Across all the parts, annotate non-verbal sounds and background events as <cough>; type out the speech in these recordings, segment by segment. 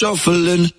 Shuffling,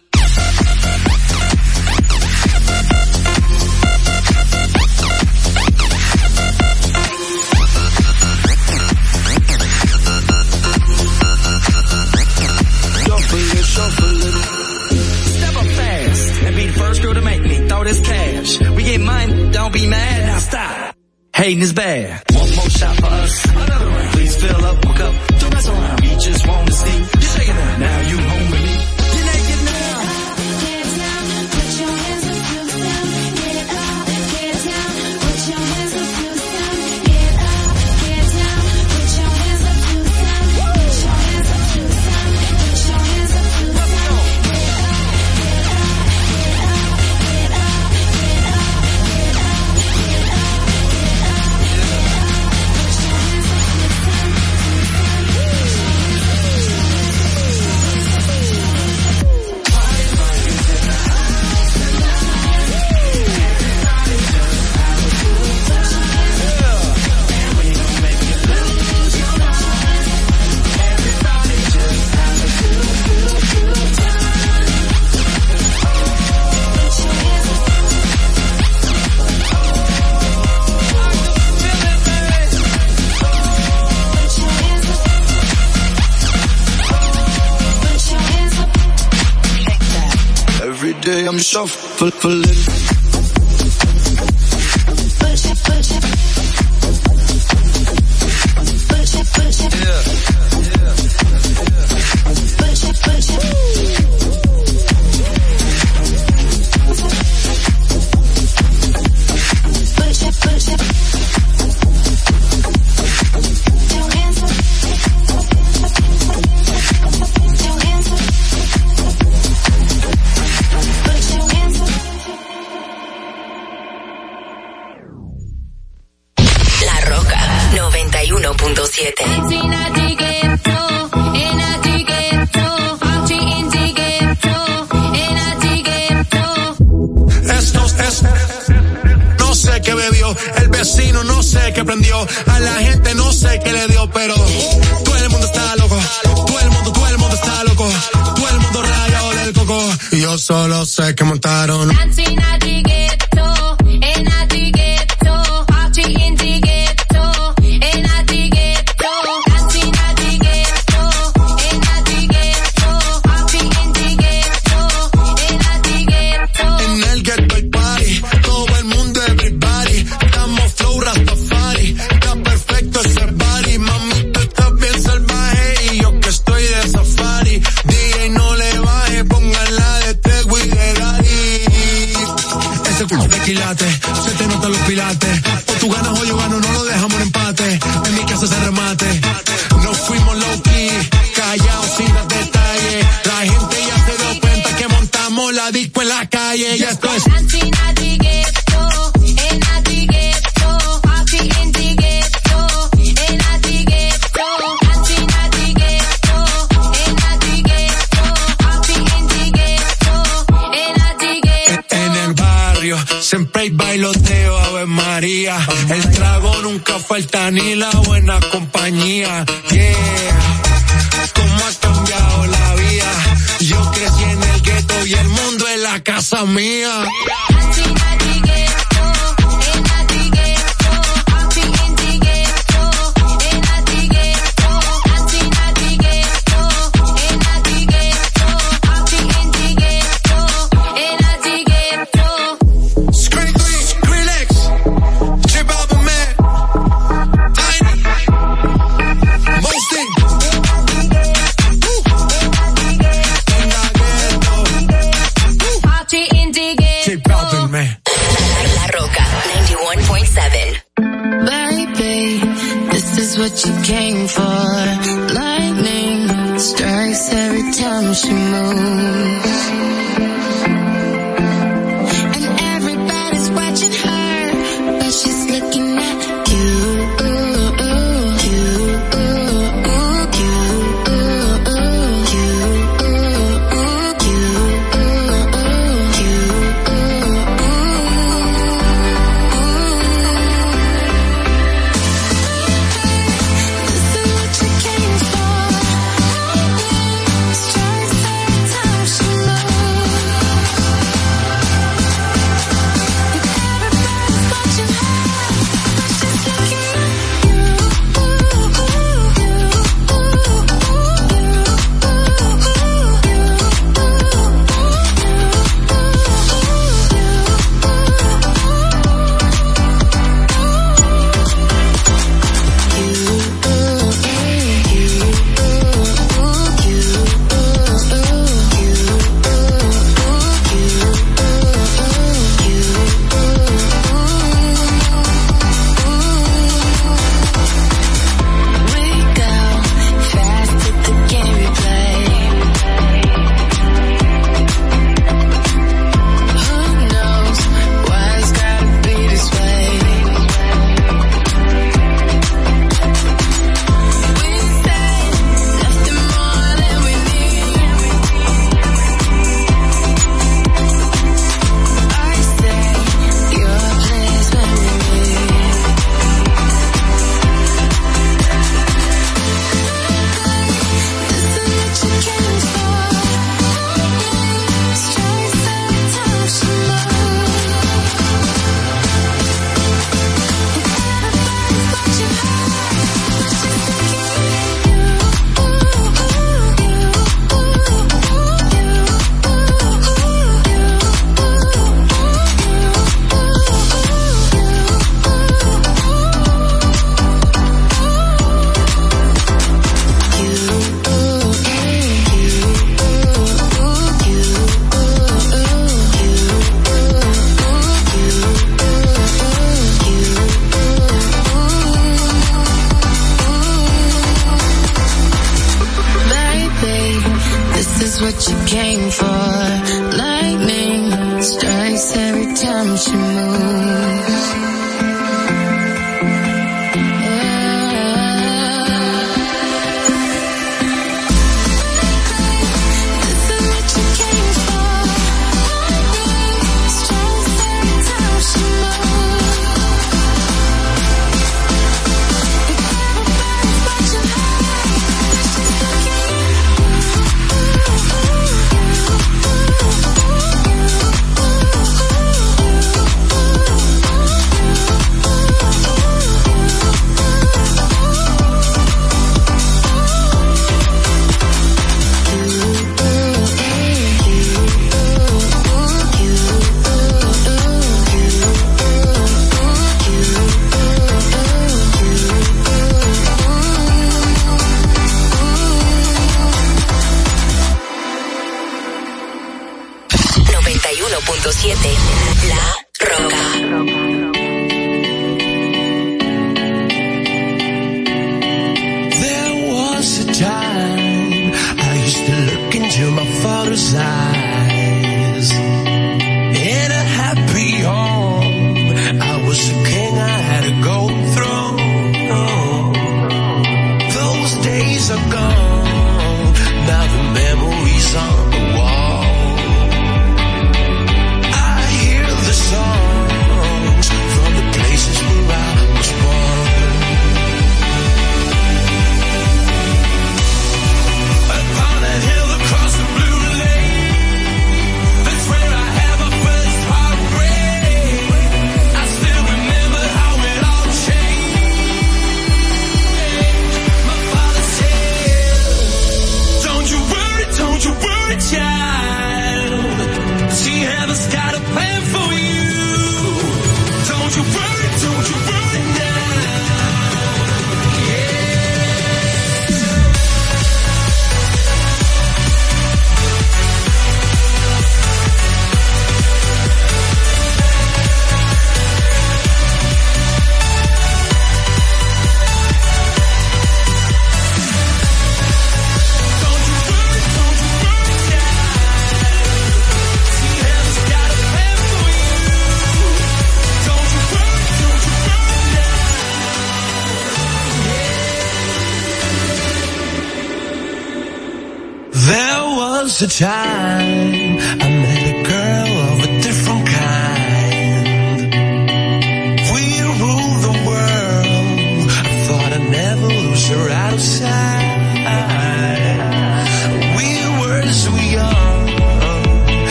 full, full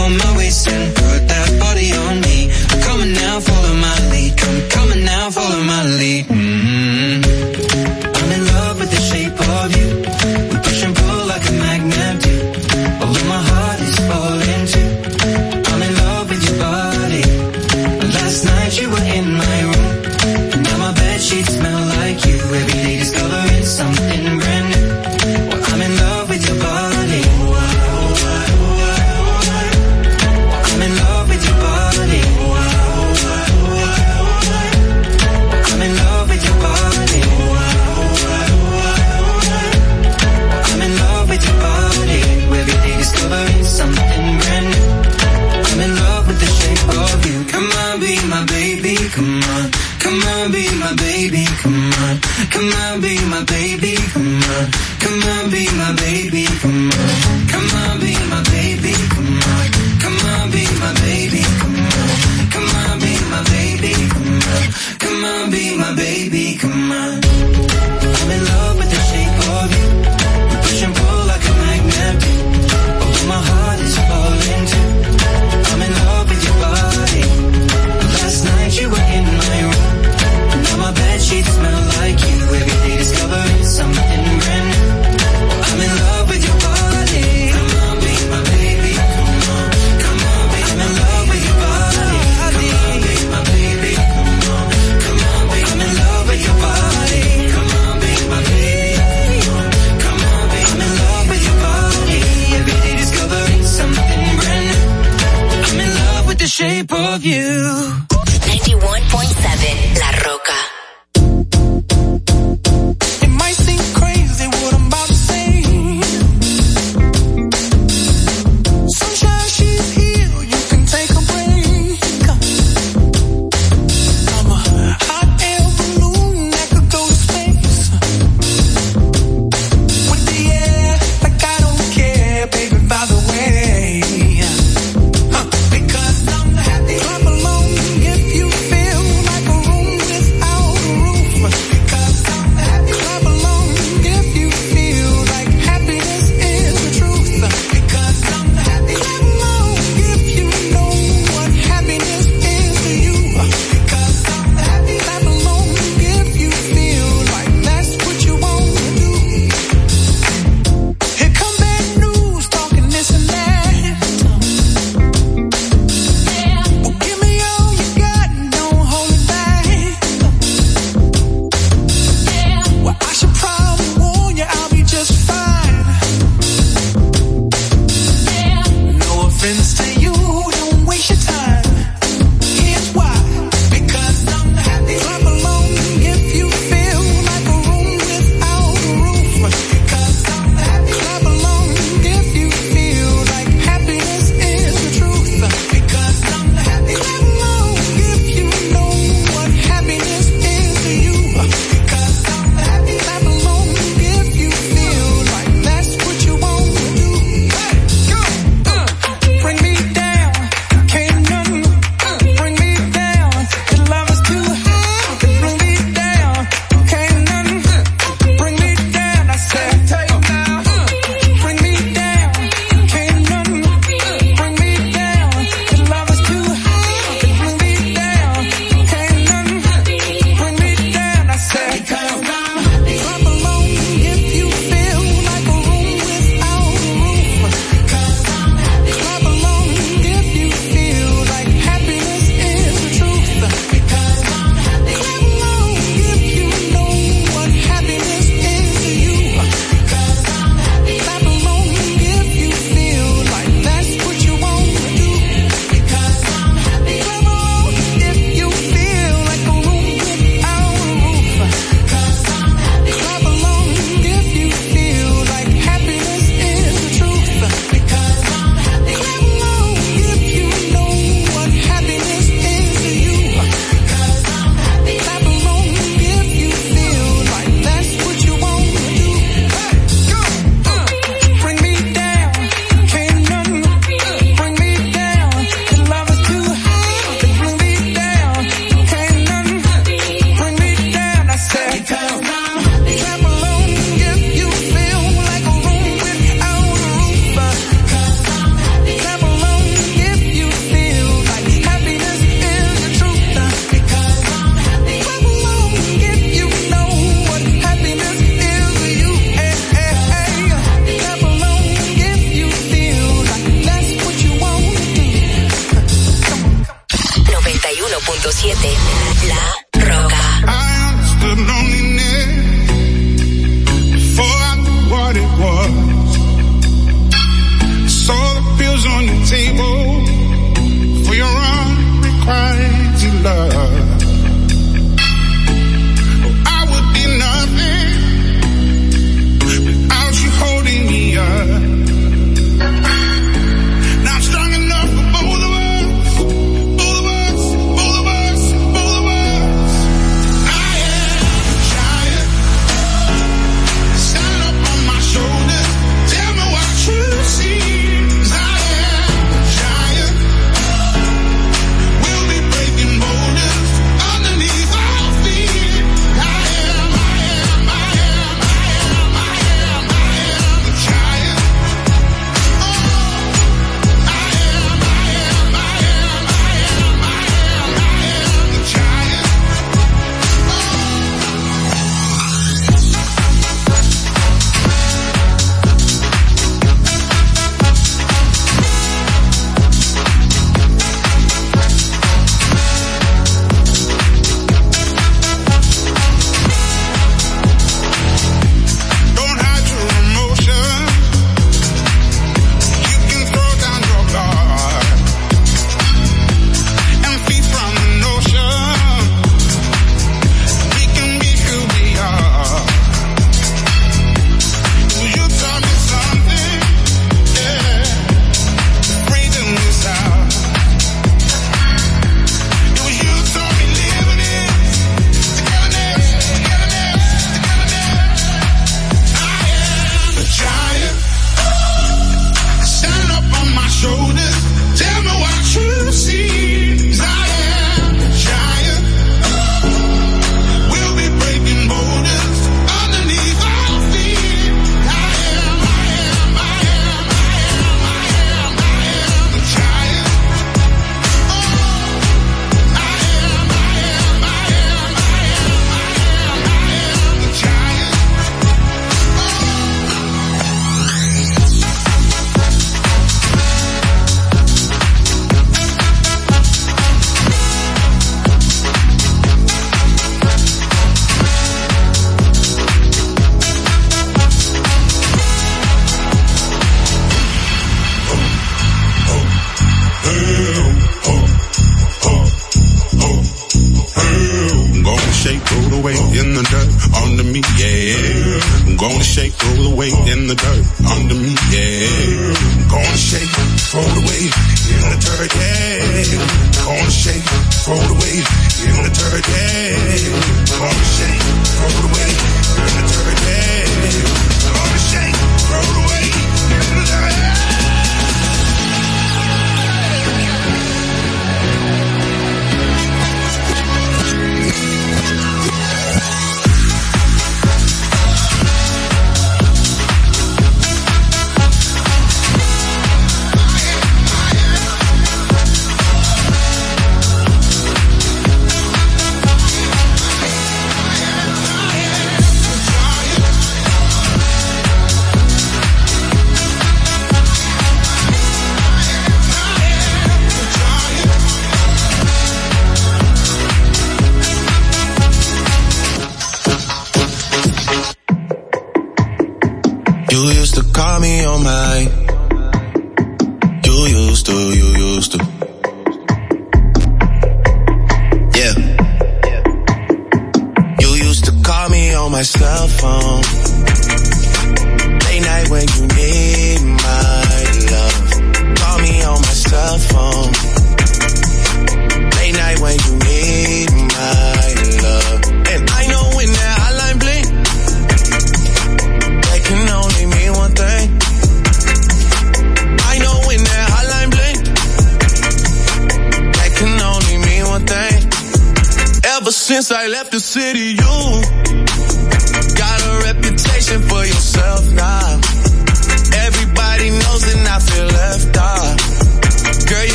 on my waist and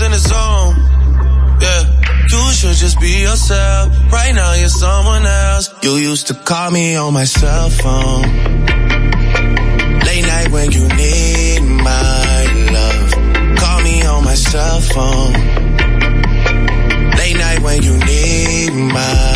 in the zone. Yeah. You should just be yourself. Right now you're someone else. You used to call me on my cell phone. Late night when you need my love. Call me on my cell phone. Late night when you need my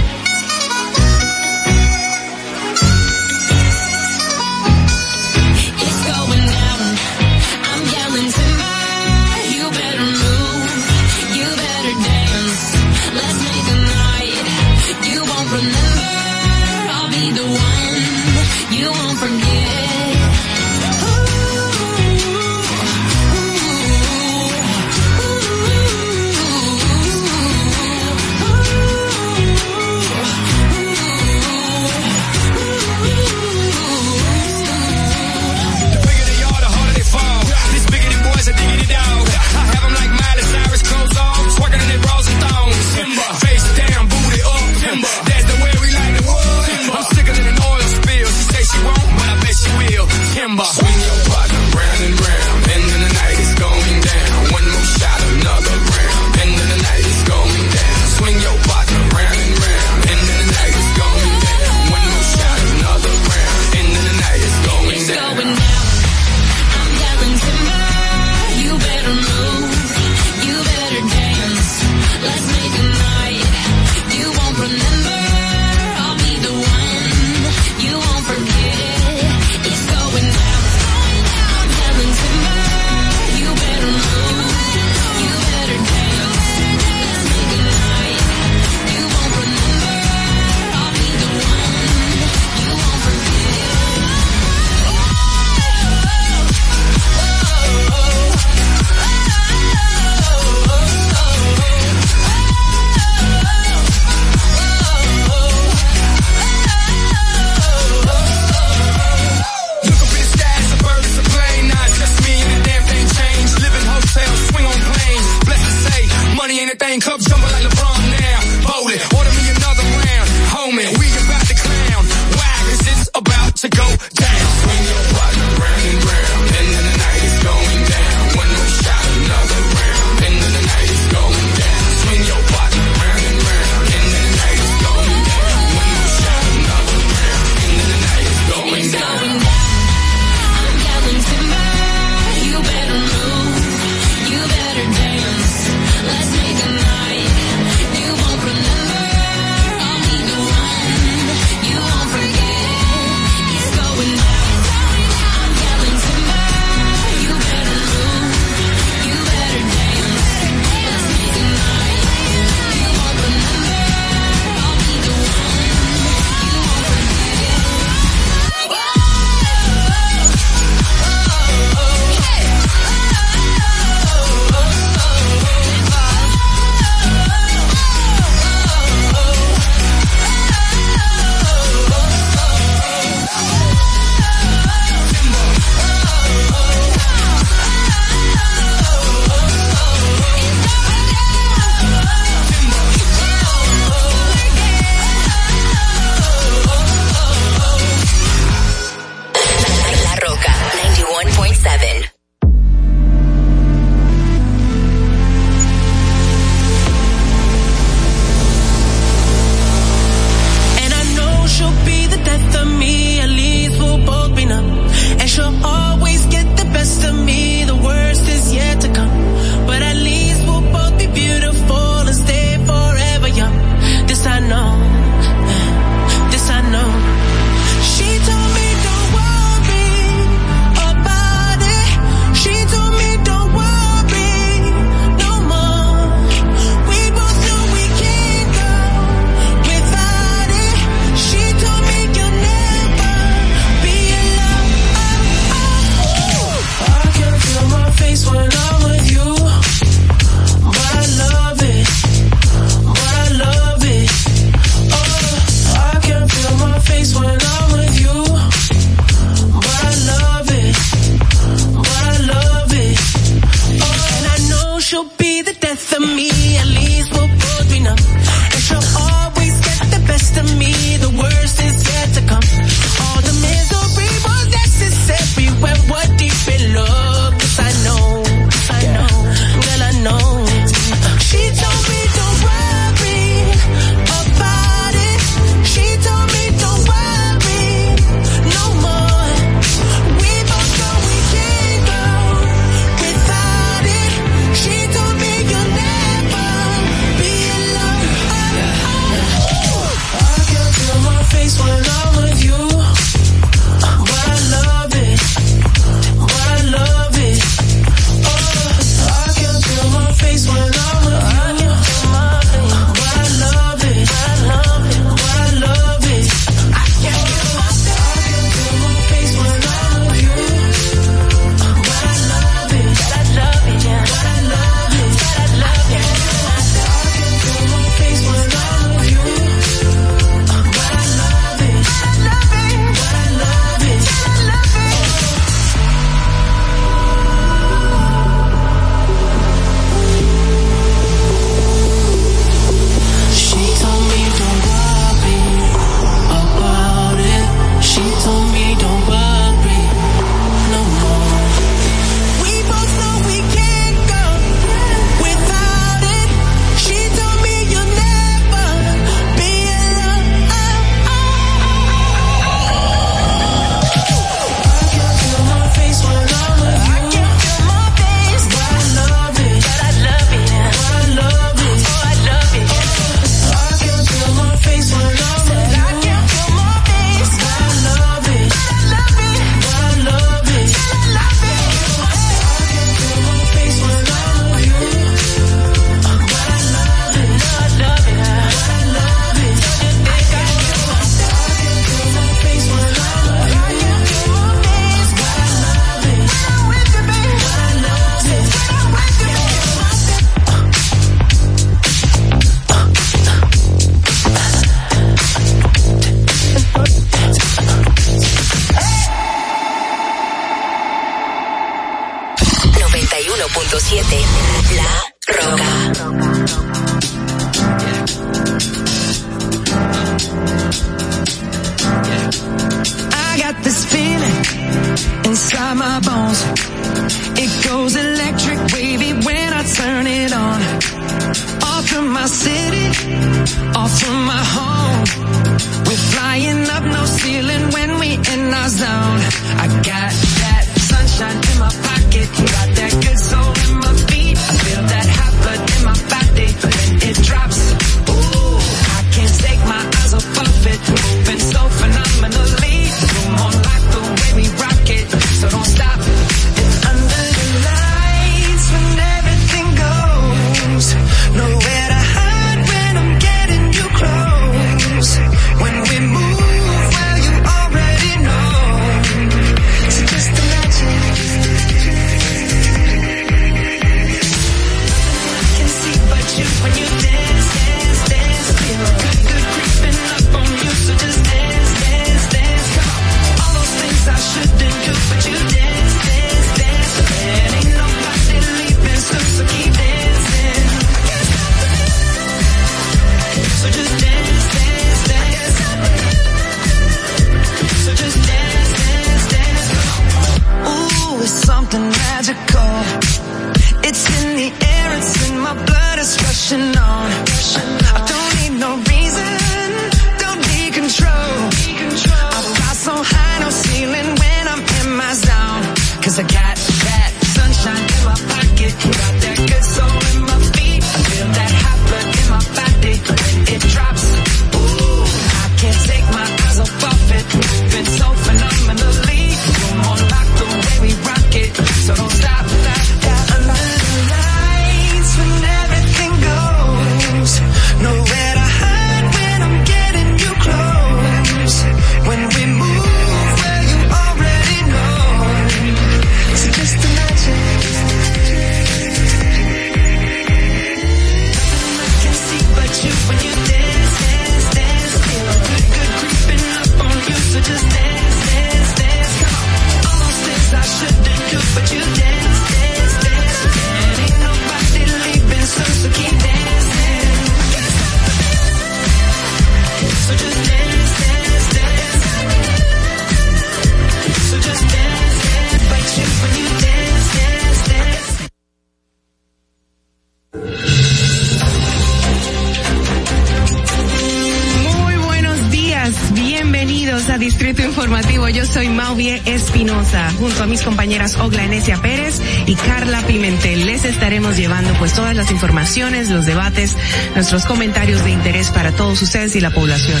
Compañeras Ogla Enesia Pérez y Carla Pimentel. Les estaremos llevando pues todas las informaciones, los debates, nuestros comentarios de interés para todos ustedes y la población.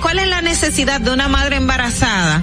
¿Cuál es la necesidad de una madre embarazada?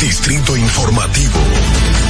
Distrito Informativo.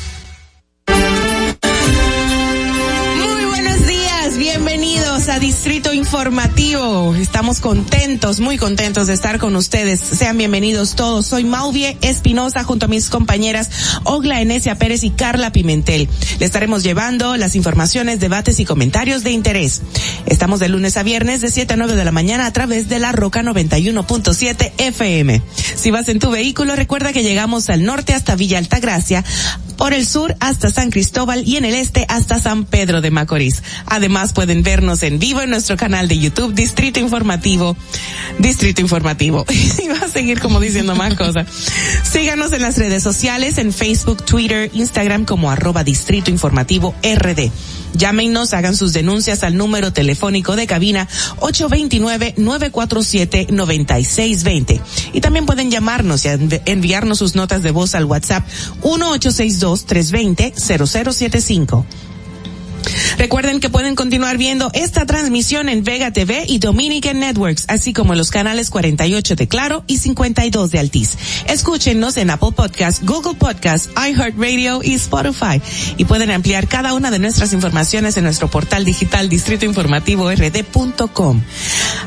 Distrito Informativo. Estamos contentos, muy contentos de estar con ustedes. Sean bienvenidos todos. Soy Mauvie Espinosa junto a mis compañeras Ogla Enesia Pérez y Carla Pimentel. Le estaremos llevando las informaciones, debates y comentarios de interés. Estamos de lunes a viernes de 7 a 9 de la mañana a través de la Roca 91.7 FM. Si vas en tu vehículo, recuerda que llegamos al norte hasta Villa Altagracia, por el sur hasta San Cristóbal y en el este hasta San Pedro de Macorís. Además pueden vernos en vivo en nuestro canal de YouTube Distrito Informativo. Distrito Informativo. <laughs> y va a seguir como diciendo más cosas. Síganos en las redes sociales en Facebook, Twitter, Instagram como arroba Distrito Informativo RD. Llámenos, hagan sus denuncias al número telefónico de cabina 829-947-9620. Y también pueden llamarnos y envi- enviarnos sus notas de voz al WhatsApp 1862-320-0075. Recuerden que pueden continuar viendo esta transmisión en Vega TV y Dominican Networks, así como en los canales 48 de Claro y 52 de Altiz. Escúchenos en Apple Podcast, Google Podcast, iHeartRadio y Spotify. Y pueden ampliar cada una de nuestras informaciones en nuestro portal digital distritoinformativord.com.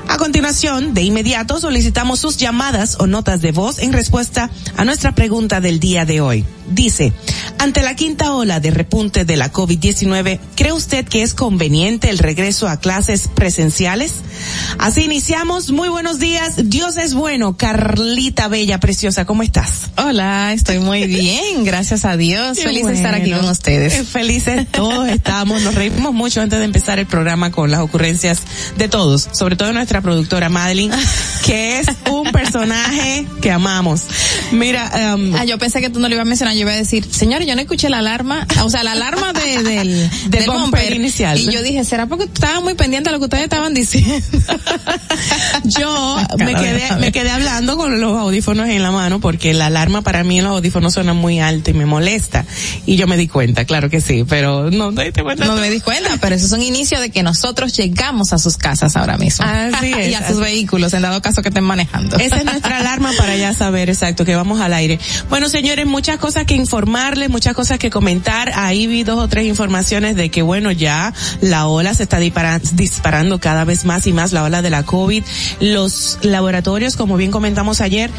A continuación, de inmediato solicitamos sus llamadas o notas de voz en respuesta a nuestra pregunta del día de hoy. Dice, ante la quinta ola de repunte de la COVID-19, ¿cree usted que es conveniente el regreso a clases presenciales? Así iniciamos. Muy buenos días. Dios es bueno. Carlita Bella, preciosa, ¿cómo estás? Hola, estoy muy <laughs> bien, gracias a Dios. Qué Feliz de estar aquí con ustedes. Eh, Felices todos estamos. Nos reímos mucho antes de empezar el programa con las ocurrencias de todos, sobre todo nuestra productora Madeline, que es un personaje que amamos. Mira, um, Ah, yo pensé que tú no lo ibas a mencionar, yo iba a decir, señores, yo no escuché la alarma, o sea, la alarma de, <laughs> del, del bumper bumper inicial. Y yo dije, ¿será porque estaba muy pendiente de lo que ustedes estaban diciendo? <laughs> yo me quedé, me quedé hablando con los audífonos en la mano porque la alarma para mí en los audífonos suena muy alto y me molesta. Y yo me di cuenta, claro que sí, pero no te diste cuenta. No me di cuenta, pero eso es un inicio de que nosotros llegamos a sus casas ahora mismo. Así es, <laughs> y a sus vehículos, en dado caso que estén manejando. Esa es nuestra alarma para ya saber exacto que vamos al aire. Bueno, señores, muchas cosas que informarles, muchas cosas que comentar. Ahí vi dos o tres informaciones de que, bueno, ya la ola se está dispara- disparando cada vez más y más, la ola de la COVID. Los laboratorios, como bien comentamos ayer,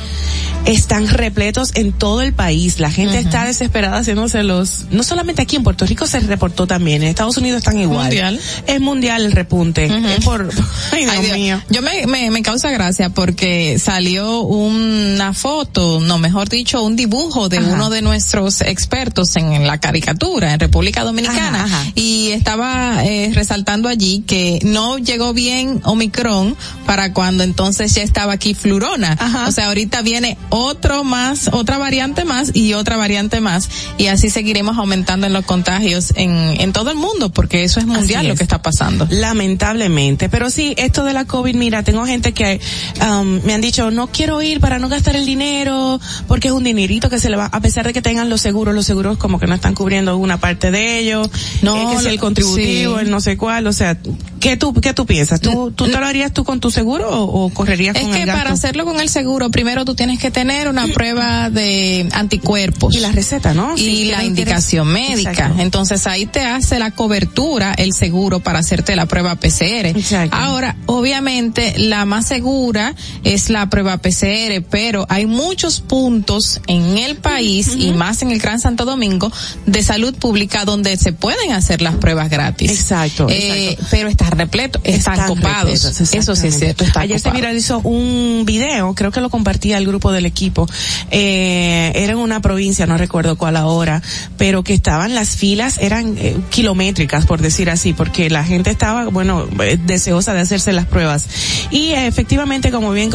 están repletos en todo el país. La gente está desesperada haciéndose los, no solamente aquí en Puerto Rico se reportó también, en Estados Unidos están igual. Mundial. Es mundial el repunte. Es por, <laughs> ay, Dios, Ay, Dios. mío. Yo me, me, me causa gracia porque salió una foto, no, mejor dicho, un dibujo de Ajá. uno de nuestros expertos en la caricatura en República Dominicana Ajá, ajá. y estaba eh, resaltando allí que no llegó bien Omicron para cuando entonces ya estaba aquí Flurona. Ajá. O sea, ahorita viene otro más, otra variante más y otra variante más y así seguiremos aumentando en los contagios en, en todo el mundo porque eso es mundial Así lo es. que está pasando. Lamentablemente, pero sí, esto de la COVID, mira, tengo gente que um, me han dicho, no quiero ir para no gastar el dinero, porque es un dinerito que se le va, a pesar de que tengan los seguros, los seguros como que no están cubriendo una parte de ellos, No, eh, que si el contributivo, sí. el no sé cuál, o sea, ¿qué tú, qué tú piensas? ¿Tú, tú te lo harías tú con tu seguro o, o correrías Es con que el gasto? para hacerlo con el seguro, primero tú tienes que tener una prueba de anticuerpos. Y la receta, ¿no? Y Sí, que la indicación médica. Exacto. Entonces ahí te hace la cobertura el seguro para hacerte la prueba PCR. Exacto. Ahora, obviamente, la más segura es la prueba PCR, pero hay muchos puntos en el país y más en el Gran Santo Domingo de salud pública donde se pueden hacer las pruebas gratis. Exacto, Eh, exacto. Pero está repleto, están, Están copados. repletos, Eso sí es cierto. están Ayer se copados. viralizó un video, creo que lo compartía el grupo del equipo, eh, era en una provincia, no recuerdo cuál ahora, pero que estaban las filas, eran eh, kilométricas, por decir así, porque la gente estaba, bueno, eh, deseosa de hacerse las pruebas. Y efectivamente, como bien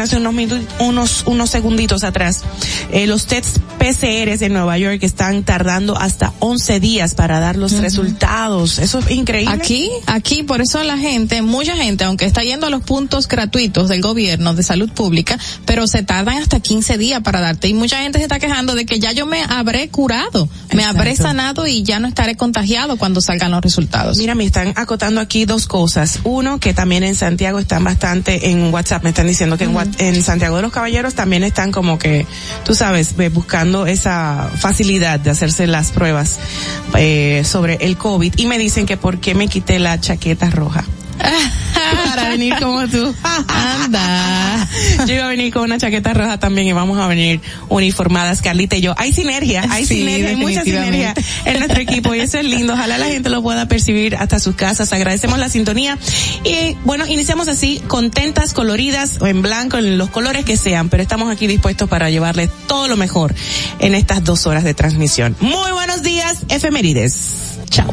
hace unos minutos, unos, unos segunditos atrás, los tests PCRs en Nueva York están tardando hasta 11 días para dar los resultados. Eso es increíble. Aquí, aquí, por eso la gente, mucha gente, aunque está yendo a los puntos gratuitos del gobierno de salud pública, pero se tardan hasta 15 días para darte. Y mucha gente se está quejando de que ya yo me habré curado, me habré sanado y ya no estaré contagiado cuando salgan los resultados. Mira, me están acotando aquí dos cosas. Uno, que también en Santiago están bastante en WhatsApp, me están diciendo que en, What- en Santiago de los Caballeros también están como que, tú sabes, buscando esa facilidad de hacerse las pruebas eh, sobre el COVID y me dicen que por qué me quité la chaqueta roja. Para venir como tú. Anda. Yo iba a venir con una chaqueta roja también y vamos a venir uniformadas, Carlita y yo. Hay sinergia, hay Sí, sinergia, hay mucha sinergia en nuestro equipo y eso es lindo. Ojalá la gente lo pueda percibir hasta sus casas. Agradecemos la sintonía y bueno, iniciamos así, contentas, coloridas o en blanco, en los colores que sean, pero estamos aquí dispuestos para llevarles todo lo mejor en estas dos horas de transmisión. Muy buenos días, efemérides. Chao.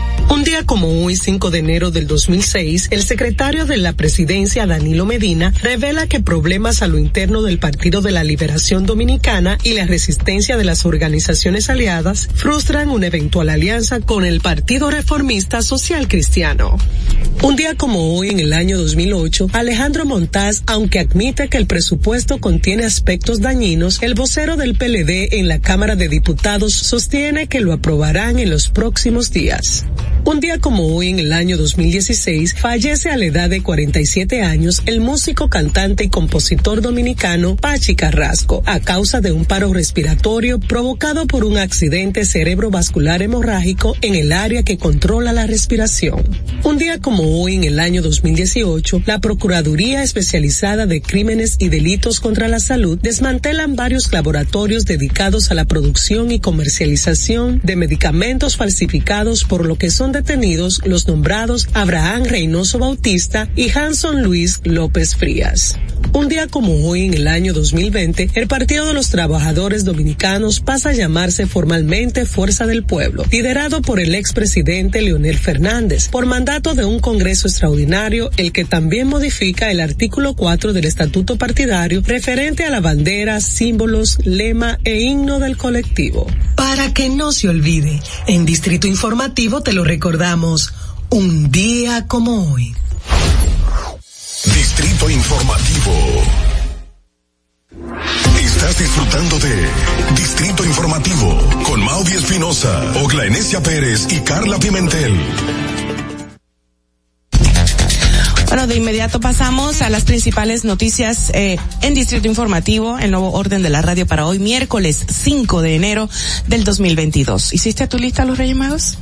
Un día como hoy, 5 de enero del 2006, el secretario de la presidencia, Danilo Medina, revela que problemas a lo interno del Partido de la Liberación Dominicana y la resistencia de las organizaciones aliadas frustran una eventual alianza con el Partido Reformista Social Cristiano. Un día como hoy, en el año 2008, Alejandro Montaz, aunque admite que el presupuesto contiene aspectos dañinos, el vocero del PLD en la Cámara de Diputados sostiene que lo aprobarán en los próximos días. Un día como hoy, en el año 2016, fallece a la edad de 47 años el músico, cantante y compositor dominicano Pachi Carrasco a causa de un paro respiratorio provocado por un accidente cerebrovascular hemorrágico en el área que controla la respiración. Un día como hoy, en el año 2018, la Procuraduría Especializada de Crímenes y Delitos contra la Salud desmantelan varios laboratorios dedicados a la producción y comercialización de medicamentos falsificados por lo que son detenidos los nombrados Abraham Reynoso Bautista y Hanson Luis López Frías. Un día como hoy, en el año 2020, el Partido de los Trabajadores Dominicanos pasa a llamarse formalmente Fuerza del Pueblo, liderado por el expresidente Leonel Fernández, por mandato de un Congreso extraordinario, el que también modifica el artículo 4 del Estatuto Partidario referente a la bandera, símbolos, lema e himno del colectivo. Para que no se olvide, en Distrito Informativo te lo recordamos, un día como hoy. Distrito Informativo. Estás disfrutando de Distrito Informativo con Maudi Espinosa, Ogla Enesia Pérez y Carla Pimentel. Bueno, de inmediato pasamos a las principales noticias eh, en Distrito Informativo, el nuevo orden de la radio para hoy, miércoles 5 de enero del 2022. ¿Hiciste tu lista los Reyes Magos?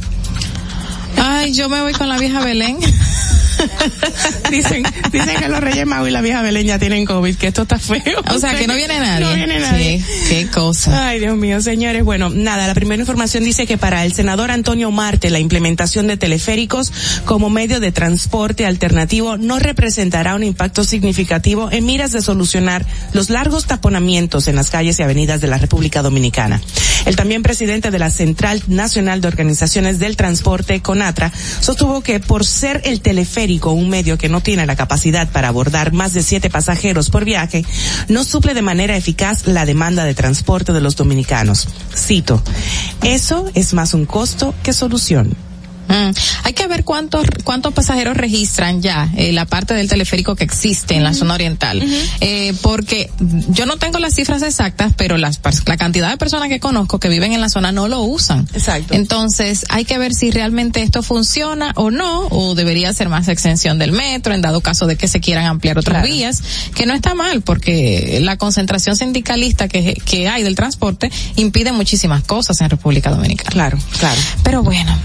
Ay, yo me voy con la vieja Belén. <laughs> dicen, dicen que los Reyes Magos y la vieja Belén ya tienen COVID, que esto está feo. O sea, que no viene nadie. No viene nadie. Sí, qué cosa. Ay, Dios mío, señores. Bueno, nada, la primera información dice que para el senador Antonio Marte la implementación de teleféricos como medio de transporte alternativo no representará un impacto significativo en miras de solucionar los largos taponamientos en las calles y avenidas de la República Dominicana. El también presidente de la Central Nacional de Organizaciones del Transporte, Sostuvo que por ser el teleférico un medio que no tiene la capacidad para abordar más de siete pasajeros por viaje, no suple de manera eficaz la demanda de transporte de los dominicanos. Cito, eso es más un costo que solución. Mm. Hay que ver cuántos cuántos pasajeros registran ya eh, la parte del teleférico que existe en la zona oriental, eh, porque yo no tengo las cifras exactas, pero las la cantidad de personas que conozco que viven en la zona no lo usan. Exacto. Entonces hay que ver si realmente esto funciona o no, o debería ser más extensión del metro en dado caso de que se quieran ampliar otras Claro. vías, que no está mal, porque la concentración sindicalista que, que hay del transporte impide muchísimas cosas en República Dominicana. Claro, claro. Pero bueno,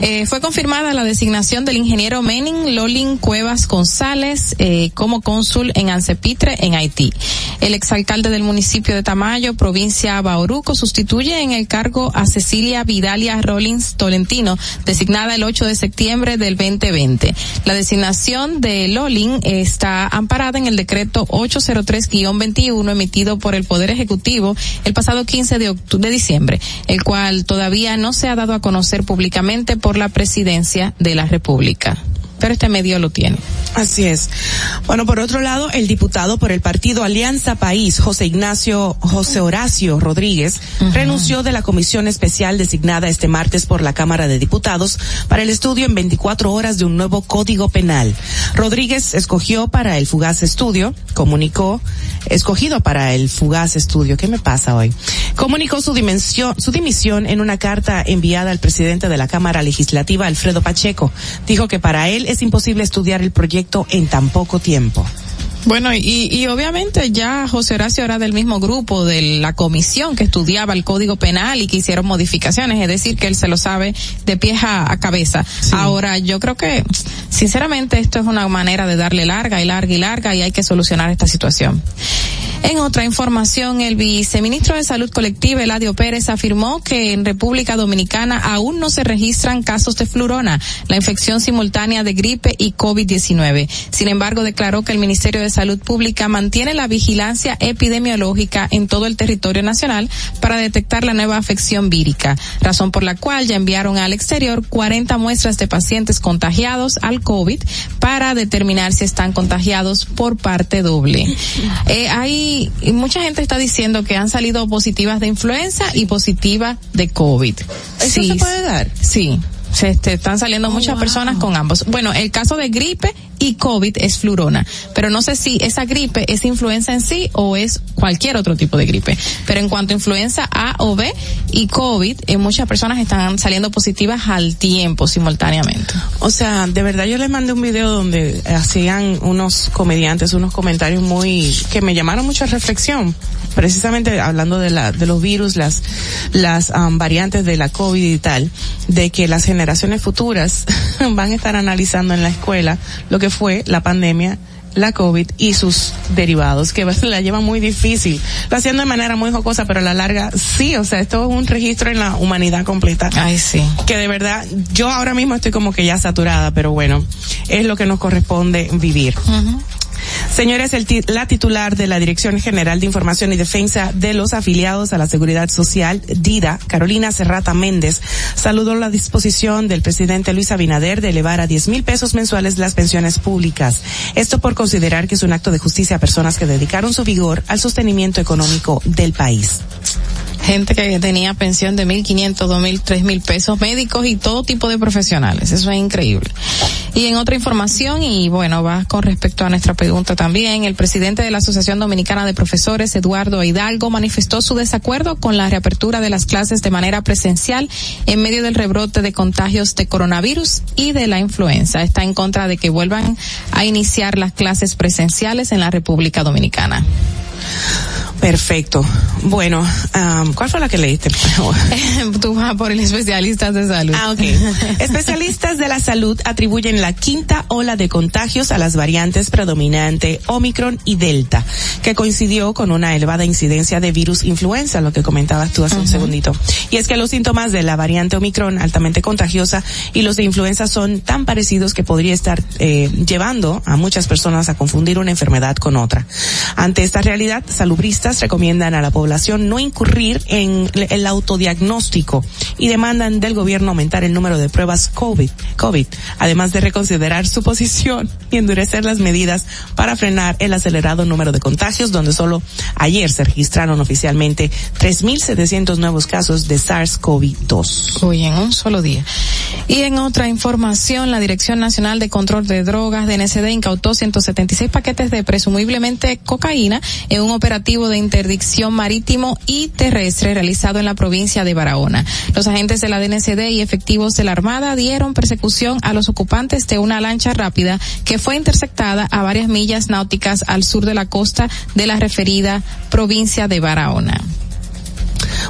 eh, <laughs> fue confirmada la designación del ingeniero Menin Lolin Cuevas González eh, como cónsul en Ancepitre, en Haití. El exalcalde del municipio de Tamayo, provincia Bauruco, sustituye en el cargo a Cecilia Vidalia Rollins Tolentino, designada el 8 de septiembre del 2020. La designación de Lolin está amparada en el decreto 803-21 emitido por el Poder Ejecutivo el pasado 15 de, de diciembre, el cual todavía no se ha dado a conocer públicamente por la presidencia de la República. Pero este medio lo tiene. Así es. Bueno, por otro lado, el diputado por el partido Alianza País, José Ignacio, José Horacio Rodríguez, renunció de la comisión especial designada este martes por la Cámara de Diputados para el estudio en 24 horas de un nuevo código penal. Rodríguez escogió para el fugaz estudio, comunicó, escogido para el fugaz estudio, ¿qué me pasa hoy? Comunicó su dimensión, su dimisión en una carta enviada al presidente de la Cámara Legislativa, Alfredo Pacheco. Dijo que para él es imposible estudiar el proyecto en tan poco tiempo. Bueno, y, y obviamente ya José Horacio era del mismo grupo de la comisión que estudiaba el Código Penal y que hicieron modificaciones, es decir, que él se lo sabe de pies a, a cabeza. Ahora, yo creo que, sinceramente, esto es una manera de darle larga y larga y larga y hay que solucionar esta situación. En otra información, el viceministro de Salud Colectiva, Eladio Pérez, afirmó que en República Dominicana aún no se registran casos de flurona, la infección simultánea de gripe y COVID-19. Sin embargo, declaró que el Ministerio de Salud Pública mantiene la vigilancia epidemiológica en todo el territorio nacional para detectar la nueva afección vírica, razón por la cual ya enviaron al exterior 40 muestras de pacientes contagiados al COVID para determinar si están contagiados por parte doble. Eh, hay mucha gente está diciendo que han salido positivas de influenza y positivas de COVID. ¿Eso se puede dar? Sí. Se este, están saliendo muchas personas con ambos. Bueno, el caso de gripe y COVID es flurona, pero no sé si esa gripe es influenza en sí o es cualquier otro tipo de gripe. Pero en cuanto a influenza A o B y COVID, eh, muchas personas están saliendo positivas al tiempo, simultáneamente. O sea, de verdad yo les mandé un video donde hacían unos comediantes unos comentarios muy que me llamaron mucha reflexión, precisamente hablando de la de los virus, las las um, variantes de la COVID y tal, de que las generaciones futuras <laughs> van a estar analizando en la escuela lo que fue la pandemia la COVID y sus derivados, que <laughs> la llevan muy difícil. Lo haciendo de manera muy jocosa, pero a la larga, sí, o sea, esto es un registro en la humanidad completa. Ay, sí. Que de verdad, yo ahora mismo estoy como que ya saturada, pero bueno, es lo que nos corresponde vivir. Señores, el la titular de la Dirección General de Información y Defensa de los afiliados a la Seguridad Social, DIDA, Carolina Serrata Méndez, saludó la disposición del presidente Luis Abinader de elevar a 10 mil pesos mensuales las pensiones públicas. Esto por considerar que es un acto de justicia a personas que dedicaron su vigor al sostenimiento económico del país. Gente que tenía pensión de mil quinientos, dos mil, tres mil pesos, médicos y todo tipo de profesionales. Eso es increíble. Y en otra información, y bueno, va con respecto a nuestra pregunta también, el presidente de la Asociación Dominicana de Profesores, Eduardo Hidalgo, manifestó su desacuerdo con la reapertura de las clases de manera presencial en medio del rebrote de contagios de coronavirus y de la influenza. Está en contra de que vuelvan a iniciar las clases presenciales en la República Dominicana. Perfecto. Bueno, am, ¿cuál fue la que leíste? <laughs> Tú vas por el especialista de salud. Ah, ok. <laughs> Especialistas de la salud atribuyen la quinta ola de contagios a las variantes predominante Omicron y Delta, que coincidió con una elevada incidencia de virus influenza, lo que comentabas tú hace un segundito. Y es que los síntomas de la variante Omicron altamente contagiosa y los de influenza son tan parecidos que podría estar eh, llevando a muchas personas a confundir una enfermedad con otra. Ante esta realidad, salubristas recomiendan a la población no incurrir en el autodiagnóstico y demandan del gobierno aumentar el número de pruebas COVID, COVID, además de reconsiderar su <laughs> posición y endurecer las medidas para frenar el acelerado número de contagios, donde solo ayer se registraron oficialmente 3.700 nuevos casos de SARS-CoV-2. Uy, en un solo día. Y en otra información, la Dirección Nacional de Control de Drogas, DNCD, incautó 176 paquetes de presumiblemente cocaína en un operativo de interdicción marítimo y terrestre realizado en la provincia de Barahona. Los agentes de la DNCD y efectivos de la Armada dieron persecución a los ocupantes de una lancha rápida que fue interceptada a varias millas náuticas al sur de la costa de la referida provincia de Barahona.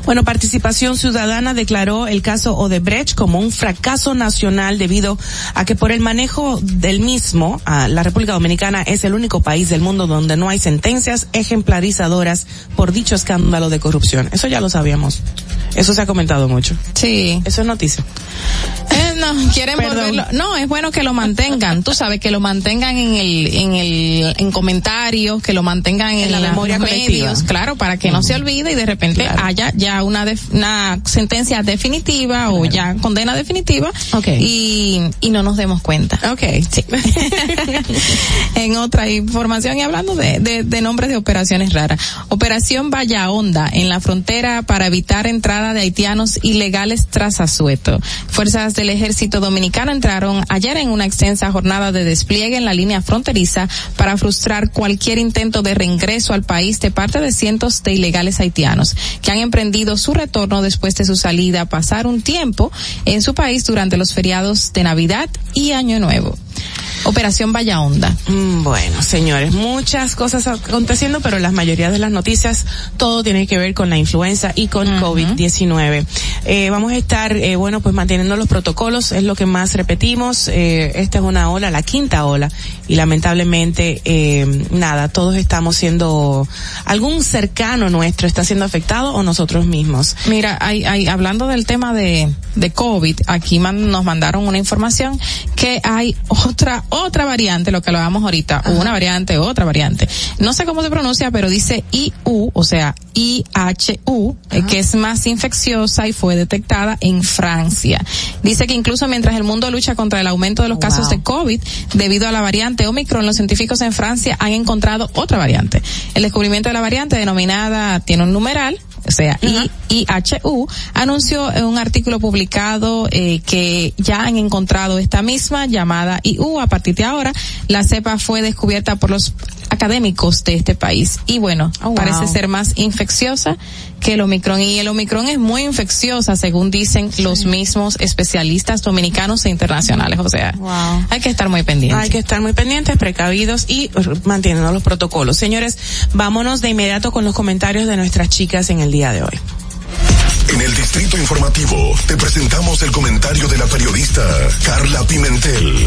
Bueno, Participación Ciudadana declaró el caso Odebrecht como un fracaso nacional debido a que por el manejo del mismo, la República Dominicana es el único país del mundo donde no hay sentencias ejemplarizadoras por dicho escándalo de corrupción. Eso ya lo sabíamos. Eso se ha comentado mucho. Sí. Eso es noticia. Eh, No, quieren volverlo. No, es bueno que lo mantengan. Tú sabes que lo mantengan en el, en el, en comentarios, que lo mantengan en, la memoria colectiva. medios, claro, para que no se olvide y de repente haya ya una def- una sentencia definitiva o ya condena definitiva y y no nos demos cuenta. Okay. Sí. <laughs> en otra información y hablando de, de, de nombres de operaciones raras. Operación Valla Honda en la frontera para evitar entrada de haitianos ilegales tras Asueto. Fuerzas del ejército dominicano entraron ayer en una extensa jornada de despliegue en la línea fronteriza para frustrar cualquier intento de reingreso al país de parte de cientos de ilegales haitianos que han emprendido su retorno después de su salida a pasar un tiempo en su país durante los feriados de Navidad y Año Nuevo. Operación Valla Honda. Mm, Bueno, señores, muchas cosas aconteciendo, pero la mayoría de las noticias, todo tiene que ver con la influenza y con COVID-19. Eh, vamos a estar, eh, bueno, pues manteniendo los protocolos, es lo que más repetimos. Eh, esta es una ola, la quinta ola, y lamentablemente, eh, nada, todos estamos siendo, algún cercano nuestro está siendo afectado o nosotros mismos. Mira, hay, hay, hablando del tema de, de COVID, aquí man- nos mandaron una información que hay otra, otra variante, lo que hablábamos ahorita, una variante, otra variante. No sé cómo se pronuncia, pero dice IU, o sea, IHU, eh, que es más infecciosa y fue detectada en Francia. Dice que incluso mientras el mundo lucha contra el aumento de los casos de COVID, debido a la variante Omicron, los científicos en Francia han encontrado otra variante. El descubrimiento de la variante denominada tiene un numeral, o sea, I- IHU, anunció en un artículo publicado eh, que ya han encontrado esta misma llamada IU. A partir de ahora, la cepa fue descubierta por los académicos de este país. Y bueno, Oh, wow. parece ser más infecciosa que el Omicron. Y el Omicron es muy infecciosa, según dicen los mismos especialistas dominicanos e internacionales. O sea, hay que estar muy pendientes. Hay que estar muy pendientes, precavidos y manteniendo los protocolos. Señores, vámonos de inmediato con los comentarios de nuestras chicas en el día de hoy. En el Distrito Informativo te presentamos el comentario de la periodista Carla Pimentel.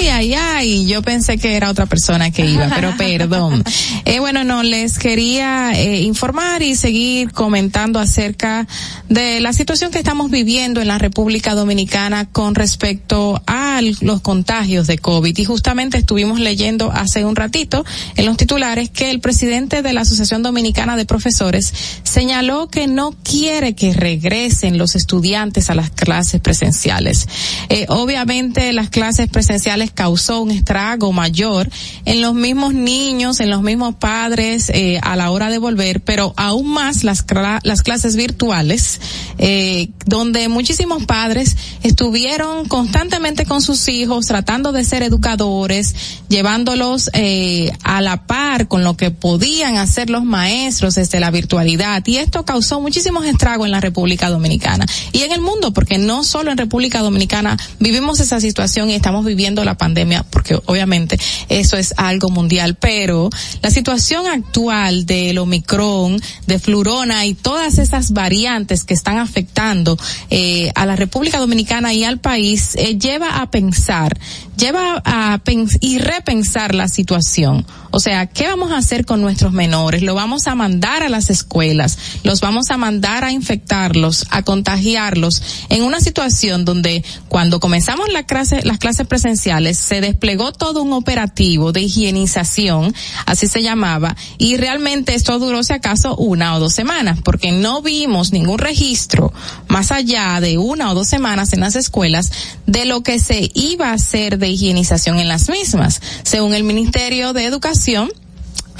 Ay, ay, ay, yo pensé que era otra persona que iba, pero <laughs> perdón. Eh, bueno, no, les quería eh, informar y seguir comentando acerca de la situación que estamos viviendo en la República Dominicana con respecto a los contagios de COVID. Y justamente estuvimos leyendo hace un ratito en los titulares que el presidente de la Asociación Dominicana de Profesores señaló que no quiere que regresen los estudiantes a las clases presenciales. Eh, obviamente las clases presenciales causó un estrago mayor en los mismos niños, en los mismos padres eh, a la hora de volver, pero aún más las, las clases virtuales, eh, donde muchísimos padres estuvieron constantemente con sus hijos tratando de ser educadores, llevándolos eh, a la par con lo que podían hacer los maestros desde la virtualidad. Y esto causó muchísimos estragos en la República Dominicana y en el mundo, porque no solo en República Dominicana vivimos esa situación y estamos viviendo la pandemia, porque obviamente eso es algo mundial, pero la situación actual del Omicron, de Flurona y todas esas variantes que están afectando eh, a la República Dominicana y al país eh, lleva a pensar, lleva a pens y repensar la situación. O sea, ¿qué vamos a hacer con nuestros menores? ¿Lo vamos a mandar a las escuelas? ¿Los vamos a mandar a infectarlos, a contagiarlos en una situación donde cuando comenzamos la clase, las clases presenciales se desplegó todo un operativo de higienización, así se llamaba, y realmente esto duró si acaso una o dos semanas, porque no vimos ningún registro más allá de una o dos semanas en las escuelas de lo que se iba a hacer de higienización en las mismas. Según el Ministerio de Educación,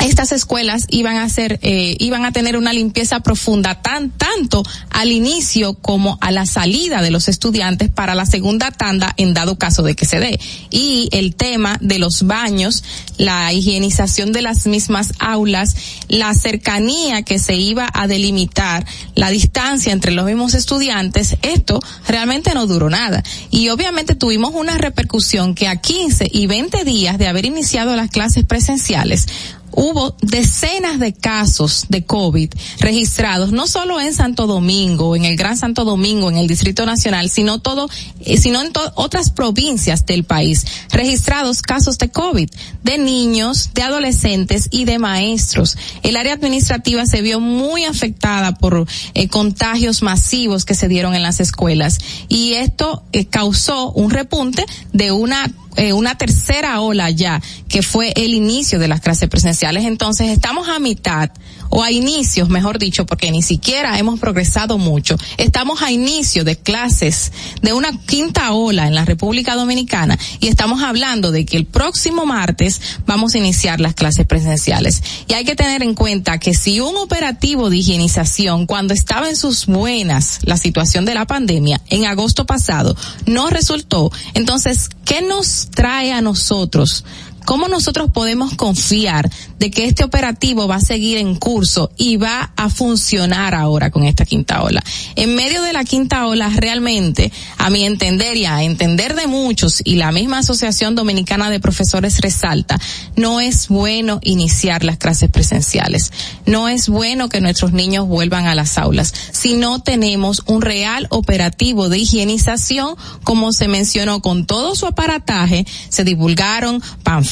estas escuelas iban a hacer, eh, iban a tener una limpieza profunda tan tanto al inicio como a la salida de los estudiantes para la segunda tanda en dado caso de que se dé. Y el tema de los baños, la higienización de las mismas aulas, la cercanía que se iba a delimitar, la distancia entre los mismos estudiantes, esto realmente no duró nada. Y obviamente tuvimos una repercusión que a 15 y 20 días de haber iniciado las clases presenciales, hubo decenas de casos de COVID registrados, no solo en Santo Domingo, en el Gran Santo Domingo, en el Distrito Nacional, sino todo, eh, sino en otras provincias del país, registrados casos de COVID, de niños, de adolescentes y de maestros. El área administrativa se vio muy afectada por eh, contagios masivos que se dieron en las escuelas y esto eh, causó un repunte de una eh, una tercera ola ya, que fue el inicio de las clases presenciales. Entonces estamos a mitad o a inicios, mejor dicho, porque ni siquiera hemos progresado mucho. Estamos a inicio de clases de una quinta ola en la República Dominicana y estamos hablando de que el próximo martes vamos a iniciar las clases presenciales. Y hay que tener en cuenta que si un operativo de higienización, cuando estaba en sus buenas la situación de la pandemia, en agosto pasado, no resultó, entonces, ¿qué nos trae a nosotros ¿Cómo nosotros podemos confiar de que este operativo va a seguir en curso y va a funcionar ahora con esta quinta ola? En medio de la quinta ola, realmente, a mi entender y a entender de muchos, y la misma Asociación Dominicana de Profesores resalta, no es bueno iniciar las clases presenciales. No es bueno que nuestros niños vuelvan a las aulas si no tenemos un real operativo de higienización, como se mencionó con todo su aparataje, se divulgaron panfletos,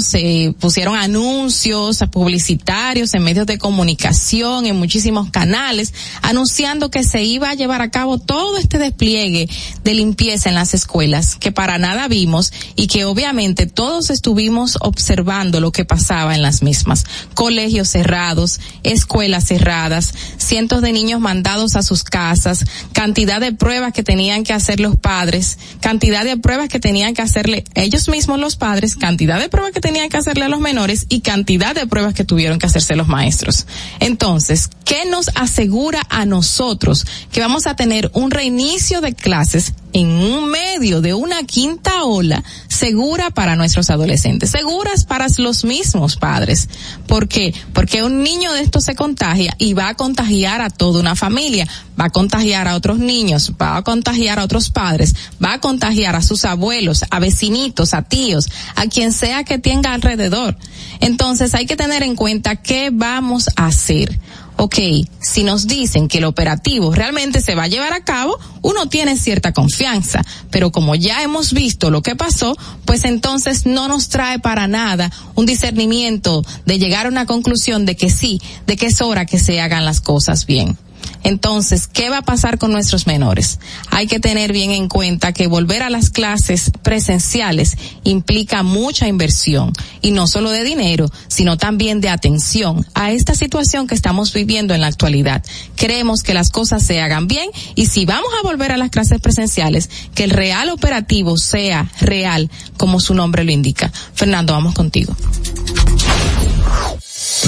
se pusieron anuncios publicitarios en medios de comunicación, en muchísimos canales, anunciando que se iba a llevar a cabo todo este despliegue de limpieza en las escuelas, que para nada vimos y que obviamente todos estuvimos observando lo que pasaba en las mismas. Colegios cerrados, escuelas cerradas, cientos de niños mandados a sus casas, cantidad de pruebas que tenían que hacer los padres, cantidad de pruebas que tenían que hacerle ellos mismos los padres, cantidad de pruebas que tenían que hacerle a los menores y cantidad de pruebas que tuvieron que hacerse los maestros. Entonces, ¿qué nos asegura a nosotros que vamos a tener un reinicio de clases en un medio de una quinta ola segura para nuestros adolescentes, seguras para los mismos padres? ¿Por qué? Porque un niño de esto se contagia y va a contagiar a toda una familia, va a contagiar a otros niños, va a contagiar a otros padres, va a contagiar a sus abuelos, a vecinitos, a tíos, a quien sea que tenga alrededor. Entonces hay que tener en cuenta qué vamos a hacer. Ok, si nos dicen que el operativo realmente se va a llevar a cabo, uno tiene cierta confianza, pero como ya hemos visto lo que pasó, pues entonces no nos trae para nada un discernimiento de llegar a una conclusión de que sí, de que es hora que se hagan las cosas bien. Entonces, ¿qué va a pasar con nuestros menores? Hay que tener bien en cuenta que volver a las clases presenciales implica mucha inversión y no solo de dinero, sino también de atención a esta situación que estamos viviendo en la actualidad. Queremos que las cosas se hagan bien y si vamos a volver a las clases presenciales, que el real operativo sea real, como su nombre lo indica. Fernando, vamos contigo.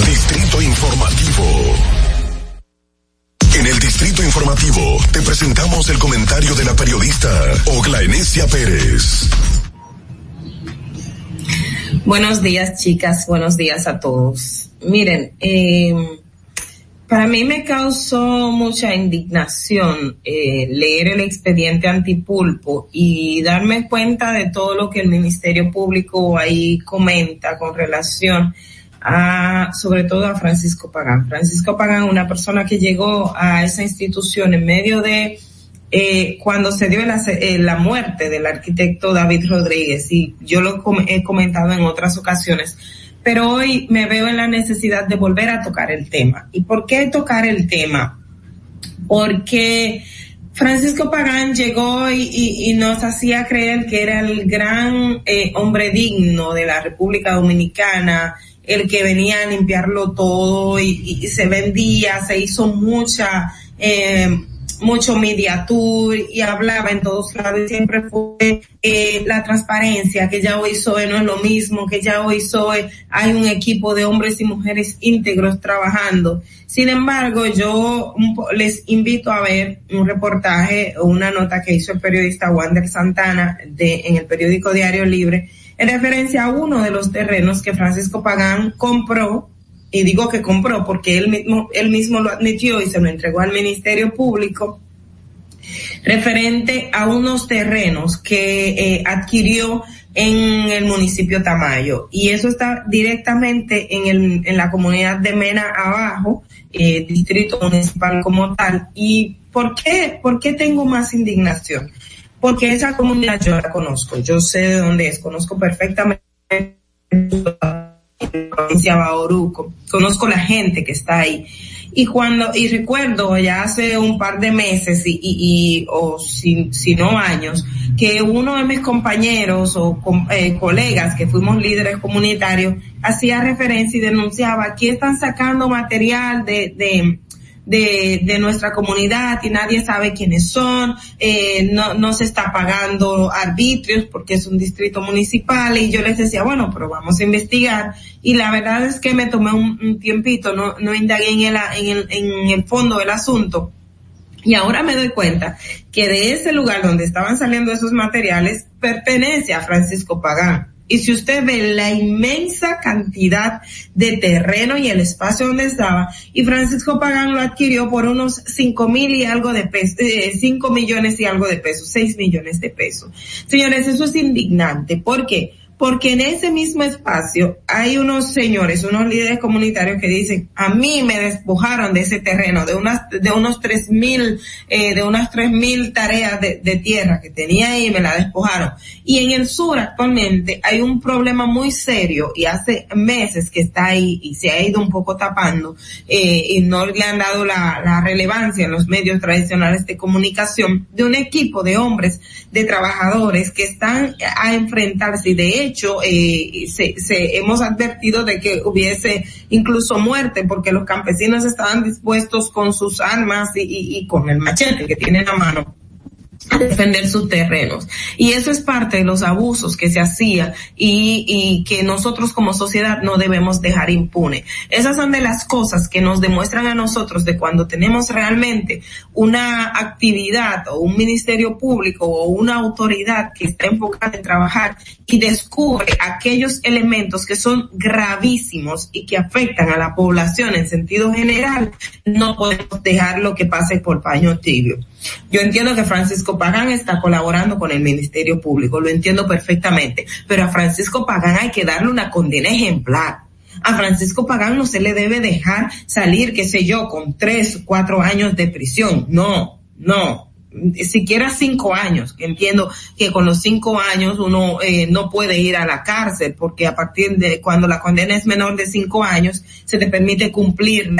Distrito Informativo. En el Distrito Informativo te presentamos el comentario de la periodista Ogla Enesia Pérez. Buenos días, chicas. Buenos días a todos. Miren, eh, para mí me causó mucha indignación eh, leer el expediente antipulpo y darme cuenta de todo lo que el Ministerio Público ahí comenta con relación a, sobre todo a Francisco Pagán. Francisco Pagán, una persona que llegó a esa institución en medio de eh, cuando se dio la, eh, la, muerte del arquitecto David Rodríguez, y yo lo he comentado en otras ocasiones, pero hoy me veo en la necesidad de volver a tocar el tema. ¿Y por qué tocar el tema? Porque Francisco Pagán llegó y, y, nos hacía creer que era el gran eh, hombre digno de la República Dominicana, el que venía a limpiarlo todo y, se vendía, se hizo mucha, eh, mucho media y hablaba en todos lados y siempre fue eh, la transparencia, que ya hoy SOE no es lo mismo, que ya hoy SOE hay un equipo de hombres y mujeres íntegros trabajando. Sin embargo, yo les invito a ver un reportaje o una nota que hizo el periodista Wander Santana de, en el periódico Diario Libre, en referencia a uno de los terrenos que Francisco Pagán compró, y digo que compró porque él mismo, él mismo lo admitió y se lo entregó al Ministerio Público, referente a unos terrenos que eh, adquirió en el municipio Tamayo. Y eso está directamente en, el, en la comunidad de Mena abajo, eh, distrito municipal como tal. ¿Y por qué, por qué tengo más indignación? Porque esa comunidad yo la conozco, yo sé de dónde es, conozco perfectamente la provincia de Bauruco, conozco la gente que está ahí. Y cuando, y recuerdo ya hace un par de meses y, y, o si, si, no años, que uno de mis compañeros o eh, colegas que fuimos líderes comunitarios hacía referencia y denunciaba, aquí están sacando material de, de, de, de nuestra comunidad y nadie sabe quiénes son, eh, no, no se está pagando arbitrios porque es un distrito municipal y yo les decía, bueno, pero vamos a investigar y la verdad es que me tomé un, tiempito, no, no indagué en el, en, el, en el fondo del asunto. Y ahora me doy cuenta que de ese lugar donde estaban saliendo esos materiales pertenece a Francisco Pagán. Y si usted ve la inmensa cantidad de terreno y el espacio donde estaba, y Francisco Pagán lo adquirió por unos cinco mil y algo de pesos, eh, cinco millones y algo de pesos, seis millones de pesos. Señores, eso es indignante. ¿Por qué? Porque en ese mismo espacio hay unos señores, unos líderes comunitarios que dicen, a mí me despojaron de ese terreno, de unas, de unos tres mil, eh, de unas tres mil tareas de, tierra que tenía ahí, me la despojaron. Y en el sur actualmente hay un problema muy serio y hace meses que está ahí y se ha ido un poco tapando, eh, y no le han dado la, la relevancia en los medios tradicionales de comunicación de un equipo de hombres, de trabajadores que están a enfrentarse y de hecho eh, se, se, hemos advertido de que hubiese incluso muerte porque los campesinos estaban dispuestos con sus armas y, y, y con el machete que tienen a mano defender sus terrenos. Y eso es parte de los abusos que se hacía y, y, que nosotros como sociedad no debemos dejar impune. Esas son de las cosas que nos demuestran a nosotros de cuando tenemos realmente una actividad o un ministerio público o una autoridad que está enfocada en trabajar y descubre aquellos elementos que son gravísimos y que afectan a la población en sentido general, no podemos dejar lo que pase por paño tibio. Yo entiendo que Francisco Pagán está colaborando con el Ministerio Público, lo entiendo perfectamente, pero a Francisco Pagán hay que darle una condena ejemplar. A Francisco Pagán no se le debe dejar salir, qué sé yo, con tres, cuatro años de prisión. No, no, siquiera cinco años. Entiendo que con los cinco años uno eh, no puede ir a la cárcel porque a partir de cuando la condena es menor de cinco años se te permite cumplir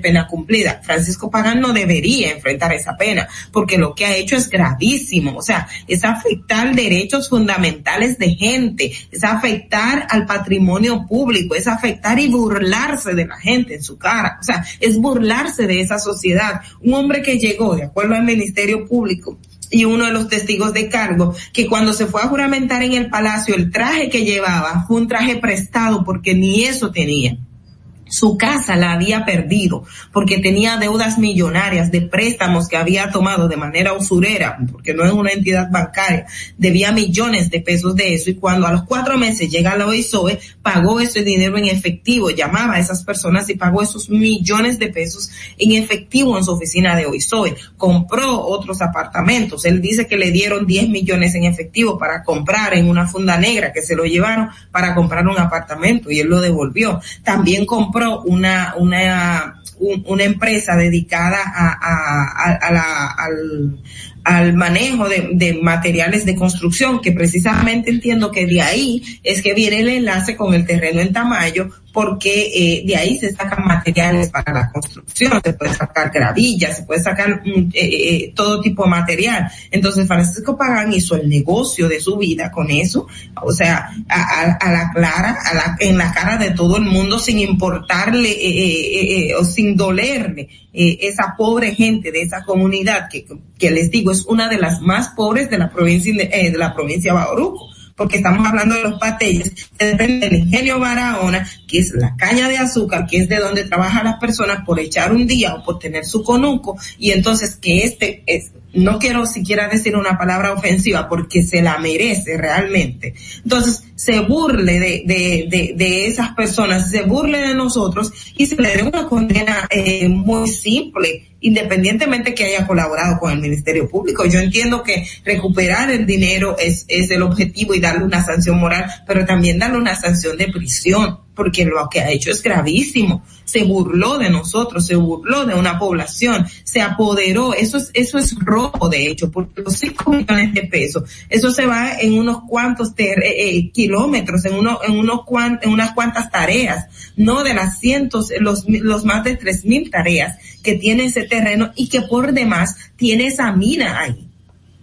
pena cumplida. Francisco Pagán no debería enfrentar esa pena, porque lo que ha hecho es gravísimo, o sea, es afectar derechos fundamentales de gente, es afectar al patrimonio público, es afectar y burlarse de la gente en su cara, o sea, es burlarse de esa sociedad. Un hombre que llegó, de acuerdo al Ministerio Público, y uno de los testigos de cargo, que cuando se fue a juramentar en el palacio, el traje que llevaba fue un traje prestado porque ni eso tenía su casa la había perdido porque tenía deudas millonarias de préstamos que había tomado de manera usurera, porque no es una entidad bancaria, debía millones de pesos de eso y cuando a los cuatro meses llega la OISOE, pagó ese dinero en efectivo, llamaba a esas personas y pagó esos millones de pesos en efectivo en su oficina de OISOE, compró otros apartamentos, él dice que le dieron 10 millones en efectivo para comprar en una funda negra que se lo llevaron para comprar un apartamento y él lo devolvió, también compró una, una, una empresa dedicada a, al, al manejo de, materiales de construcción, que precisamente entiendo que de ahí es que viene el enlace con el terreno en Tamayo, porque eh, de ahí se sacan materiales para la construcción, se puede sacar gravillas, se puede sacar mm, eh, eh, todo tipo de material. Entonces Francisco Pagán hizo el negocio de su vida con eso, o sea, a, la clara, a la, en la cara de todo el mundo sin importarle eh, eh, o sin dolerle esa pobre gente de esa comunidad que, que les digo es una de las más pobres de la provincia de la provincia de Bauruco porque estamos hablando de los patelles, depende del ingenio Barahona, que es la caña de azúcar, que es de donde trabajan las personas por echar un día o por tener su conuco, y entonces que este es, no quiero siquiera decir una palabra ofensiva porque se la merece realmente. Entonces, se burle de, de, de, de esas personas, se burle de nosotros y se le dé una condena eh, muy simple independientemente que haya colaborado con el Ministerio Público. Yo entiendo que recuperar el dinero es, es el objetivo y darle una sanción moral, pero también darle una sanción de prisión, porque lo que ha hecho es gravísimo. Se burló de nosotros, se burló de una población, se apoderó. Eso es, eso es robo, de hecho, porque los 5 millones de pesos, eso se va en unos cuantos eh, eh, kilómetros, en uno, en unos cuan en unas cuantas tareas, no de las cientos, los, los más de tres mil tareas que tiene ese terreno y que por demás tiene esa mina ahí.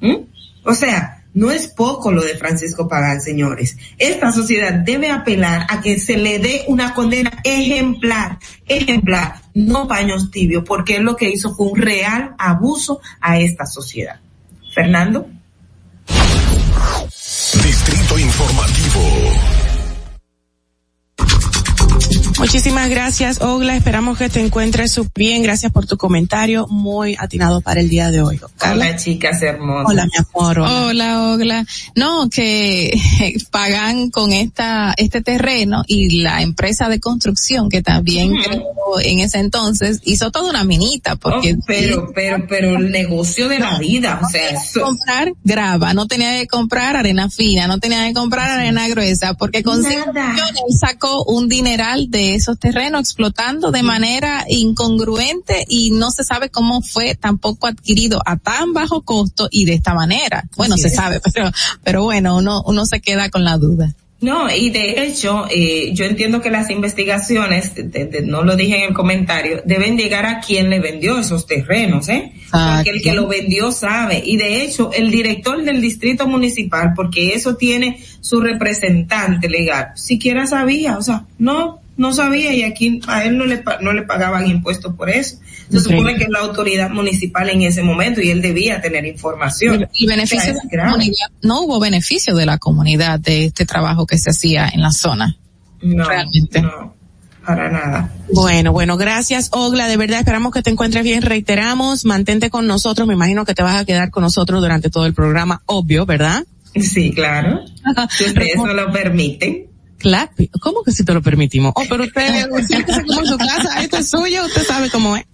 ¿Mm? O sea, no es poco lo de Francisco Pagán, señores. Esta sociedad debe apelar a que se le dé una condena ejemplar, ejemplar, no paños tibios, porque él lo que hizo fue un real abuso a esta sociedad. Fernando. Distrito Informativo. Muchísimas gracias, Ogla. Esperamos que te encuentres bien. Gracias por tu comentario, muy atinado para el día de hoy. Hola, chicas hermosas. Hola, mi amor. Hola. hola, Ogla. No, que <laughs> pagan con esta, este terreno y la empresa de construcción que también creó en ese entonces hizo toda una minita porque. Oh, pero, pero, pero el negocio de la vida, o sea, eso... comprar grava, no tenía que comprar arena fina, no tenía que comprar arena gruesa porque con él sacó un dineral de esos terrenos explotando de manera incongruente y no se sabe cómo fue tampoco adquirido a tan bajo costo y de esta manera. Bueno, Así se es. sabe, <laughs> pero, pero bueno, uno, uno se queda con la duda. No, y de hecho, eh, yo entiendo que las investigaciones, de, de, no lo dije en el comentario, deben llegar a quien le vendió esos terrenos, ¿eh? Ah, porque el que lo vendió sabe. Y de hecho, el director del distrito municipal, porque eso tiene su representante legal, siquiera sabía, o sea, no, no sabía y aquí a él no le, no le pagaban impuestos por eso. Se supone que es la autoridad municipal en ese momento y él debía tener información. Y beneficio o sea, de la comunidad, no hubo beneficio de la comunidad de este trabajo que se hacía en la zona. No, Realmente. no, para nada. Bueno, bueno, gracias, Ogla. De verdad esperamos que te encuentres bien. Reiteramos, mantente con nosotros. Me imagino que te vas a quedar con nosotros durante todo el programa, obvio, ¿verdad? Sí, claro. Si ustedes no lo permiten. Claro, ¿cómo que si te lo permitimos? Oh, pero usted, <laughs> siéntese como en su casa, esto es suyo, usted sabe cómo es.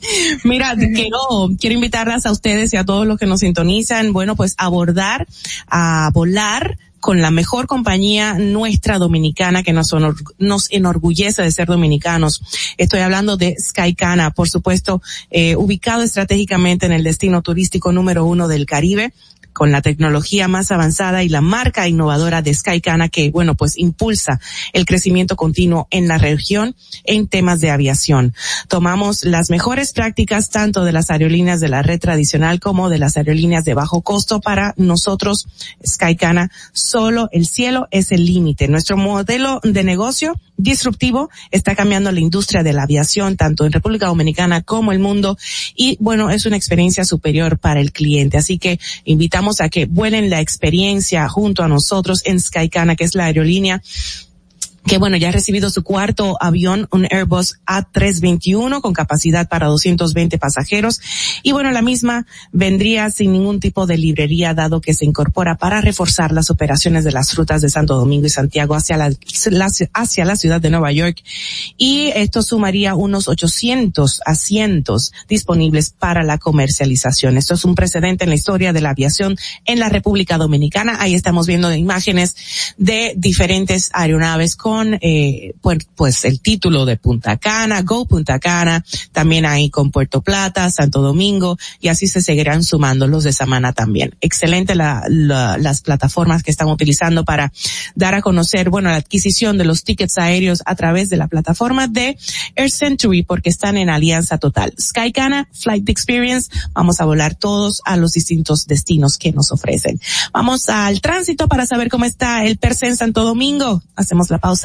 Mira, quiero, quiero invitarlas a ustedes y a todos los que nos sintonizan, bueno, pues abordar, a volar con la mejor compañía nuestra dominicana que nos, honor, nos enorgullece de ser dominicanos. Estoy hablando de Skycana, por supuesto, eh, ubicado estratégicamente en el destino turístico número uno del Caribe con la tecnología más avanzada y la marca innovadora de Skycana que, bueno, pues impulsa el crecimiento continuo en la región en temas de aviación. Tomamos las mejores prácticas tanto de las aerolíneas de la red tradicional como de las aerolíneas de bajo costo para nosotros, Skycana. Solo el cielo es el límite. Nuestro modelo de negocio disruptivo está cambiando la industria de la aviación tanto en República Dominicana como el mundo y bueno, es una experiencia superior para el cliente. Así que invitamos a que vuelen la experiencia junto a nosotros en Skycana, que es la aerolínea que bueno, ya ha recibido su cuarto avión, un Airbus A321 con capacidad para 220 pasajeros. Y bueno, la misma vendría sin ningún tipo de librería dado que se incorpora para reforzar las operaciones de las rutas de Santo Domingo y Santiago hacia la, hacia la ciudad de Nueva York. Y esto sumaría unos 800 asientos disponibles para la comercialización. Esto es un precedente en la historia de la aviación en la República Dominicana. Ahí estamos viendo imágenes de diferentes aeronaves con eh, pues, pues, el título de Punta Cana, Go Punta Cana, también ahí con Puerto Plata, Santo Domingo, y así se seguirán sumando los de Samana también. Excelente la, la, las plataformas que están utilizando para dar a conocer, bueno, la adquisición de los tickets aéreos a través de la plataforma de Air Century porque están en alianza total. Skycana, Flight Experience, vamos a volar todos a los distintos destinos que nos ofrecen. Vamos al tránsito para saber cómo está el Perse en Santo Domingo. Hacemos la pausa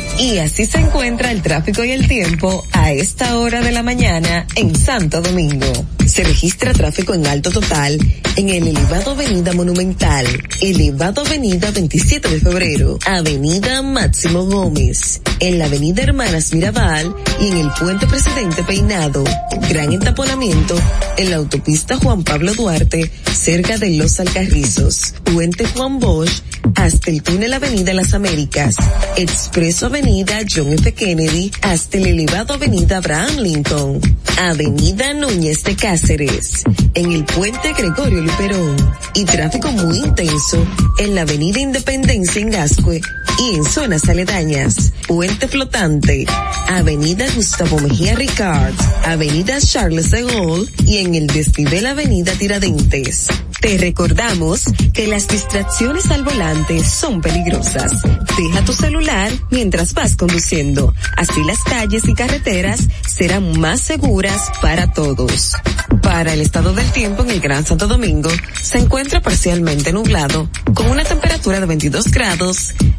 Y así se encuentra el tráfico y el tiempo a esta hora de la mañana en Santo Domingo. Se registra tráfico en alto total en el elevado Avenida Monumental, elevado Avenida 27 de Febrero, Avenida Máximo Gómez, en la Avenida Hermanas Mirabal y en el Puente Presidente Peinado. Gran entaponamiento en la autopista Juan Pablo Duarte, cerca de Los Alcarrizos, Puente Juan Bosch, hasta el túnel Avenida Las Américas, Expreso Avenida John F. Kennedy hasta el elevado Avenida Abraham Lincoln, Avenida Núñez de Cáceres, en el puente Gregorio Luperón y tráfico muy intenso en la Avenida Independencia en Gascue y en zonas aledañas, Puente Flotante, Avenida Gustavo Mejía Ricard, Avenida Charles de Gaulle y en el desnivel Avenida Tiradentes. Te recordamos que las distracciones al volante son peligrosas. Deja tu celular mientras vas conduciendo. Así las calles y carreteras serán más seguras para todos. Para el estado del tiempo en el Gran Santo Domingo, se encuentra parcialmente nublado, con una temperatura de 22 grados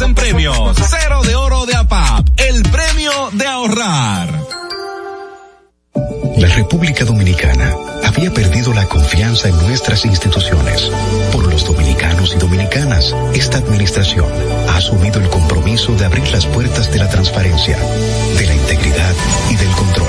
en premios. Cero de oro de APAP, el premio de ahorrar. La República Dominicana había perdido la confianza en nuestras instituciones. Por los dominicanos y dominicanas, esta administración ha asumido el compromiso de abrir las puertas de la transparencia, de la integridad y del control.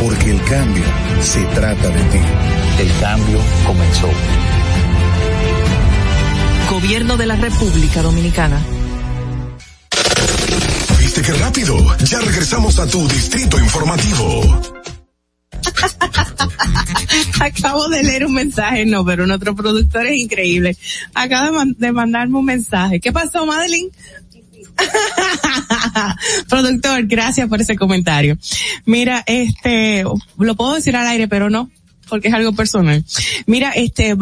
Porque el cambio se trata de ti. El cambio comenzó. Gobierno de la República Dominicana. ¿Viste qué rápido? Ya regresamos a tu Distrito Informativo. <laughs> Acabo de leer un mensaje, no, pero nuestro productor es increíble. Acaba de, man- de mandarme un mensaje. ¿Qué pasó, Madeline? <laughs> Productor, gracias por ese comentario. Mira, este, lo puedo decir al aire, pero no, porque es algo personal. Mira, este,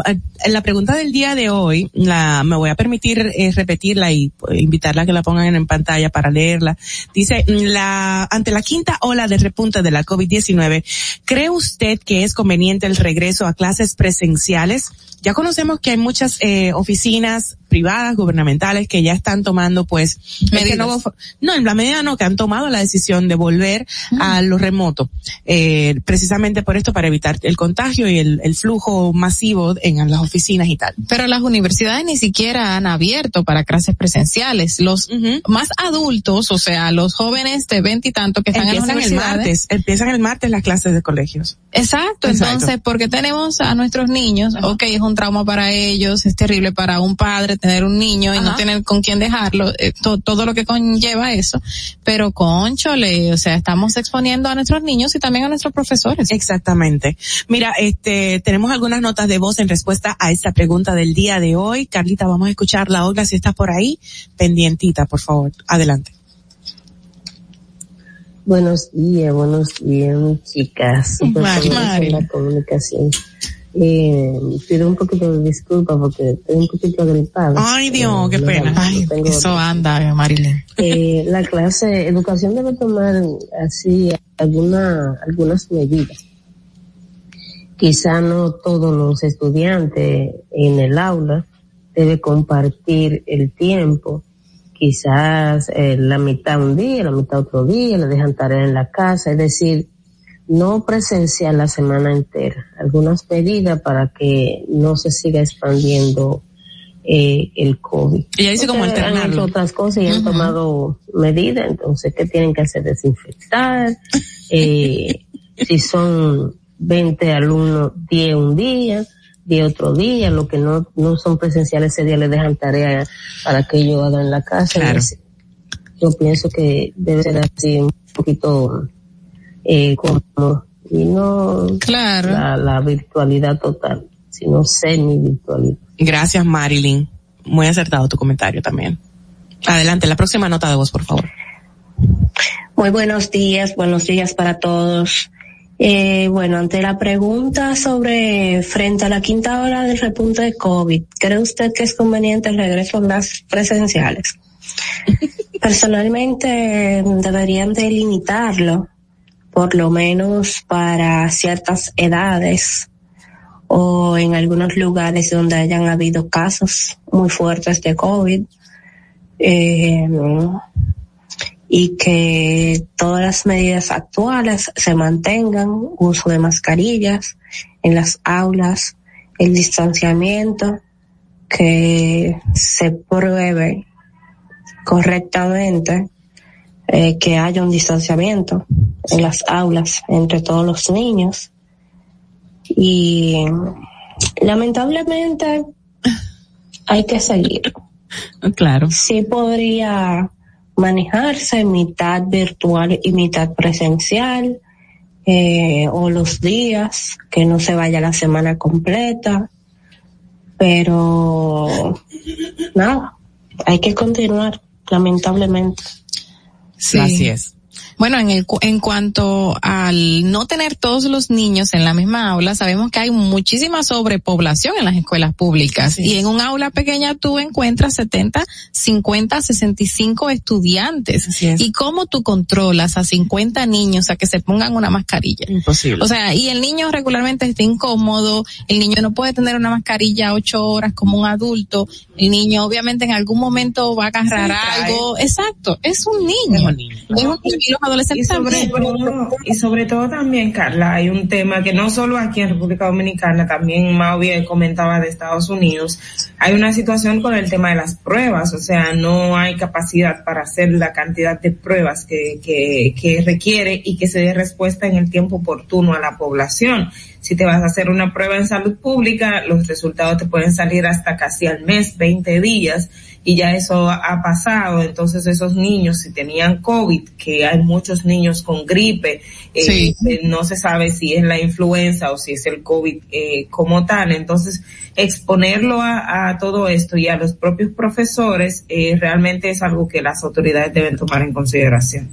la pregunta del día de hoy, la, me voy a permitir eh, repetirla y pues, invitarla a que la pongan en pantalla para leerla. Dice, la, ante la quinta ola de repunte de la COVID-19, ¿cree usted que es conveniente el regreso a clases presenciales? Ya conocemos que hay muchas eh, oficinas privadas, gubernamentales, que ya están tomando pues este nuevo fo- no, en la medida no, que han tomado la decisión de volver a lo remoto, eh, precisamente por esto, para evitar el contagio y el, el flujo masivo en las oficinas y tal. Pero las universidades ni siquiera han abierto para clases presenciales. Los más adultos, o sea, los jóvenes de veinte y tanto que están en las Empiezan el universidades. martes, empiezan el martes las clases de colegios. Exacto, Exacto. entonces, porque tenemos a nuestros niños, ok, es un trauma para ellos, es terrible para un padre tener un niño y no Ajá. tener con quién dejarlo, eh, to- todo lo que conlleva eso, pero conchole, o sea, estamos exponiendo a nuestros niños y también a nuestros profesores. Exactamente. Mira, este, tenemos algunas notas de voz en respuesta a esta pregunta del día de hoy. Carlita, vamos a escuchar la Olga si estás por ahí. Pendientita, por favor. Adelante. Buenos días, buenos días, chicas. <laughs> Super Mari. Mari. en la comunicación. Eh, pido un poquito de disculpa porque estoy un poquito agripada. Ay, Dios, qué no, pena. Ay, eso anda, Marilyn. Eh, la clase, educación debe tomar así alguna, algunas medidas. Quizá no todos los estudiantes en el aula debe compartir el tiempo. Quizás eh, la mitad un día, la mitad otro día, le dejan tarea en la casa, es decir, no presencial la semana entera. Algunas medidas para que no se siga expandiendo eh, el COVID. Ella dice como Porque Han hecho otras cosas y han tomado medidas, entonces, ¿qué tienen que hacer? Desinfectar. Eh, <laughs> si son 20 alumnos, 10 un día, 10 otro día, lo que no, no son presenciales ese día les dejan tarea para que ellos hagan en la casa. Claro. Yo pienso que debe ser así un poquito eh, como y no claro. la, la virtualidad total, sino semi-virtualidad. Gracias, Marilyn. Muy acertado tu comentario también. Adelante, la próxima nota de voz, por favor. Muy buenos días, buenos días para todos. Eh, bueno, ante la pregunta sobre frente a la quinta hora del repunte de COVID, ¿cree usted que es conveniente el regreso a las presenciales? <laughs> Personalmente deberían de limitarlo, por lo menos para ciertas edades o en algunos lugares donde hayan habido casos muy fuertes de COVID. Eh, y que todas las medidas actuales se mantengan, uso de mascarillas en las aulas, el distanciamiento, que se pruebe correctamente eh, que haya un distanciamiento en las aulas entre todos los niños y lamentablemente hay que seguir. Claro. Sí podría manejarse mitad virtual y mitad presencial, eh, o los días, que no se vaya la semana completa, pero nada, hay que continuar, lamentablemente. Sí. Así es. Bueno, en, el, en cuanto al no tener todos los niños en la misma aula, sabemos que hay muchísima sobrepoblación en las escuelas públicas. Así Y en un aula pequeña tú encuentras 70, 50, 65 estudiantes. Es. ¿Y cómo tú controlas a 50 niños a que se pongan una mascarilla? Imposible. O sea, y el niño regularmente está incómodo, el niño no puede tener una mascarilla ocho horas como un adulto, el niño obviamente en algún momento va a agarrar Sí, algo. Exacto, es un niño. Es un niño. y los Y adolescentes sobre, también. todo, y sobre todo también, Carla, hay un tema que no solo aquí en República Dominicana, también Mau bien comentaba de Estados Unidos, hay una situación con el tema de las pruebas, o sea, no hay capacidad para hacer la cantidad de pruebas que, que, que requiere y que se dé respuesta en el tiempo oportuno a la población. Si te vas a hacer una prueba en salud pública, los resultados te pueden salir hasta casi al mes, 20 días y ya eso ha pasado, entonces esos niños si tenían COVID, que hay muchos niños con gripe, eh, eh, no se sabe si es la influenza o si es el COVID eh, como tal, entonces exponerlo a, a, todo esto y a los propios profesores eh, realmente es algo que las autoridades deben tomar en consideración.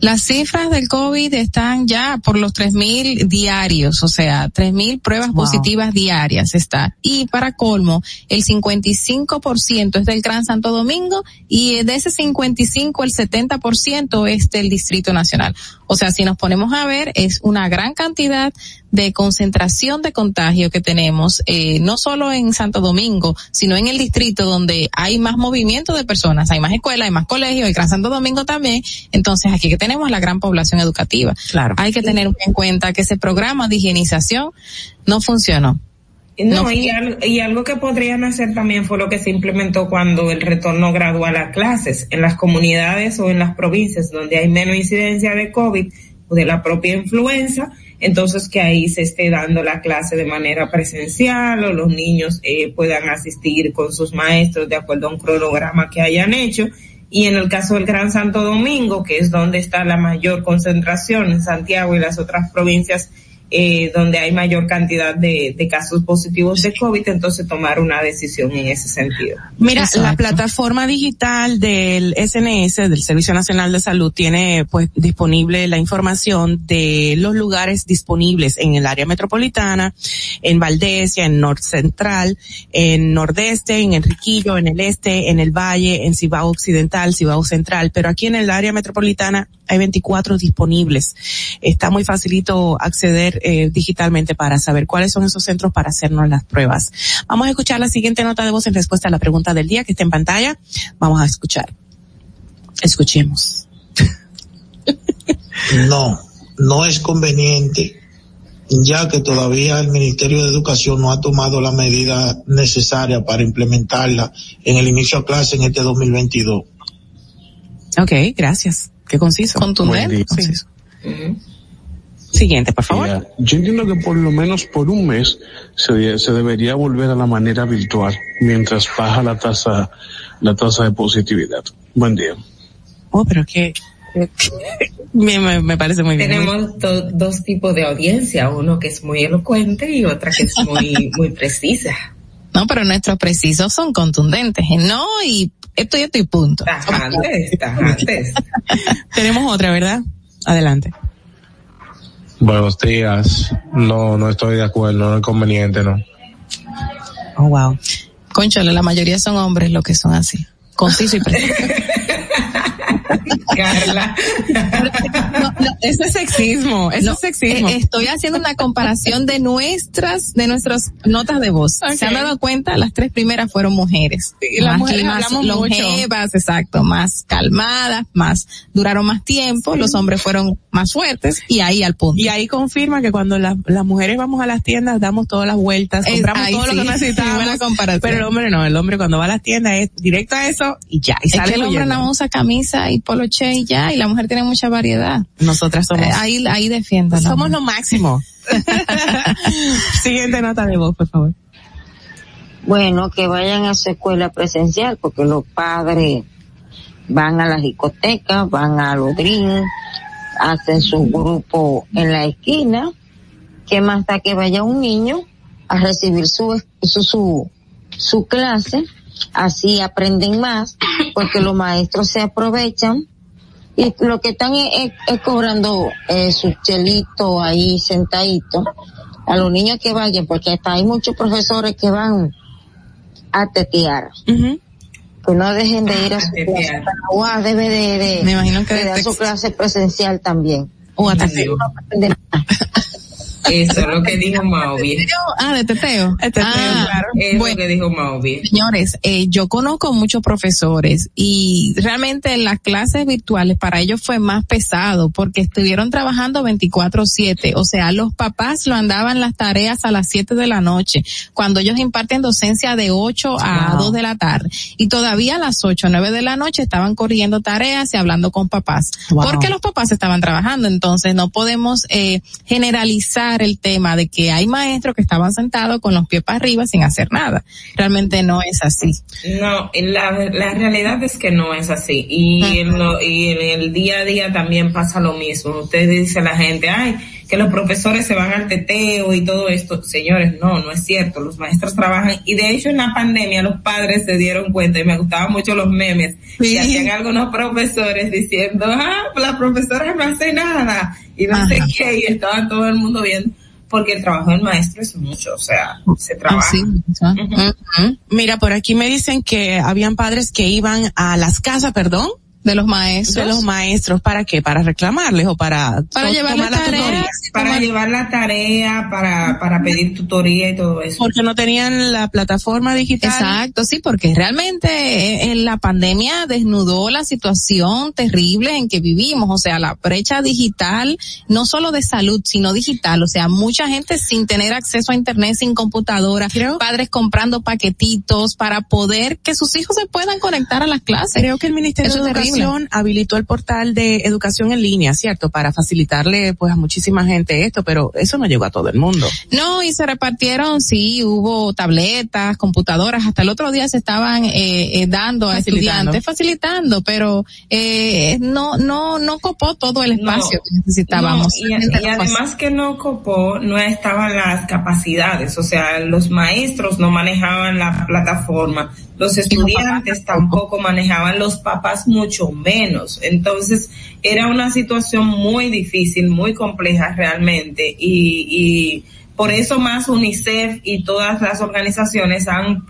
Las cifras del COVID están ya por los 3.000 diarios, o sea, 3.000 pruebas wow. positivas diarias está. Y para colmo, el 55% es del Gran Santo Domingo y de ese 55 el 70% es del Distrito Nacional. O sea, si nos ponemos a ver, es una gran cantidad de concentración de contagio que tenemos, eh, no solo en Santo Domingo, sino en el distrito donde hay más movimiento de personas, hay más escuelas, hay más colegios, el Gran Santo Domingo también. Entonces, aquí que tenemos la gran población educativa. Claro. Hay que tener en cuenta que ese programa de higienización no funcionó. No, no y, algo, y, algo, que podrían hacer también fue lo que se implementó cuando el retorno gradual a clases en las comunidades o en las provincias donde hay menos incidencia de COVID o de la propia influenza, entonces que ahí se esté dando la clase de manera presencial o los niños eh, puedan asistir con sus maestros de acuerdo a un cronograma que hayan hecho. Y en el caso del Gran Santo Domingo, que es donde está la mayor concentración en Santiago y las otras provincias eh, donde hay mayor cantidad de, de, casos positivos de COVID, entonces tomar una decisión en ese sentido. Mira, Exacto. la plataforma digital del SNS, del Servicio Nacional de Salud, tiene pues disponible la información de los lugares disponibles en el área metropolitana, en Valdesia, en Norte Central, en Nordeste, en Enriquillo, en el Este, en el Valle, en Cibao Occidental, Cibao Central, pero aquí en el área metropolitana hay 24 disponibles. Está muy facilito acceder eh, digitalmente para saber cuáles son esos centros para hacernos las pruebas. Vamos a escuchar la siguiente nota de voz en respuesta a la pregunta del día que está en pantalla. Vamos a escuchar. Escuchemos. <laughs> No, no es conveniente ya que todavía el Ministerio de Educación no ha tomado la medida necesaria para implementarla en el inicio de clase en este 2022. Ok, gracias. Qué conciso. Contundente. Conciso. Uh -huh. Siguiente, por favor. Yeah. Yo entiendo que por lo menos por un mes se, se, debería volver a la manera virtual mientras baja la tasa, la tasa de positividad. Buen día. Oh, pero que <laughs> me, me, me, parece muy bien. Tenemos do, dos tipos de audiencia, uno que es muy elocuente y otra que es muy, <laughs> muy precisa. No, pero nuestros precisos son contundentes. No, y esto y esto y punto. Tajantes, tajantes. <laughs> Tenemos otra, ¿verdad? Adelante. Buenos días. No, no estoy de acuerdo, no es conveniente, no. Oh, wow. Conchale, la mayoría son hombres lo que son así. Conciso y preciso. <laughs> <laughs> Carla. No, no, eso es sexismo, eso no, es sexismo. Eh, estoy haciendo una comparación de nuestras, de nuestras notas de voz. Okay. ¿Se han dado cuenta? Las tres primeras fueron mujeres. Sí, las mujeres más longevas, mucho. exacto, más calmadas, más, duraron más tiempo, sí. los hombres fueron más fuertes y ahí al punto. Y ahí confirma que cuando la, las mujeres vamos a las tiendas damos todas las vueltas, compramos todo sí, lo que <laughs> necesitamos. pero el hombre no, el hombre cuando va a las tiendas es directo a eso y ya. Y es sale que el hombre no usa camisa y poloche y ya, y la mujer tiene mucha variedad. Nosotras somos. Eh, ahí, ahí defiendan. Somos lo máximo. <laughs> Siguiente nota de voz, por favor. Bueno, que vayan a su escuela presencial, porque los padres van a las discotecas, van a los drinks, hacen su grupo en la esquina, que más da que vaya un niño a recibir su, su, su, su clase, así aprenden más, porque los maestros se aprovechan y lo que están es, cobrando eh, su chelito ahí sentadito a los niños que vayan, porque hasta hay muchos profesores que van a tetear. Uh -huh. Que no dejen de ir a su clase. La debe de, de, Me imagino que de dar su clase presencial también. O a. <laughs> Eso es lo que dijo <laughs> Mauvi. Ah, de teteo. Ah, claro. Es bueno, lo que dijo Mauvi. Señores, eh, yo conozco muchos profesores y realmente en las clases virtuales para ellos fue más pesado porque estuvieron trabajando 24/7. O sea, los papás lo andaban las tareas a las 7 de la noche cuando ellos imparten docencia de 8 a wow. 2 de la tarde. Y todavía a las 8 o 9 de la noche estaban corriendo tareas y hablando con papás. Wow. Porque los papás estaban trabajando. Entonces no podemos eh, generalizar el tema de que hay maestros que estaban sentados con los pies para arriba sin hacer nada. Realmente no es así. No, la, la realidad es que no es así. Y, en lo, y en el día a día también pasa lo mismo. Usted dice a la gente, ay, que los profesores se van al teteo y todo esto. Señores, no, no es cierto. Los maestros trabajan y de hecho en la pandemia los padres se dieron cuenta y me gustaban mucho los memes y hacían algunos profesores diciendo, ah, la profesora no hace nada y no sé qué y estaba todo el mundo viendo porque el trabajo del maestro es mucho, o sea, se trabaja. Mira, por aquí me dicen que habían padres que iban a las casas, perdón, de los maestros. De los maestros, ¿para qué? Para reclamarles o para, para llevar la tarea. Para llevar la tarea, para, para pedir tutoría y todo eso. Porque no tenían la plataforma digital. Exacto, sí, porque realmente eh, en la pandemia desnudó la situación terrible en que vivimos, o sea, la brecha digital, no solo de salud, sino digital, o sea, mucha gente sin tener acceso a internet, sin computadora, padres comprando paquetitos para poder que sus hijos se puedan conectar a las clases. Creo que el Ministerio de Educación habilitó el portal de educación en línea, ¿cierto? Para facilitarle pues a muchísima gente esto, pero eso no llegó a todo el mundo. No, y se repartieron, sí, hubo tabletas, computadoras, hasta el otro día se estaban eh, eh dando a estudiantes, facilitando, pero eh, no, no, no copó todo el espacio que necesitábamos. y, además que no copó, no estaban las capacidades, o sea, los maestros no manejaban la plataforma los estudiantes tampoco manejaban, los papás mucho menos. Entonces era una situación muy difícil, muy compleja realmente y, y por eso más UNICEF y todas las organizaciones han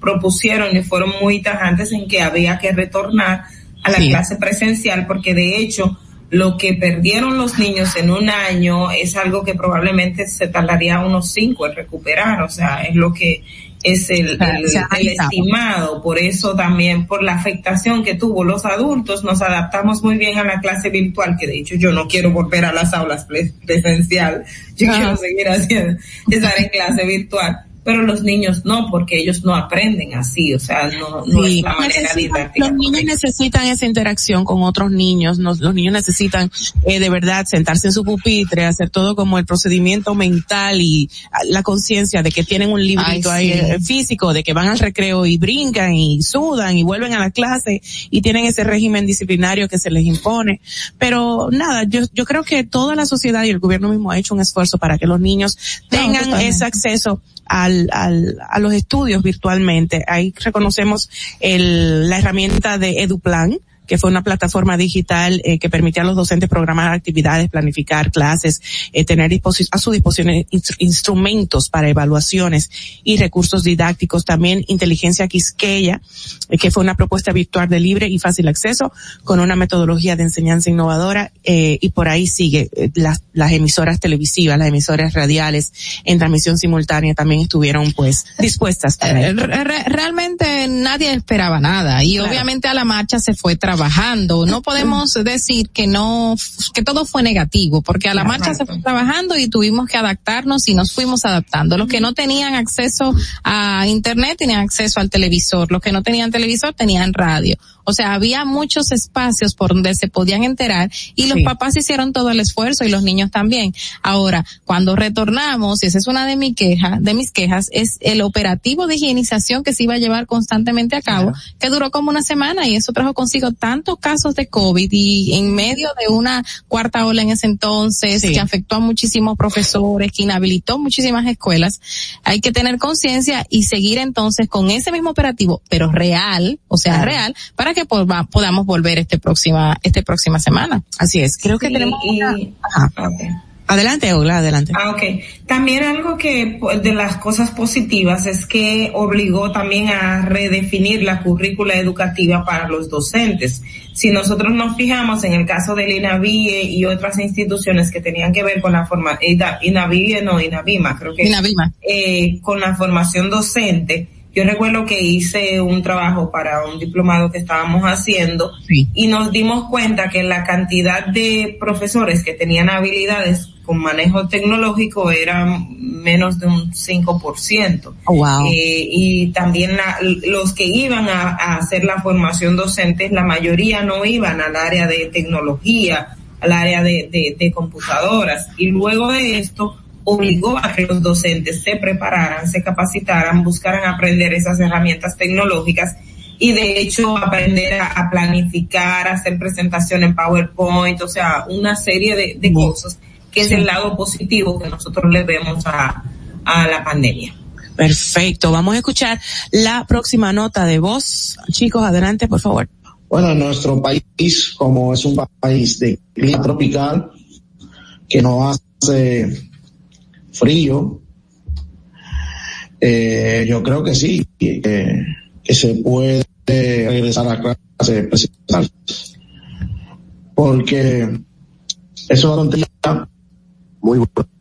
propusieron y fueron muy tajantes en que había que retornar a la clase presencial porque de hecho lo que perdieron los niños en un año es algo que probablemente se tardaría unos cinco en recuperar, o sea, es lo que es el, el, estimado, por eso también por la afectación que tuvo los adultos, nos adaptamos muy bien a la clase virtual, que de hecho yo no quiero volver a las aulas presencial, yo quiero seguir haciendo, estar en clase virtual pero los niños no, porque ellos no aprenden así, o sea, no, no es la manera didáctica. Los niños necesitan esa interacción con otros niños, los niños necesitan eh, de verdad sentarse en su pupitre, hacer todo como el procedimiento mental y la conciencia de que tienen un librito ahí eh, físico, de que van al recreo y brincan y sudan y vuelven a la clase y tienen ese régimen disciplinario que se les impone. Pero nada, yo, yo creo que toda la sociedad y el gobierno mismo ha hecho un esfuerzo para que los niños tengan ese acceso al, al, a los estudios virtualmente. Ahí reconocemos el, la herramienta de EduPlan, que fue una plataforma digital eh, que permitía a los docentes programar actividades, planificar clases, eh, tener a su disposición instrumentos para evaluaciones y recursos didácticos. También Inteligencia Quisqueya, eh, que fue una propuesta virtual de libre y fácil acceso con una metodología de enseñanza innovadora y por ahí sigue las, las emisoras televisivas, las emisoras radiales en transmisión simultánea también estuvieron pues dispuestas. <laughs> realmente nadie esperaba nada y obviamente a la marcha se fue trabajando. No podemos decir que no, que todo fue negativo, porque a la marcha se fue trabajando y tuvimos que adaptarnos y nos fuimos adaptando. Los que no tenían acceso a internet tenían acceso al televisor, los que no tenían televisor tenían radio. O sea, había muchos espacios por donde se podían enterar y los papás hicieron todo el esfuerzo y los niños también. Ahora, cuando retornamos, y esa es una de mis quejas, de mis quejas, es el operativo de higienización que se iba a llevar constantemente a cabo, que duró como una semana y eso trajo consigo tantos casos de COVID y en medio de una cuarta ola en ese entonces que afectó a muchísimos profesores, que inhabilitó muchísimas escuelas, hay que tener conciencia y seguir entonces con ese mismo operativo, pero real, o sea, real, para que podamos volver este próxima, este próxima semana. Así es. Creo que tenemos Adelante, Ola, adelante. Ah, ok. También algo que pues, de las cosas positivas es que obligó también a redefinir la currícula educativa para los docentes. Si nosotros nos fijamos en el caso del INAVIE y otras instituciones que tenían que ver con la formación, INAVIE no, INAVIMA, creo que. INAVIMA. Eh, con la formación docente, yo recuerdo que hice un trabajo para un diplomado que estábamos haciendo y nos dimos cuenta que la cantidad de profesores que tenían habilidades con manejo tecnológico era menos de un 5%. wow. Eh, y también los que iban a, hacer la formación docente, la mayoría no iban al área de tecnología, al área de computadoras. Y luego de esto, obligó a que los docentes se prepararan, se capacitaran, buscaran aprender esas herramientas tecnológicas y de hecho aprender a, planificar, a hacer presentación en PowerPoint, o sea, una serie de, cosas que es el lado positivo que nosotros le vemos a, a la pandemia. Perfecto, vamos a escuchar la próxima nota de voz. Chicos, adelante, por favor. Bueno, nuestro país, como es un país de clima tropical, que no hace frío, eh, yo creo que sí, que, que se puede regresar a clase presencial. Porque eso es una muy bueno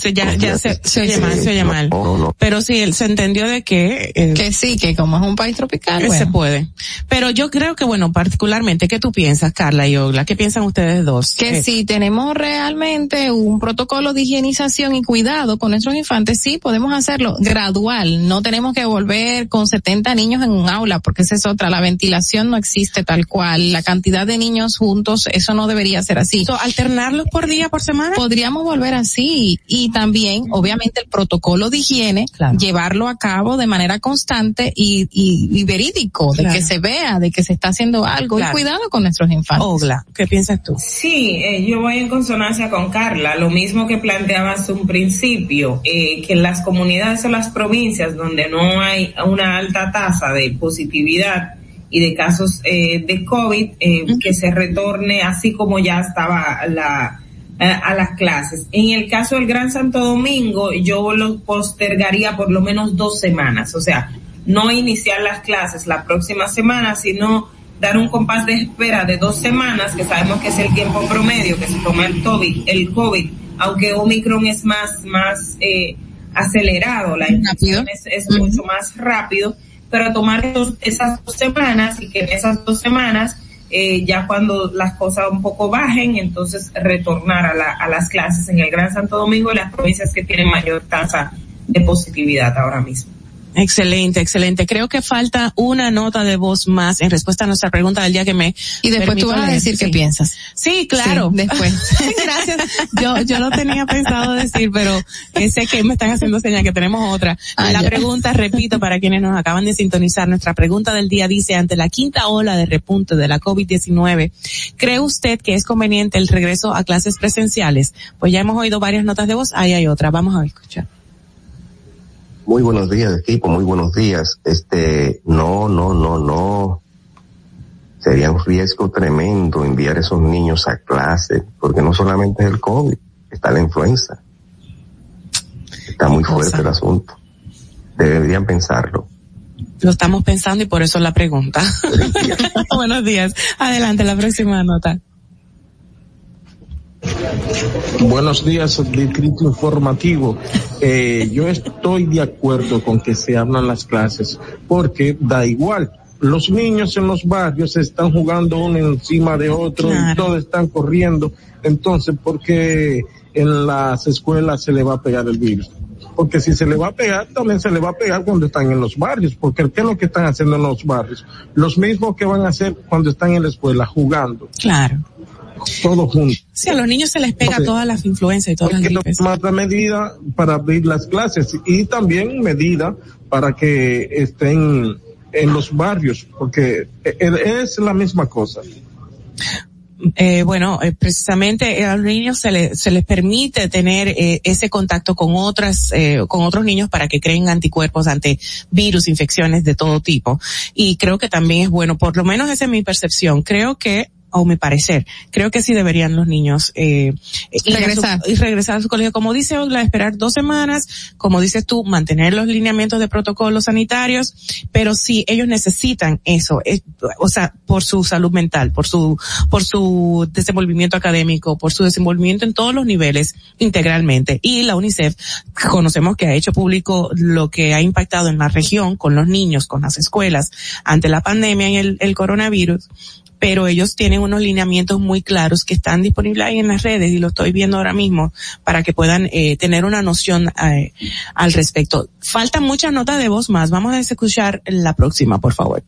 se, ya, ya se, oye mal, se oye mal. Pero sí, él se entendió de que... Eh, que sí, que como es un país tropical, Se puede. Pero yo creo que, bueno, particularmente, ¿qué tú piensas, Carla y Ogla? ¿Qué piensan ustedes dos? Que eh, si tenemos realmente un protocolo de higienización y cuidado con nuestros infantes, sí, podemos hacerlo gradual. No tenemos que volver con 70 niños en un aula, porque esa es otra. La ventilación no existe tal cual. La cantidad de niños juntos, eso no debería ser así. ¿Alternarlos por día, por semana? Podríamos volver así y también, obviamente, el protocolo de higiene, llevarlo a cabo de manera constante y, y, verídico, de que se vea, de que se está haciendo algo y cuidado con nuestros infantes. Ogla, ¿qué piensas tú? Sí, eh, yo voy en consonancia con Carla, lo mismo que planteabas un principio, eh, que en las comunidades o las provincias donde no hay una alta tasa de positividad, y de casos eh, de COVID, eh, que se retorne así como ya estaba la, a las clases. En el caso del Gran Santo Domingo, yo lo postergaría por lo menos dos semanas, o sea, no iniciar las clases la próxima semana, sino dar un compás de espera de dos semanas, que sabemos que es el tiempo promedio que se toma el COVID, el COVID aunque Omicron es más, más eh, acelerado, la infección es, mucho más rápido, pero tomar esas dos semanas y que en esas dos semanas eh, ya cuando las cosas un poco bajen, entonces retornar a, la, a las clases en el Gran Santo Domingo y las provincias que tienen mayor tasa de positividad ahora mismo. Excelente, excelente. Creo que falta una nota de voz más en respuesta a nuestra pregunta del día que me. Y después tú vas a decir qué piensas. Sí, claro. después. <laughs> Gracias. Yo, yo lo tenía pensado decir, pero sé que me están haciendo señal que tenemos otra. Ah, la pregunta, repito, para quienes nos acaban de sintonizar, nuestra pregunta del día dice, ante la quinta ola de repunte de la COVID-19, ¿cree usted que es conveniente el regreso a clases presenciales? Pues ya hemos oído varias notas de voz, ahí hay otra. Vamos a escuchar. Muy buenos días, equipo, muy buenos días. Este, no, no, no, no. Sería un riesgo tremendo enviar a esos niños a clase, porque no solamente es el COVID, está la influenza. Está muy fuerte el asunto. Deberían pensarlo. Lo estamos pensando y por eso la pregunta. buenos días. <laughs> Adelante, la próxima nota. Buenos días, distrito informativo. Eh, yo estoy de acuerdo con que se hablan las clases, porque da igual. Los niños en los barrios están jugando uno encima de otro y todos están corriendo. Entonces, ¿por qué en las escuelas se le va a pegar el virus? Porque si se le va a pegar, también se le va a pegar cuando están en los barrios. Porque ¿qué es lo que están haciendo en los barrios? Los mismos que van a hacer cuando están en la escuela, jugando. Claro todo junto. Sí, a los niños se les pega todas las influencias y todas las gripes. Más medida para abrir las clases y también medida para que estén en los barrios, porque e, e, es la misma cosa. Eh, bueno, eh, precisamente a los niños se, les se les permite tener eh, ese contacto con otras, con otros niños para que creen anticuerpos ante virus, infecciones de todo tipo. Y creo que también es bueno, por lo menos esa es mi percepción. Creo que o mi parecer. Creo que sí deberían los niños eh, regresar. y regresar a su colegio. Como dice Ogla, esperar dos semanas, como dices tú, mantener los lineamientos de protocolos sanitarios, pero sí, ellos necesitan eso, o sea, por su salud mental, por su, por su desenvolvimiento académico, por su desenvolvimiento en todos los niveles integralmente. Y la UNICEF, conocemos que ha hecho público lo que ha impactado en la región con los niños, con las escuelas, ante la pandemia y el, el coronavirus pero ellos tienen unos lineamientos muy claros que están disponibles ahí en las redes y lo estoy viendo ahora mismo para que puedan eh, tener una noción eh, al respecto. Faltan muchas notas de voz más. Vamos a escuchar la próxima, por favor.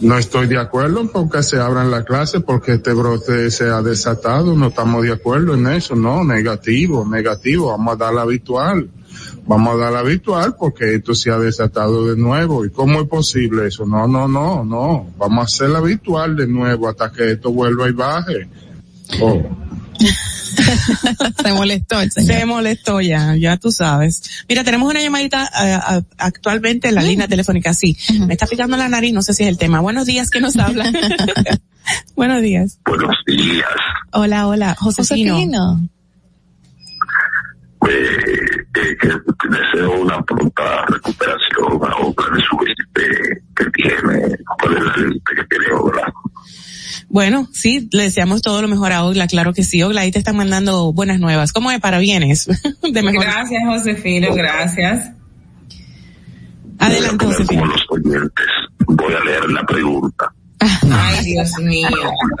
No estoy de acuerdo con que se abran las clases porque este brote se ha desatado. No estamos de acuerdo en eso. No, negativo, negativo. Vamos a dar la habitual. Vamos a dar la habitual porque esto se ha desatado de nuevo. ¿Y cómo es posible eso? No, no, no, no. Vamos a hacer la habitual de nuevo hasta que esto vuelva y baje. Oh. se molestó. el Se molestó ya, ya tú sabes. Mira, tenemos una llamadita eh, actualmente en la línea telefónica, sí. Me está picando la nariz, no sé si es el tema. Buenos días, ¿quién nos habla? <laughs> Buenos días. Buenos días. Hola, hola, Josefino. Josefino. Eh, eh, que deseo una pronta recuperación a de su gripe que tiene, por el gripe que tiene obra. Bueno, sí, le deseamos todo lo mejor a Ogla, claro que sí. Ogla, ahí te están mandando buenas nuevas. ¿Cómo es para bienes? <laughs> De mejor. Gracias, Josefino, gracias. Adelante, Como los oyentes, voy a leer la pregunta. <laughs> Ay, Dios mío.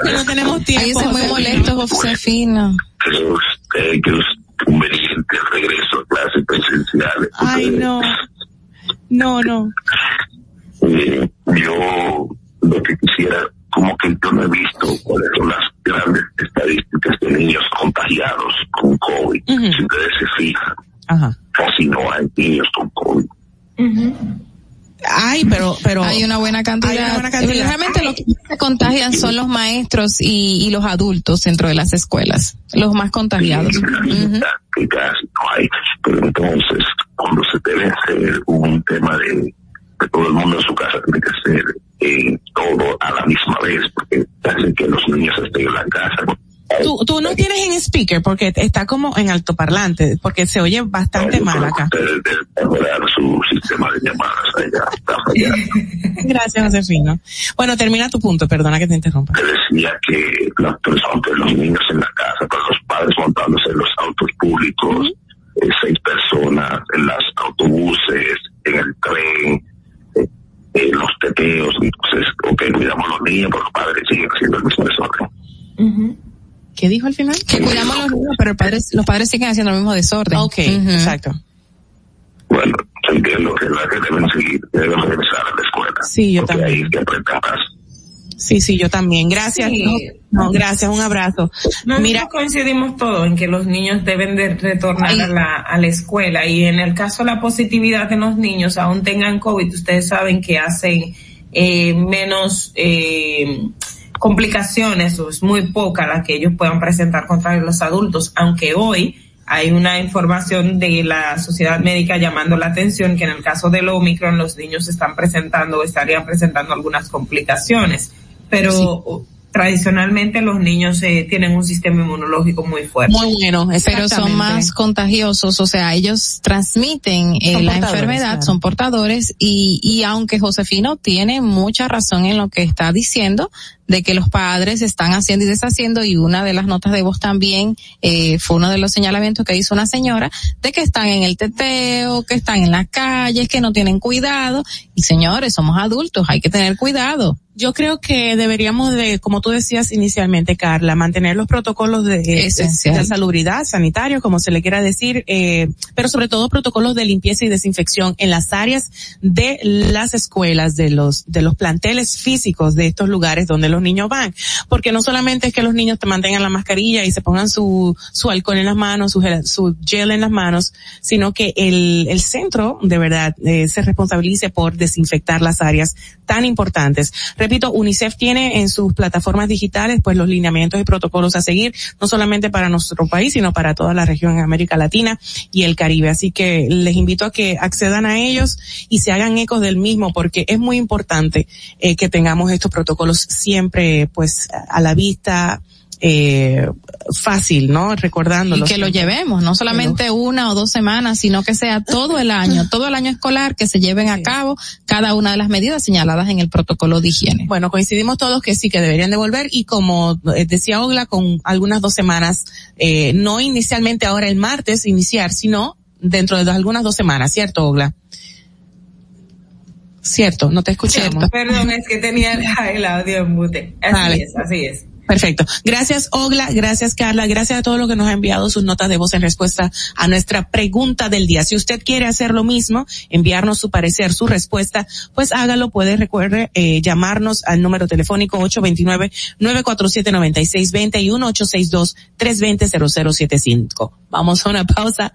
No tenemos tiempo. Ahí es muy molesto, Josefino. ¿Cree usted que es conveniente el regreso a clases presenciales? Ay, no. No, no. Eh, yo lo que quisiera, como que yo no he visto cuáles son las grandes estadísticas de niños contagiados con COVID. Si ustedes se fijan, Ajá. casi no hay niños con COVID. Ay, pero, pero. Hay una buena cantidad. Una buena cantidad. Realmente los que se contagian son los maestros y, y los adultos dentro de las escuelas. Los más contagiados. Ujú. que casi no hay. Pero entonces, cuando se debe hacer un tema de, de todo el mundo en su casa, tiene que ser eh, todo a la misma vez, porque hacen que los niños estén en la casa. Tú, tú no tienes en speaker porque está como en altoparlante, porque se oye bastante mal acá. Mejorar su sistema de llamadas allá. <laughs> Gracias, Josefino. Bueno, termina tu punto, perdona que te interrumpa. Te decía que las personas, que los niños en la casa, con los padres montándose en los autos públicos, eh, seis personas en los autobuses, en el tren, eh, en los teteos, entonces, ok, cuidamos a los niños, pero los padres siguen haciendo el mismo desorden. ¿Qué dijo al final? Que cuidamos a los niños, pero el padres- los padres siguen haciendo el mismo desorden. Ok, exacto. Bueno, yo entiendo que la que deben seguir, deben regresar a la escuela. Sí, yo también. ahí es que aprenden más. Sí, sí, yo también. Gracias. Sí. No, no, gracias, un abrazo. Nosotros Mira, coincidimos todos en que los niños deben de retornar a la, a la escuela y en el caso de la positividad de los niños, aún tengan COVID, ustedes saben que hacen eh, menos eh, complicaciones o es muy poca la que ellos puedan presentar contra los adultos, aunque hoy hay una información de la sociedad médica llamando la atención que en el caso del Omicron los niños están presentando o estarían presentando algunas complicaciones, pero tradicionalmente los niños eh, tienen un sistema inmunológico muy fuerte. Muy bueno, pero son más contagiosos, o sea, ellos transmiten eh, la enfermedad, claro. son portadores y, y aunque Josefino tiene mucha razón en lo que está diciendo, de que los padres están haciendo y deshaciendo y una de las notas de voz también eh, fue uno de los señalamientos que hizo una señora de que están en el teteo, que están en las calles, que no tienen cuidado y señores, somos adultos, hay que tener cuidado. Yo creo que deberíamos de, como tú decías inicialmente, Carla, mantener los protocolos de, de, salubridad, sanitarios, como se le quiera decir, eh, pero sobre todo protocolos de limpieza y desinfección en las áreas de las escuelas, de los, de los planteles físicos de estos lugares donde los niños van. Porque no solamente es que los niños te mantengan la mascarilla y se pongan su, su alcohol en las manos, su gel, su gel en las manos, sino que el, el centro, de verdad, eh, se responsabilice por desinfectar las áreas tan importantes. Repito, UNICEF tiene en sus plataformas digitales pues los lineamientos y protocolos a seguir, no solamente para nuestro país, sino para toda la región en América Latina y el Caribe. Así que les invito a que accedan a ellos y se hagan ecos del mismo porque es muy importante eh, que tengamos estos protocolos siempre pues a la vista, eh, fácil, ¿no? Y Recordándolos. que lo llevemos, no solamente una o dos semanas, sino que sea todo el año, <laughs> todo el año escolar, que se lleven a cabo cada una de las medidas señaladas en el protocolo de higiene. Bueno, coincidimos todos que sí, que deberían devolver y como eh, decía Ogla, con algunas dos semanas, eh, no inicialmente ahora el martes iniciar, sino dentro de algunas dos semanas, ¿cierto, Ogla? Cierto, no te escuchamos. Perdón, es que tenía el audio en mute. Así Vale. es, así es. Perfecto. Gracias, Ogla. Gracias, Carla. Gracias a todos los que nos han enviado sus notas de voz en respuesta a nuestra pregunta del día. Si usted quiere hacer lo mismo, enviarnos su parecer, su respuesta, pues hágalo. Puede, recuerde, eh, llamarnos al número telefónico 829-947-9620 y 1862-320-0075. Vamos a una pausa.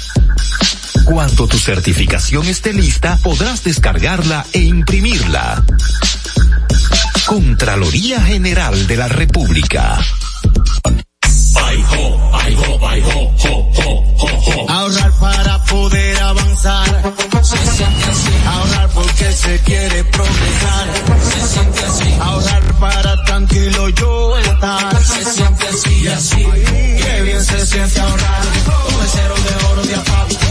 Cuando tu certificación esté lista, podrás descargarla e imprimirla. Contraloría General de la República. Ahorrar para poder avanzar. Se siente así. Ahorrar porque se quiere progresar. Se siente así. Ahorrar para tranquilo yo estar. Se siente así y así. Qué bien se siente ahorrar. Un cero de oro de APAP.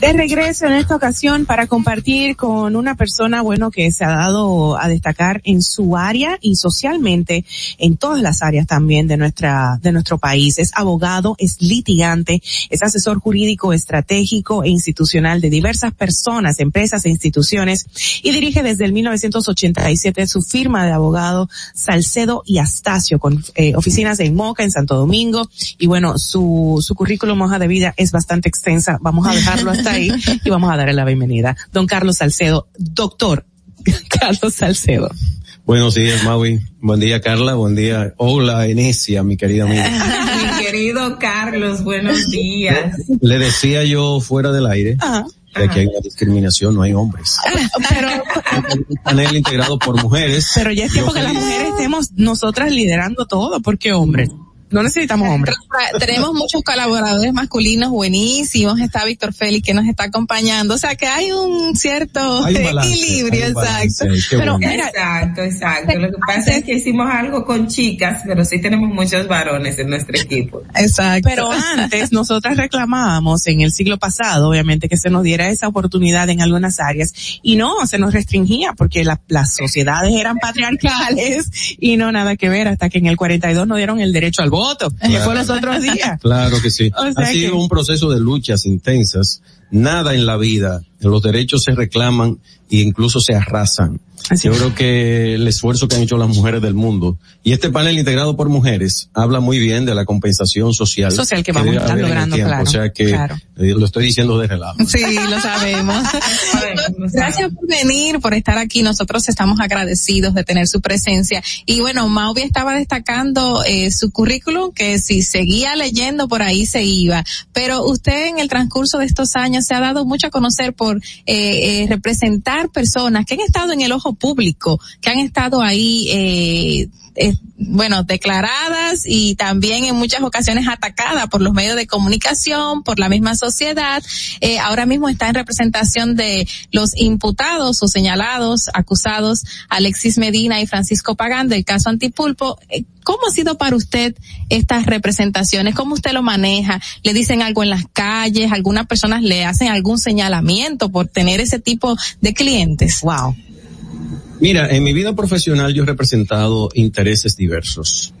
De regreso en esta ocasión para compartir con una persona, bueno, que se ha dado a destacar en su área y socialmente en todas las áreas también de nuestra, de nuestro país. Es abogado, es litigante, es asesor jurídico, estratégico e institucional de diversas personas, empresas e instituciones y dirige desde el 1987 su firma de abogado Salcedo y Astacio con eh, oficinas en Moca, en Santo Domingo y bueno, su, su currículum hoja de vida es bastante extensa. Vamos a dejarlo hasta <laughs> ahí <laughs> y vamos a darle la bienvenida. Don Carlos Salcedo, doctor <laughs> Carlos Salcedo. Buenos días, Maui. Buen día, Carla. Buen día. Hola, Enesia, mi querida amiga. <laughs> Mi querido Carlos, buenos días. Le decía yo fuera del aire que aquí hay una discriminación, no hay hombres. Pero, Un panel integrado por mujeres. pero ya es tiempo que las mujeres estemos nosotras liderando todo, porque hombres, no necesitamos hombres. <laughs> Tenemos muchos colaboradores masculinos buenísimos. Está Víctor Félix que nos está acompañando. O sea que hay un cierto Hay un balance, equilibrio, hay un balance, exacto. ahí, qué Pero bueno. mira, Exacto, exacto. Lo que pasa es que hicimos algo con chicas, pero sí tenemos muchos varones en nuestro equipo. Exacto. Pero <laughs> antes nosotras reclamábamos en el siglo pasado, obviamente, que se nos diera esa oportunidad en algunas áreas y no, se nos restringía porque la- las sociedades eran patriarcales y no nada que ver hasta que en el 42 nos dieron el derecho al voto, que fue los otros días. <laughs> Claro que sí. O sea ha sido que- un proceso de luchas intensas. Nada en la vida, los derechos se reclaman e incluso se arrasan. Yo creo que el esfuerzo que han hecho las mujeres del mundo y este panel integrado por mujeres habla muy bien de la compensación social. Social que vamos a estar logrando, claro, O sea que claro. eh, lo estoy diciendo de relajo. Sí, lo sabemos. <laughs> Gracias por venir, por estar aquí. Nosotros estamos agradecidos de tener su presencia. Y bueno, Mauvi estaba destacando eh, su currículum, que si seguía leyendo por ahí se iba. Pero usted en el transcurso de estos años se ha dado mucho a conocer por eh, eh, representar personas que han estado en el ojo público, que han estado ahí, eh, bueno, declaradas y también en muchas ocasiones atacadas por los medios de comunicación, por la misma sociedad. Eh, ahora mismo está en representación de los imputados o señalados, acusados, Alexis Medina y Francisco Pagán del caso Antipulpo. Eh, ¿Cómo ha sido para usted estas representaciones? ¿Cómo usted lo maneja? ¿Le dicen algo en las calles? ¿Algunas personas le hacen algún señalamiento por tener ese tipo de clientes? Wow. Mira, en mi vida profesional yo he representado intereses diversos.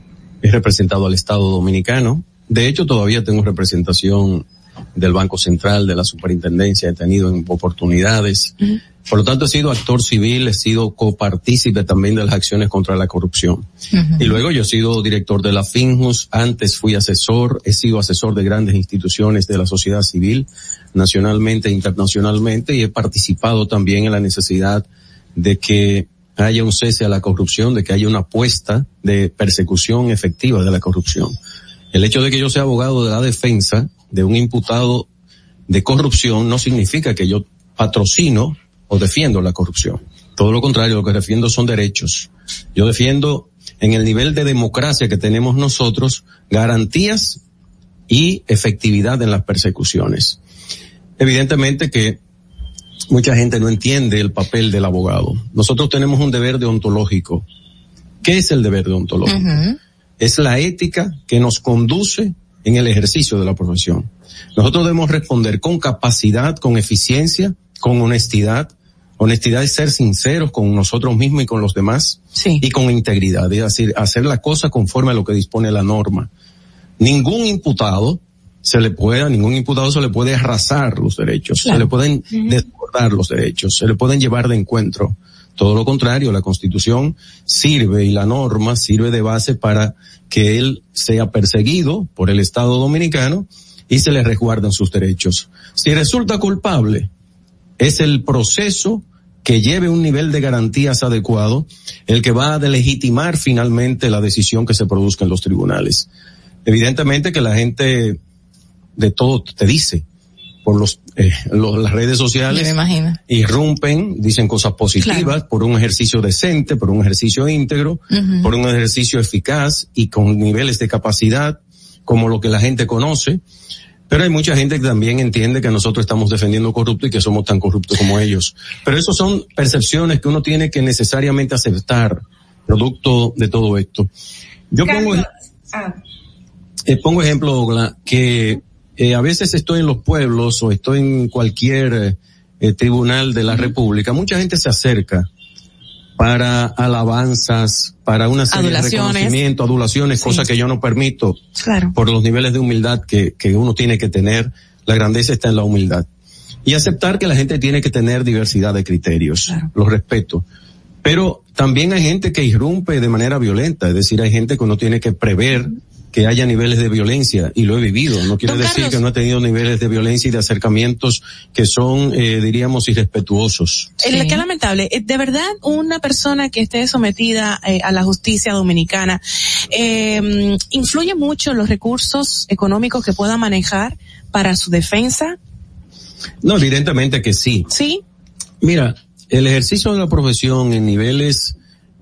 He representado al Estado Dominicano. De hecho, todavía tengo representación del Banco Central, de la Superintendencia, he tenido en oportunidades. Por lo tanto, he sido actor civil, he sido copartícipe también de las acciones contra la corrupción. Y luego yo he sido director de la FINJUS, antes fui asesor, he sido asesor de grandes instituciones de la sociedad civil, nacionalmente e internacionalmente, y he participado también en la necesidad de que haya un cese a la corrupción, de que haya una apuesta de persecución efectiva de la corrupción. El hecho de que yo sea abogado de la defensa de un imputado de corrupción no significa que yo patrocino o defiendo la corrupción. Todo lo contrario, lo que defiendo son derechos. Yo defiendo en el nivel de democracia que tenemos nosotros garantías y efectividad en las persecuciones. Evidentemente que mucha gente no entiende el papel del abogado. Nosotros tenemos un deber deontológico. ¿Qué es el deber deontológico? Es la ética que nos conduce en el ejercicio de la profesión. Nosotros debemos responder con capacidad, con eficiencia, con honestidad. Honestidad es ser sinceros con nosotros mismos y con los demás. Y con integridad. Es decir, hacer la cosa conforme a lo que dispone la norma. Ningún imputado se le puede, a ningún imputado se le puede arrasar los derechos, Claro. se le pueden desbordar los derechos, se le pueden llevar de encuentro. Todo lo contrario, la constitución sirve y la norma sirve de base para que él sea perseguido por el Estado dominicano y se le resguarden sus derechos. Si resulta culpable, es el proceso que lleve un nivel de garantías adecuado el que va a legitimar finalmente la decisión que se produzca en los tribunales. Evidentemente que la gente de todo te dice por los, eh, los- las redes sociales Me imagino. irrumpen, dicen cosas positivas Claro. por un ejercicio decente, por un ejercicio íntegro, por un ejercicio eficaz y con niveles de capacidad como lo que la gente conoce. Pero hay mucha gente que también entiende que nosotros estamos defendiendo corruptos y que somos tan corruptos como ellos. Pero eso son percepciones que uno tiene que necesariamente aceptar, producto de todo esto. Yo pongo, ah, eh, pongo ejemplo, que eh, a veces estoy en los pueblos o estoy en cualquier eh, tribunal de la República, mucha gente se acerca para alabanzas, para una serie Adulaciones. de reconocimiento, adulaciones, Sí. cosas que yo no permito Claro. por los niveles de humildad que, que uno tiene que tener. La grandeza está en la humildad. Y aceptar que la gente tiene que tener diversidad de criterios. Los respeto. Pero también hay gente que irrumpe de manera violenta, es decir, hay gente que uno tiene que prever que haya niveles de violencia y lo he vivido. No quiere Don decir Carlos. que no he tenido niveles de violencia y de acercamientos que son, eh, diríamos, irrespetuosos. Eh, Qué lamentable. Eh, De verdad, una persona que esté sometida eh, a la justicia dominicana eh, influye mucho en los recursos económicos que pueda manejar para su defensa. No, evidentemente que sí. Sí. Mira, el ejercicio de la profesión en niveles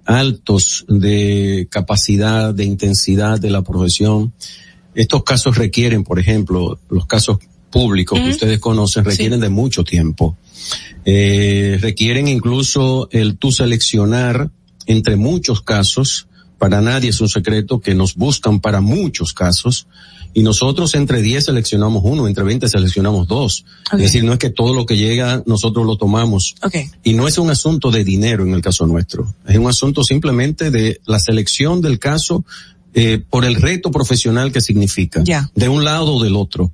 altos de capacidad, de intensidad de la profesión, estos casos requieren, por ejemplo, los casos públicos que ustedes conocen requieren de mucho tiempo. Eh, requieren incluso el tú seleccionar entre muchos casos, para nadie es un secreto que nos buscan para muchos casos, y nosotros entre 10 seleccionamos uno, entre 20 seleccionamos dos. Es decir, no es que todo lo que llega nosotros lo tomamos. Okay. Y no es un asunto de dinero en el caso nuestro. Es un asunto simplemente de la selección del caso eh, por el reto profesional que significa. De un lado o del otro.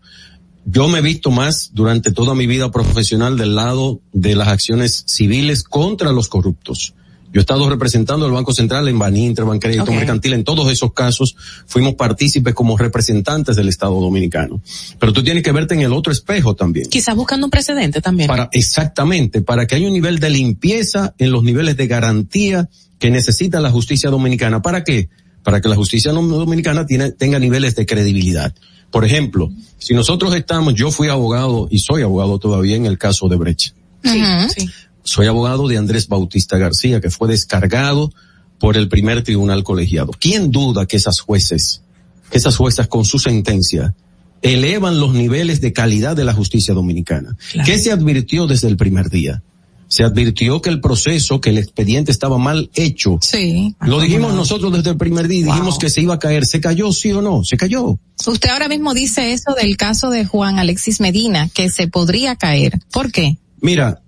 Yo me he visto más durante toda mi vida profesional del lado de las acciones civiles contra los corruptos. Yo he estado representando al Banco Central en Baní, Interbancrédito Ok. Mercantil, en todos esos casos fuimos partícipes como representantes del Estado Dominicano. Pero tú tienes que verte en el otro espejo también. Quizás buscando un precedente también. Para, exactamente, para que haya un nivel de limpieza en los niveles de garantía que necesita la justicia dominicana. ¿Para qué? Para que la justicia dom- dominicana tiene- tenga niveles de credibilidad. Por ejemplo, si nosotros estamos, yo fui abogado y soy abogado todavía en el caso de Brecht. Sí, sí. Soy abogado de Andrés Bautista García, que fue descargado por el primer tribunal colegiado. ¿Quién duda que esas jueces, que esas juezas con su sentencia, elevan los niveles de calidad de la justicia dominicana? ¿Qué se advirtió desde el primer día? Se advirtió que el proceso, que el expediente estaba mal hecho. Sí. Lo dijimos nosotros desde el primer día, y dijimos que se iba a caer. ¿Se cayó sí o no? Se cayó. Usted ahora mismo dice eso del caso de Juan Alexis Medina, que se podría caer. ¿Por qué? Mira,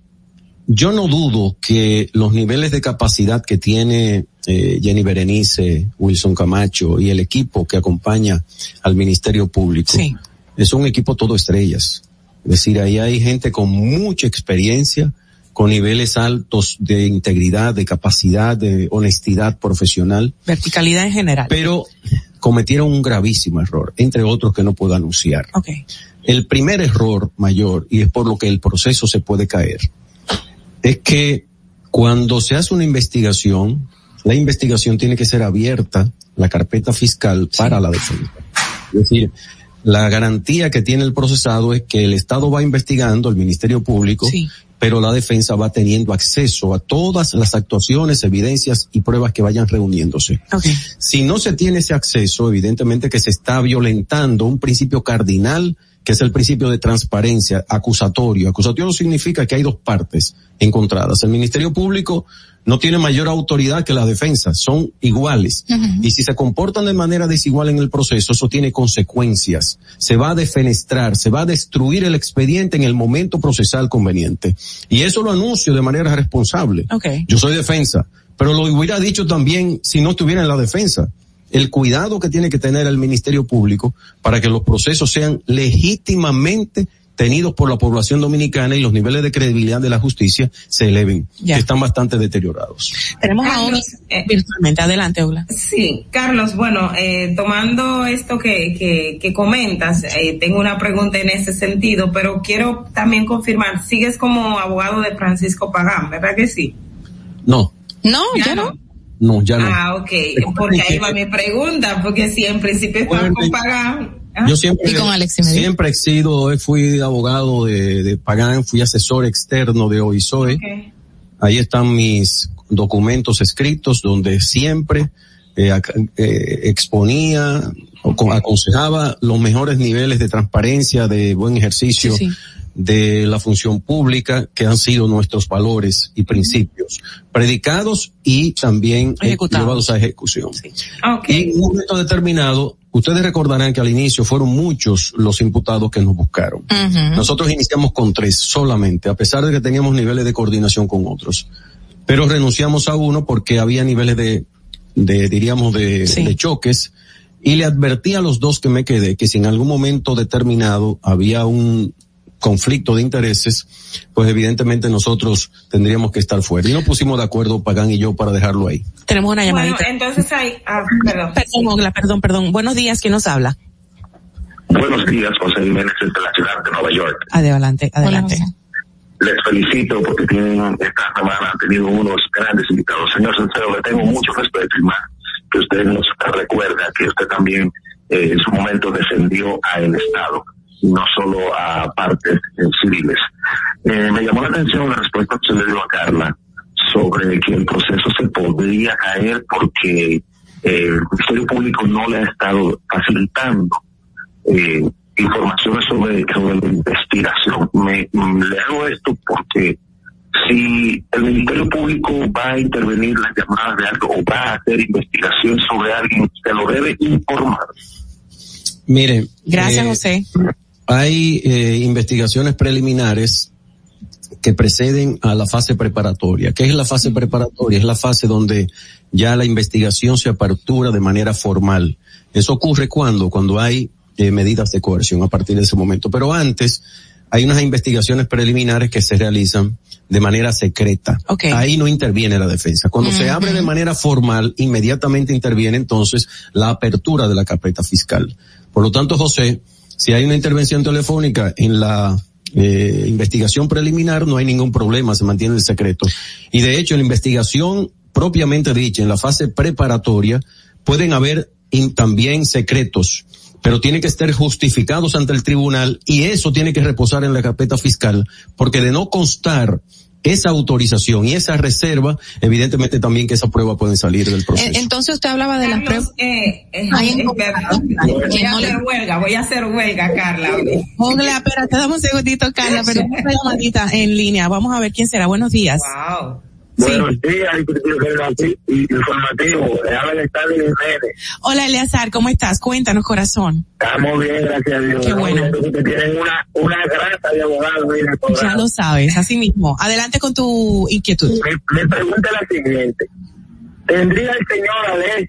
yo no dudo que los niveles de capacidad que tiene eh, Jenny Berenice, Wilson Camacho y el equipo que acompaña al Ministerio Público es un equipo todo estrellas. Es decir, ahí hay gente con mucha experiencia, con niveles altos de integridad, de capacidad, de honestidad profesional, Verticalidad en general. pero cometieron un gravísimo error, entre otros que no puedo anunciar. Okay. El primer error mayor, y es por lo que el proceso se puede caer, es que cuando se hace una investigación, la investigación tiene que ser abierta, la carpeta fiscal, para la defensa. Es decir, la garantía que tiene el procesado es que el Estado va investigando, el Ministerio Público, pero la defensa va teniendo acceso a todas las actuaciones, evidencias y pruebas que vayan reuniéndose. Si no se tiene ese acceso, evidentemente que se está violentando un principio cardinal, que es el principio de transparencia acusatorio. Acusatorio significa que hay dos partes encontradas. El Ministerio Público no tiene mayor autoridad que la defensa, son iguales. Y si se comportan de manera desigual en el proceso, eso tiene consecuencias. Se va a defenestrar, se va a destruir el expediente en el momento procesal conveniente. Y eso lo anuncio de manera responsable. Yo soy defensa, pero lo hubiera dicho también si no estuviera en la defensa. El cuidado que tiene que tener el Ministerio Público para que los procesos sean legítimamente tenidos por la población dominicana y los niveles de credibilidad de la justicia se eleven, Ya. que están bastante deteriorados. Tenemos a Carlos, Ola virtualmente. Adelante, Ola. Sí, Carlos, bueno, eh, tomando esto que, que, que comentas, eh, tengo una pregunta en ese sentido, pero quiero también confirmar, sigues como abogado de Francisco Pagán, ¿verdad que sí? No, No, ya, no. no, ya no. Ah, ok, porque ahí va mi pregunta, porque si en principio estaba con Pagán. ¿ah? Yo siempre, siempre he sido, fui abogado de, de Pagán, fui asesor externo de OISOE. Ahí están mis documentos escritos donde siempre eh, eh, exponía o con- aconsejaba los mejores niveles de transparencia, de buen ejercicio Sí, sí. de la función pública, que han sido nuestros valores y principios, predicados y también eh, llevados a ejecución. Y en un momento determinado, ustedes recordarán que al inicio fueron muchos los imputados que nos buscaron. Nosotros iniciamos con tres solamente, a pesar de que teníamos niveles de coordinación con otros. Pero renunciamos a uno porque había niveles de, de diríamos, de, de choques y le advertí a los dos que me quedé que si en algún momento determinado había un conflicto de intereses, pues evidentemente nosotros tendríamos que estar fuera. Y nos pusimos de acuerdo, Pagán y yo, para dejarlo ahí. Tenemos una llamadita. Bueno, entonces hay, ah, perdón. Perdón, Ogla, perdón, perdón. Buenos días, ¿quién nos habla? Buenos días, José Jiménez, desde la ciudad de Nueva York. Adelante, adelante. Les felicito porque tienen esta semana han tenido unos grandes invitados. Señor Centeno, le tengo mucho respeto y más que usted nos recuerda que usted también eh, en su momento defendió al Estado no solo a partes eh, civiles. Eh, me llamó la atención la respuesta que se le dio a Carla sobre que el proceso se podría caer porque eh, el Ministerio Público no le ha estado facilitando informaciones sobre, sobre la investigación. Me, le hago esto porque si el Ministerio Público va a intervenir las llamadas de algo o va a hacer investigación sobre alguien, se lo debe informar. Mire. Gracias, eh, José. Hay eh, investigaciones preliminares que preceden a la fase preparatoria. ¿Qué es la fase preparatoria? Es la fase donde ya la investigación se apertura de manera formal. Eso ocurre cuando, cuando hay eh, medidas de coerción a partir de ese momento. Pero antes hay unas investigaciones preliminares que se realizan de manera secreta. Ahí no interviene la defensa. Cuando se abre de manera formal, inmediatamente interviene entonces la apertura de la carpeta fiscal. Por lo tanto, José, si hay una intervención telefónica en la eh, investigación preliminar, no hay ningún problema, se mantiene el secreto. Y de hecho, en la investigación propiamente dicha, en la fase preparatoria, pueden haber también secretos, pero tienen que estar justificados ante el tribunal y eso tiene que reposar en la carpeta fiscal, porque de no constar esa autorización y esa reserva, evidentemente también que esa prueba pueden salir del proceso. Eh, Entonces usted hablaba de las pruebas. Eh, eh, eh, perdón. Voy a hacer huelga, voy a hacer huelga, Carla. Ogla, espérate, dame un segundito, Carla, pero <laughs> una llamadita en línea. Vamos a ver quién será. Buenos días. Wow. Buenos días, informativo. Hola, Eleazar, ¿cómo estás? Cuéntanos, corazón. Estamos bien, gracias a Dios. Qué bueno. Tienen una, una grasa de el Ya lo sabes, así mismo. Adelante con tu inquietud. Mi, mi pregunta la siguiente. ¿Tendría el señor Alexis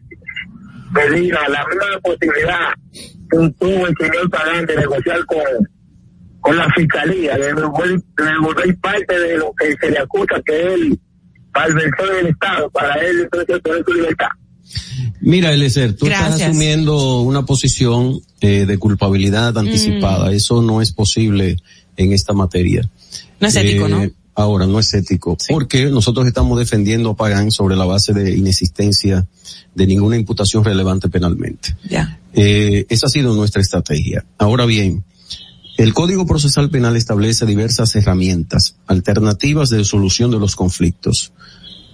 Medina la misma posibilidad que tuvo el señor Pagán de negociar con, con la fiscalía, de devolver parte de lo que se le acusa que él malversó del Estado para él entonces tener su libertad? Mira, Eliezer, tú estás asumiendo una posición eh, de culpabilidad anticipada. Mm. Eso no es posible en esta materia. No es ético, Eh, ¿no? Ahora, no es ético, porque nosotros estamos defendiendo a Pagán sobre la base de inexistencia de ninguna imputación relevante penalmente. Ya. Eh, esa ha sido nuestra estrategia. Ahora bien, el Código Procesal Penal establece diversas herramientas alternativas de solución de los conflictos.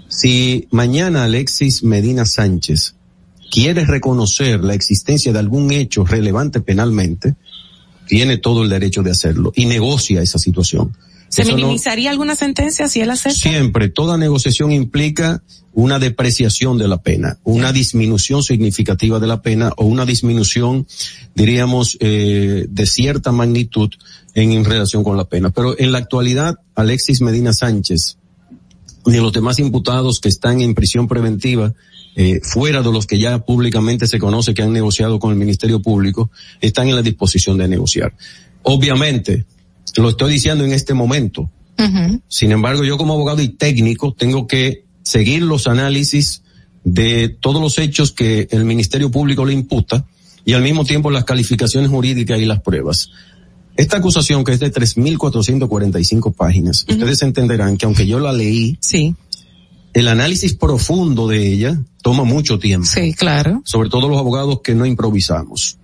Si mañana Alexis Medina Sánchez quiere reconocer la existencia de algún hecho relevante penalmente, tiene todo el derecho de hacerlo y negocia esa situación. ¿Se Eso no- minimizaría alguna sentencia si él acepta? Siempre, toda negociación implica una depreciación de la pena, una disminución significativa de la pena o una disminución, diríamos, eh, de cierta magnitud en, en relación con la pena. Pero en la actualidad, Alexis Medina Sánchez y los demás imputados que están en prisión preventiva, eh, fuera de los que ya públicamente se conoce que han negociado con el Ministerio Público, están en la disposición de negociar. Obviamente, lo estoy diciendo en este momento, sin embargo, yo como abogado y técnico tengo que seguir los análisis de todos los hechos que el Ministerio Público le imputa y al mismo tiempo las calificaciones jurídicas y las pruebas. Esta acusación que es de 3.445 páginas, ustedes entenderán que aunque yo la leí, sí. el análisis profundo de ella toma mucho tiempo. Sí, claro. Sobre todo los abogados que no improvisamos.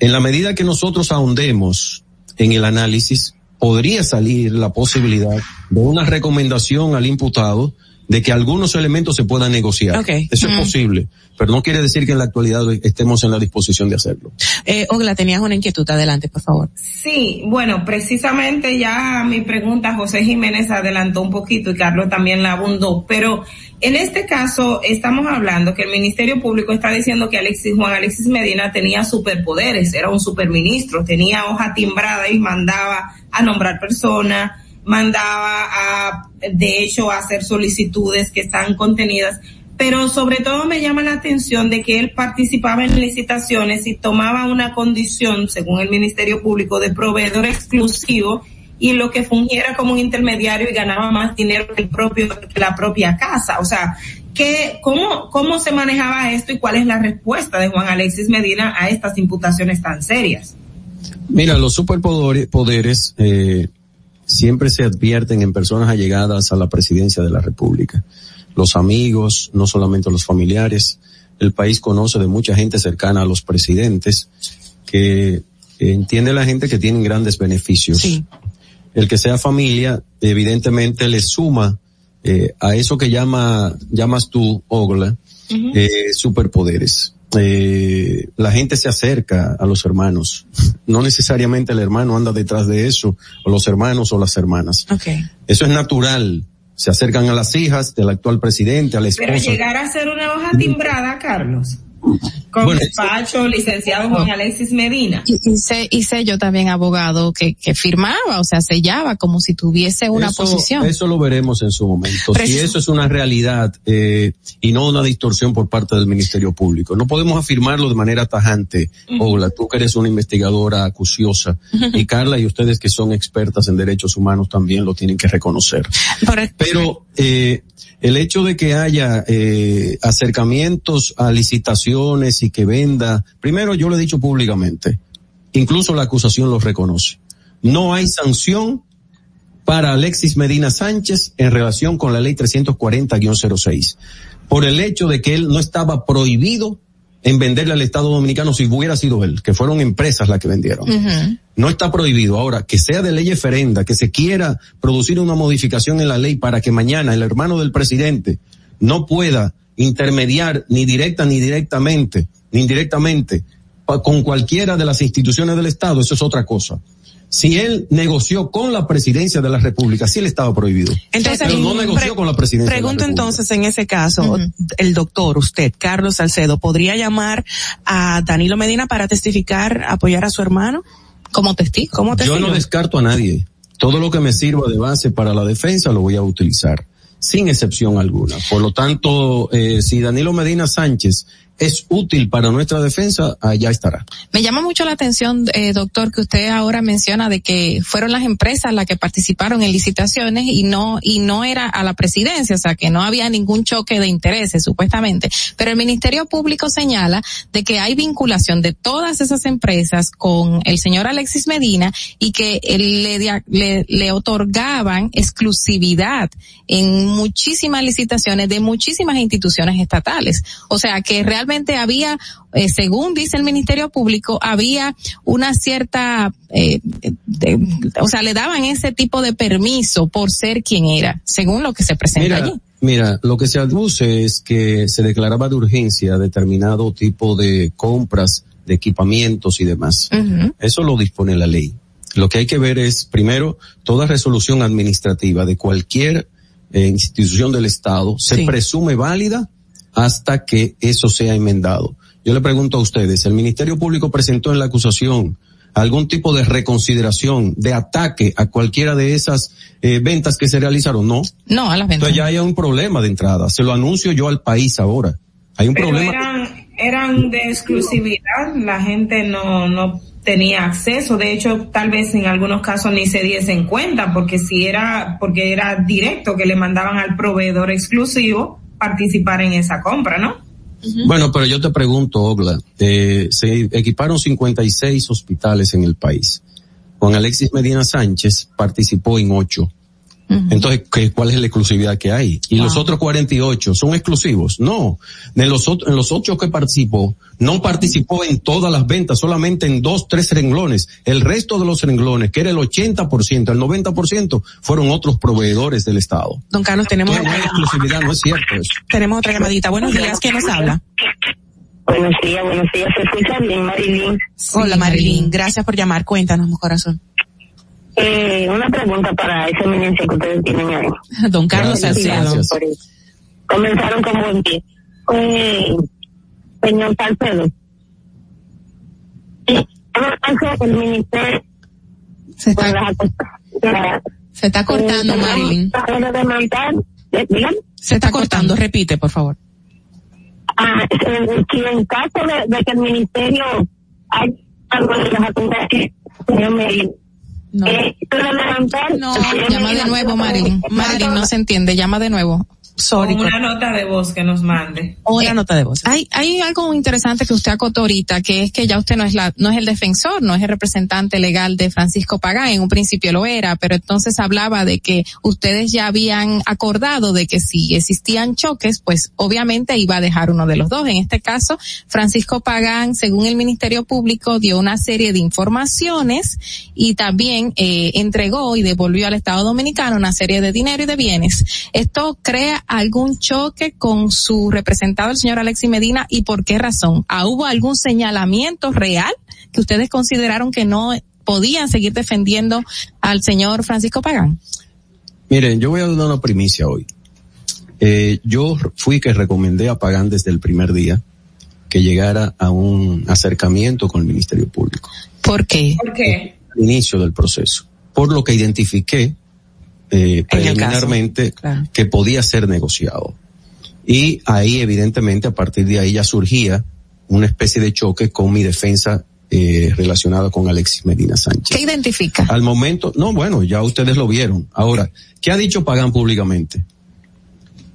En la medida que nosotros ahondemos en el análisis, podría salir la posibilidad de una recomendación al imputado de que algunos elementos se puedan negociar. Eso es posible, pero no quiere decir que en la actualidad estemos en la disposición de hacerlo. Eh, Ogla, tenías una inquietud, adelante, por favor. Sí, bueno, precisamente ya mi pregunta José Jiménez adelantó un poquito y Carlos también la abundó, pero en este caso estamos hablando que el Ministerio Público está diciendo que Alexis Juan Alexis Medina tenía superpoderes, era un superministro, tenía hoja timbrada y mandaba a nombrar personas, mandaba a, de hecho, hacer solicitudes que están contenidas pero sobre todo me llama la atención de que él participaba en licitaciones y tomaba una condición, según el Ministerio Público, de proveedor exclusivo y lo que fungiera como un intermediario y ganaba más dinero que el propio, que la propia casa. O sea, ¿qué, cómo, ¿cómo se manejaba esto y cuál es la respuesta de Juan Alexis Medina a estas imputaciones tan serias? Mira, los superpoderes poderes, eh, siempre se advierten en personas allegadas a la presidencia de la República. Los amigos, no solamente los familiares. El país conoce de mucha gente cercana a los presidentes que entiende la gente que tienen grandes beneficios. El que sea familia, evidentemente le suma eh, a eso que llama, llamas tú, Ogla, eh, superpoderes. Eh, la gente se acerca a los hermanos. No necesariamente el hermano anda detrás de eso, o los hermanos o las hermanas. Okay. Eso es natural. Se acercan a las hijas del actual presidente, a la Pero llegar a ser una hoja timbrada, Carlos. Con Bueno, despacho, licenciado Juan Alexis Medina. Y, y sé, y sé yo también abogado que, que firmaba, o sea, sellaba como si tuviese una eso, posición. Eso lo veremos en su momento. Si eso es una realidad eh, y no una distorsión por parte del Ministerio Público. No podemos afirmarlo de manera tajante. Ogla, tú que eres una investigadora acuciosa y Carla y ustedes que son expertas en derechos humanos también lo tienen que reconocer. Pero eh, el hecho de que haya eh, acercamientos a y que venda, primero yo lo he dicho públicamente, incluso la acusación lo reconoce. No hay sanción para Alexis Medina Sánchez en relación con la ley 340-06, por el hecho de que él no estaba prohibido en venderle al Estado Dominicano si hubiera sido él, que fueron empresas las que vendieron. No está prohibido. Ahora, que sea de ley eferenda, que se quiera producir una modificación en la ley para que mañana el hermano del presidente no pueda intermediar ni directa ni directamente, ni indirectamente, con cualquiera de las instituciones del Estado, eso es otra cosa. Si él negoció con la presidencia de la República, sí le estaba prohibido. Entonces, pero no negoció con la presidencia. de la Pregunto entonces en ese caso, el doctor, usted, Carlos Salcedo, ¿podría llamar a Danilo Medina para testificar, apoyar a su hermano? Como testigo. Como Yo testigo. no descarto a nadie. Todo lo que me sirva de base para la defensa lo voy a utilizar, sin excepción alguna. Por lo tanto, eh, si Danilo Medina Sánchez es útil para nuestra defensa, allá estará. Me llama mucho la atención, eh, doctor, que usted ahora menciona de que fueron las empresas las que participaron en licitaciones y no y no era a la presidencia, o sea, que no había ningún choque de intereses supuestamente. Pero el Ministerio Público señala de que hay vinculación de todas esas empresas con el señor Alexis Medina y que le, le, le otorgaban exclusividad en muchísimas licitaciones de muchísimas instituciones estatales. O sea, que realmente había, eh, según dice el Ministerio Público, había una cierta, eh, de- o sea, le daban ese tipo de permiso por ser quien era, según lo que se presenta Mira, allí. mira, lo que se aduce es que se declaraba de urgencia determinado tipo de compras de equipamientos y demás. Eso lo dispone la ley. Lo que hay que ver es, primero, toda resolución administrativa de cualquier eh, institución del Estado se Sí. presume válida hasta que eso sea enmendado. Yo le pregunto a ustedes, ¿el Ministerio Público presentó en la acusación algún tipo de reconsideración, de ataque a cualquiera de esas eh, ventas que se realizaron? No. No, a las ventas. Entonces ya hay un problema de entrada. Se lo anuncio yo al país ahora. Hay un Pero problema. eran, eran de exclusividad, la gente no, no tenía acceso, de hecho tal vez en algunos casos ni se diesen cuenta, porque si era, porque era directo que le mandaban al proveedor exclusivo participar en esa compra, ¿no? Bueno, pero yo te pregunto, Ogla, eh, se equiparon 56 hospitales en el país. Juan Alexis Medina Sánchez participó en Entonces, ¿qué, ¿cuál es la exclusividad que hay? ¿Y los otros 48 son exclusivos? No. De los, en los ocho que participó, no participó en todas las ventas, solamente en dos, tres renglones. El resto de los renglones, que era el 80%, el 90%, fueron otros proveedores del Estado. Don Carlos, tenemos, Entonces, no hay exclusividad, no es cierto eso. tenemos otra llamadita. Buenos días, ¿quién nos habla? Buenos días, buenos días. ¿Se escucha bien, Marilyn? Hola Marilyn, gracias por llamar. Cuéntanos, mi corazón. Eh, una pregunta para esa eminencia que ustedes tienen ahí. Don Carlos Salcedo. Comenzaron con buen pie. Eh, señor Salcedo. Sí, ¿cómo el ministerio? Se está, está, se está cortando, Marilyn. Para demandar, eh, dígame. Se está cortando, repite, por favor. Ah, eh, que en caso de, de que el ministerio haya algo de las acusaciones, Merino, eh, levantar, No, llama de nuevo, Marilyn. Marilyn, no se entiende, llama de nuevo. Sorry. Una nota de voz que nos mande. Una nota de voz. Hay, hay algo interesante que usted acotó ahorita, que es que ya usted no es la, no es el defensor, no es el representante legal de Francisco Pagán, en un principio lo era, pero entonces hablaba de que ustedes ya habían acordado de que si existían choques, pues obviamente iba a dejar uno de los dos. En este caso, Francisco Pagán, según el Ministerio Público, dio una serie de informaciones y también eh, entregó y devolvió al Estado Dominicano una serie de dinero y de bienes. Esto crea algún choque con su representado, el señor Alexis Medina, y por qué razón? ¿Ah, ¿Hubo algún señalamiento real que ustedes consideraron que no podían seguir defendiendo al señor Francisco Pagán? Miren, yo voy a dar una primicia hoy. Eh, yo fui que recomendé a Pagán desde el primer día que llegara a un acercamiento con el Ministerio Público. ¿Por qué? ¿Por qué? Al inicio del proceso. Por lo que identifiqué eh, preliminarmente que podía ser negociado. Y ahí, evidentemente, a partir de ahí ya surgía una especie de choque con mi defensa eh, relacionada con Alexis Medina Sánchez. ¿Qué identifica? Al momento, no, bueno, ya ustedes lo vieron. Ahora, ¿qué ha dicho Pagán públicamente?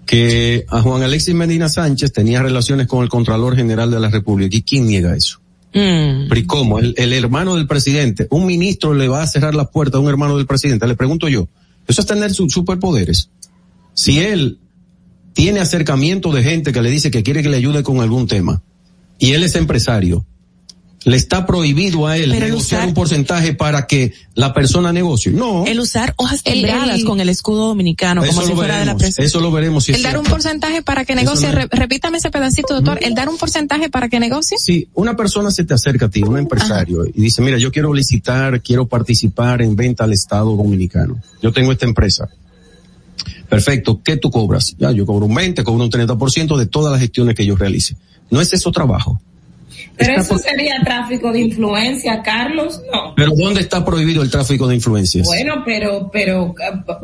Que a Juan Alexis Medina Sánchez tenía relaciones con el Contralor General de la República. ¿Y quién niega eso? Mm. ¿y cómo? El, el hermano del presidente, un ministro le va a cerrar la puerta a un hermano del presidente. Le pregunto yo, eso es tener sus superpoderes. Si él tiene acercamiento de gente que le dice que quiere que le ayude con algún tema, y él es empresario, le está prohibido a él Pero negociar usar- un porcentaje para que la persona negocie. No. El usar hojas el- con el escudo dominicano, eso como si lo fuera de la veremos, presidencia. eso lo veremos si es el dar un porcentaje para que negocie, no es- Re- repítame ese pedacito, doctor, el dar un porcentaje para que negocie. Si una persona se te acerca a ti, un empresario, y dice, mira, yo quiero licitar, quiero participar en venta al Estado Dominicano. Yo tengo esta empresa. Perfecto, ¿qué tú cobras? Ya, yo cobro un 20, cobro un 30% de todas las gestiones que yo realice. ¿No es eso trabajo? Pero Está eso por- sería tráfico de influencia, Carlos, no. Pero ¿dónde está prohibido el tráfico de influencias? Bueno, pero, pero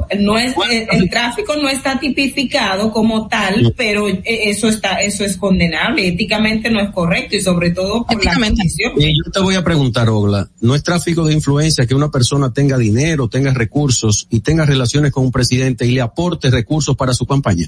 eh, no es, eh, el tráfico no está tipificado como tal, pero eh, eso está, eso es condenable, éticamente no es correcto y sobre todo por la condición. Y yo te voy a preguntar, Ogla, ¿no es tráfico de influencia que una persona tenga dinero, tenga recursos y tenga relaciones con un presidente y le aporte recursos para su campaña?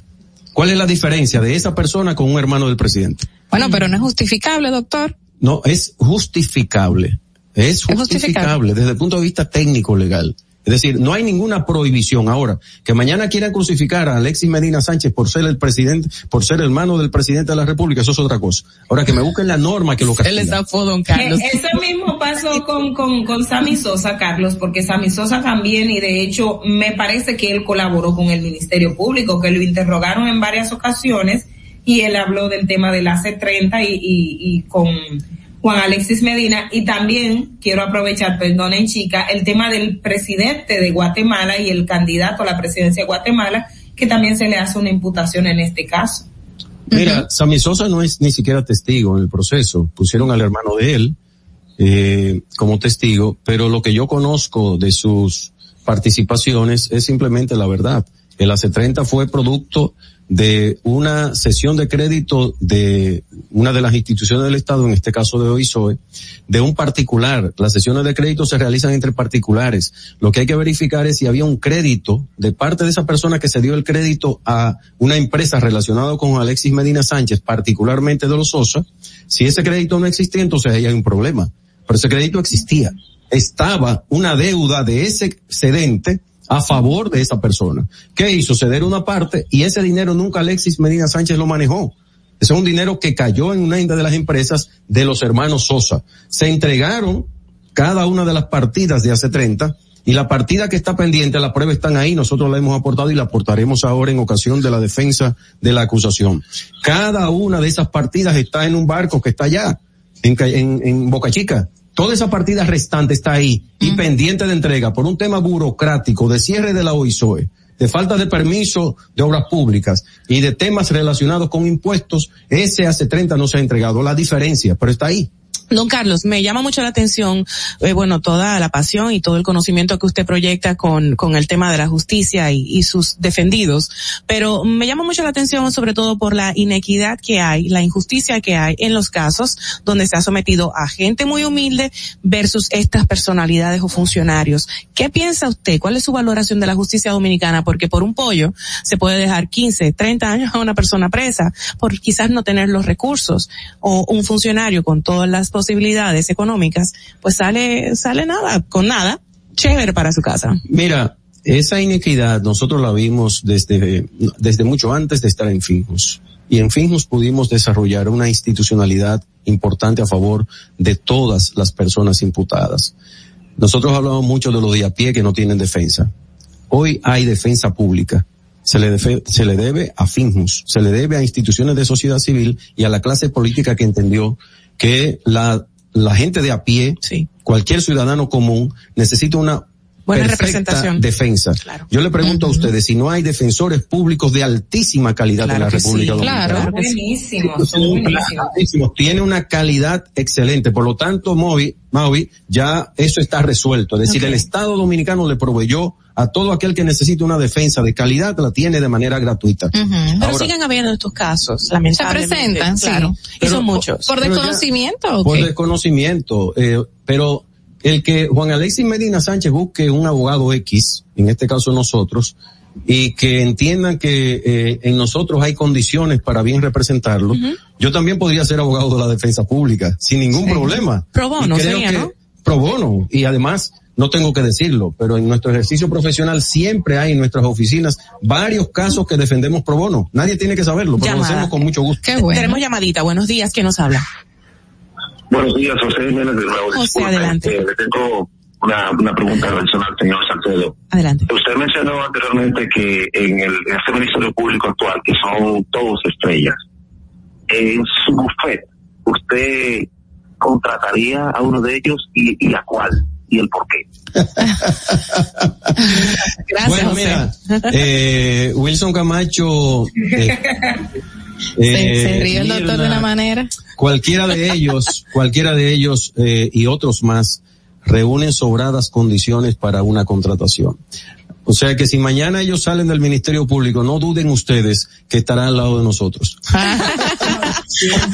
¿Cuál es la diferencia de esa persona con un hermano del presidente? Bueno, pero no es justificable, doctor. No, es justificable. Es justificable. justificable desde el punto de vista técnico legal. Es decir, no hay ninguna prohibición ahora. Que mañana quieran crucificar a Alexis Medina Sánchez por ser el presidente, por ser hermano del presidente de la República, eso es otra cosa. Ahora que me busquen la norma que lo castiga. don Eh, Eso mismo pasó con, con, con Sammy Sosa, Carlos, porque Sammy Sosa también, y de hecho me parece que él colaboró con el Ministerio Público, que lo interrogaron en varias ocasiones y él habló del tema del AC30 y, y, y con Juan Alexis Medina. Y también quiero aprovechar, perdonen chica, el tema del presidente de Guatemala y el candidato a la presidencia de Guatemala, que también se le hace una imputación en este caso. Mira, Sammy Sosa no es ni siquiera testigo en el proceso. Pusieron al hermano de él eh, como testigo, pero lo que yo conozco de sus participaciones es simplemente la verdad. El AC30 fue producto de una sesión de crédito de una de las instituciones del Estado, en este caso de OISOE, de un particular. Las sesiones de crédito se realizan entre particulares. Lo que hay que verificar es si había un crédito de parte de esa persona que se dio el crédito a una empresa relacionada con Alexis Medina Sánchez, particularmente de los Sosa. Si ese crédito no existía, entonces ahí hay un problema. Pero ese crédito existía. Estaba una deuda de ese excedente a favor de esa persona. ¿Qué hizo? Ceder una parte y ese dinero nunca Alexis Medina Sánchez lo manejó. Ese es un dinero que cayó en una de las empresas de los hermanos Sosa. Se entregaron cada una de las partidas de hace 30 y la partida que está pendiente, la prueba están ahí, nosotros la hemos aportado y la aportaremos ahora en ocasión de la defensa de la acusación. Cada una de esas partidas está en un barco que está allá, en, en Boca Chica. Toda esa partida restante está ahí y pendiente de entrega por un tema burocrático de cierre de la OISOE, de falta de permiso de obras públicas y de temas relacionados con impuestos, ese hace 30 no se ha entregado. La diferencia, pero está ahí. Don Carlos, me llama mucho la atención, eh, bueno, toda la pasión y todo el conocimiento que usted proyecta con, con el tema de la justicia y, y, sus defendidos, pero me llama mucho la atención sobre todo por la inequidad que hay, la injusticia que hay en los casos donde se ha sometido a gente muy humilde versus estas personalidades o funcionarios. ¿Qué piensa usted? ¿Cuál es su valoración de la justicia dominicana? Porque por un pollo se puede dejar 15, 30 años a una persona presa por quizás no tener los recursos o un funcionario con todas las posibilidades económicas, pues sale, sale nada, con nada, chévere para su casa. Mira, esa inequidad nosotros la vimos desde, desde mucho antes de estar en Finjus. Y en Finjus pudimos desarrollar una institucionalidad importante a favor de todas las personas imputadas. Nosotros hablamos mucho de los de a pie que no tienen defensa. Hoy hay defensa pública. Se le, se le debe a Finjus, se le debe a instituciones de sociedad civil y a la clase política que entendió que la, la gente de a pie, sí. cualquier ciudadano común, necesita una buena representación defensa. Claro. Yo le pregunto uh -huh. a ustedes si no hay defensores públicos de altísima calidad claro en la República sí, Dominicana. Claro, buenísimos, buenísimos. Tiene una calidad excelente. Por lo tanto, Movi, Maui, ya eso está resuelto. Es decir, okay. el Estado Dominicano le proveyó a todo aquel que necesite una defensa de calidad la tiene de manera gratuita. Uh -huh. Ahora, Pero siguen habiendo estos casos, lamentablemente. Se presentan, claro. Sí. Y son muchos. ¿Por desconocimiento ya, o Por desconocimiento, eh, pero el que Juan Alexis Medina Sánchez busque un abogado X, en este caso nosotros, y que entiendan que eh, en nosotros hay condiciones para bien representarlo, uh -huh. yo también podría ser abogado de la defensa pública, sin ningún sí. problema. Pro bono, sería, que, ¿no? Pro bono, y además, no tengo que decirlo, pero en nuestro ejercicio profesional siempre hay en nuestras oficinas varios casos que defendemos pro bono. Nadie tiene que saberlo, pero Llamada. lo hacemos con mucho gusto. Qué bueno. Tenemos llamadita. Buenos días. ¿Quién nos habla? Buenos días, José Jiménez de nuevo. José, Disculpe, adelante. Eh, le tengo una, una pregunta relacionada al señor Salcedo. Adelante. Usted mencionó anteriormente que en, el, en este Ministerio Público actual, que son todos estrellas, en su bufet, ¿usted contrataría a uno de ellos y, y a cuál? Y el por qué. <laughs> Gracias, bueno, mira, eh, Wilson Camacho. <laughs> Eh, se, se ríe el doctor de una manera. Cualquiera de ellos, <laughs> cualquiera de ellos eh, y otros más reúnen sobradas condiciones para una contratación. O sea que si mañana ellos salen del Ministerio Público, no duden ustedes que estarán al lado de nosotros.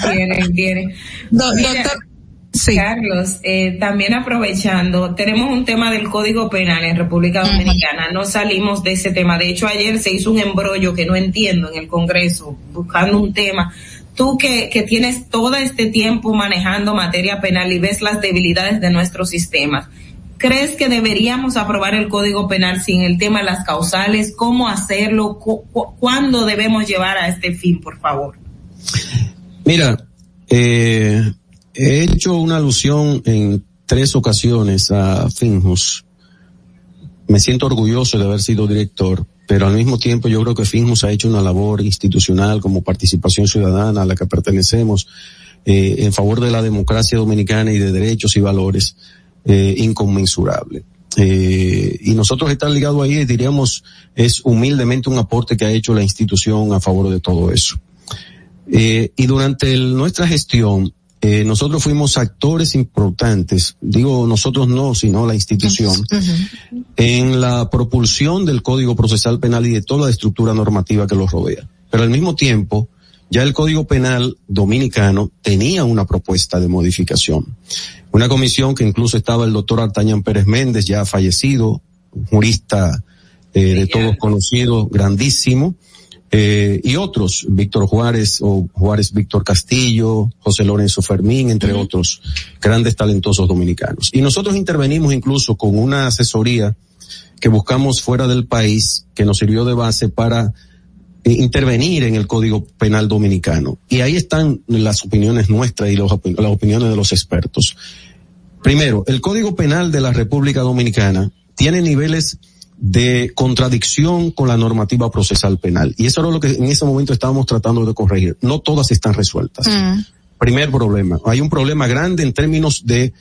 tienen, tienen. Do, doctor. Sí. Carlos, eh, también aprovechando, tenemos un tema del Código Penal en República Dominicana, uh -huh. no salimos de ese tema. De hecho, ayer se hizo un embrollo que no entiendo en el Congreso, buscando un tema. Tú que, que tienes todo este tiempo manejando materia penal y ves las debilidades de nuestro sistema, ¿crees que deberíamos aprobar el Código Penal sin el tema de las causales? ¿Cómo hacerlo? ¿Cu ¿Cuándo debemos llevar a este fin, por favor? Mira, eh, He hecho una alusión en tres ocasiones a Finjus. Me siento orgulloso de haber sido director, pero al mismo tiempo yo creo que Finjus ha hecho una labor institucional como participación ciudadana a la que pertenecemos eh, en favor de la democracia dominicana y de derechos y valores eh, inconmensurable. Eh, y nosotros estar ligados ahí, diríamos, es humildemente un aporte que ha hecho la institución a favor de todo eso. Eh, y durante nuestra gestión, eh, nosotros fuimos actores importantes, digo nosotros no, sino la institución, uh -huh. en la propulsión del Código Procesal Penal y de toda la estructura normativa que lo rodea. Pero al mismo tiempo, ya el Código Penal dominicano tenía una propuesta de modificación. Una comisión que incluso estaba el doctor Artañán Pérez Méndez, ya fallecido, jurista eh, de todos conocido, grandísimo, eh, y otros, Víctor Juárez o Juárez Víctor Castillo, José Lorenzo Fermín, entre otros grandes talentosos dominicanos. Y nosotros intervenimos incluso con una asesoría que buscamos fuera del país, que nos sirvió de base para eh, intervenir en el Código Penal Dominicano. Y ahí están las opiniones nuestras y los las opiniones de los expertos. Primero, el Código Penal de la República Dominicana tiene niveles de contradicción con la normativa procesal penal. Y eso era lo que en ese momento estábamos tratando de corregir. No todas están resueltas. Primer problema. Hay un problema grande en términos de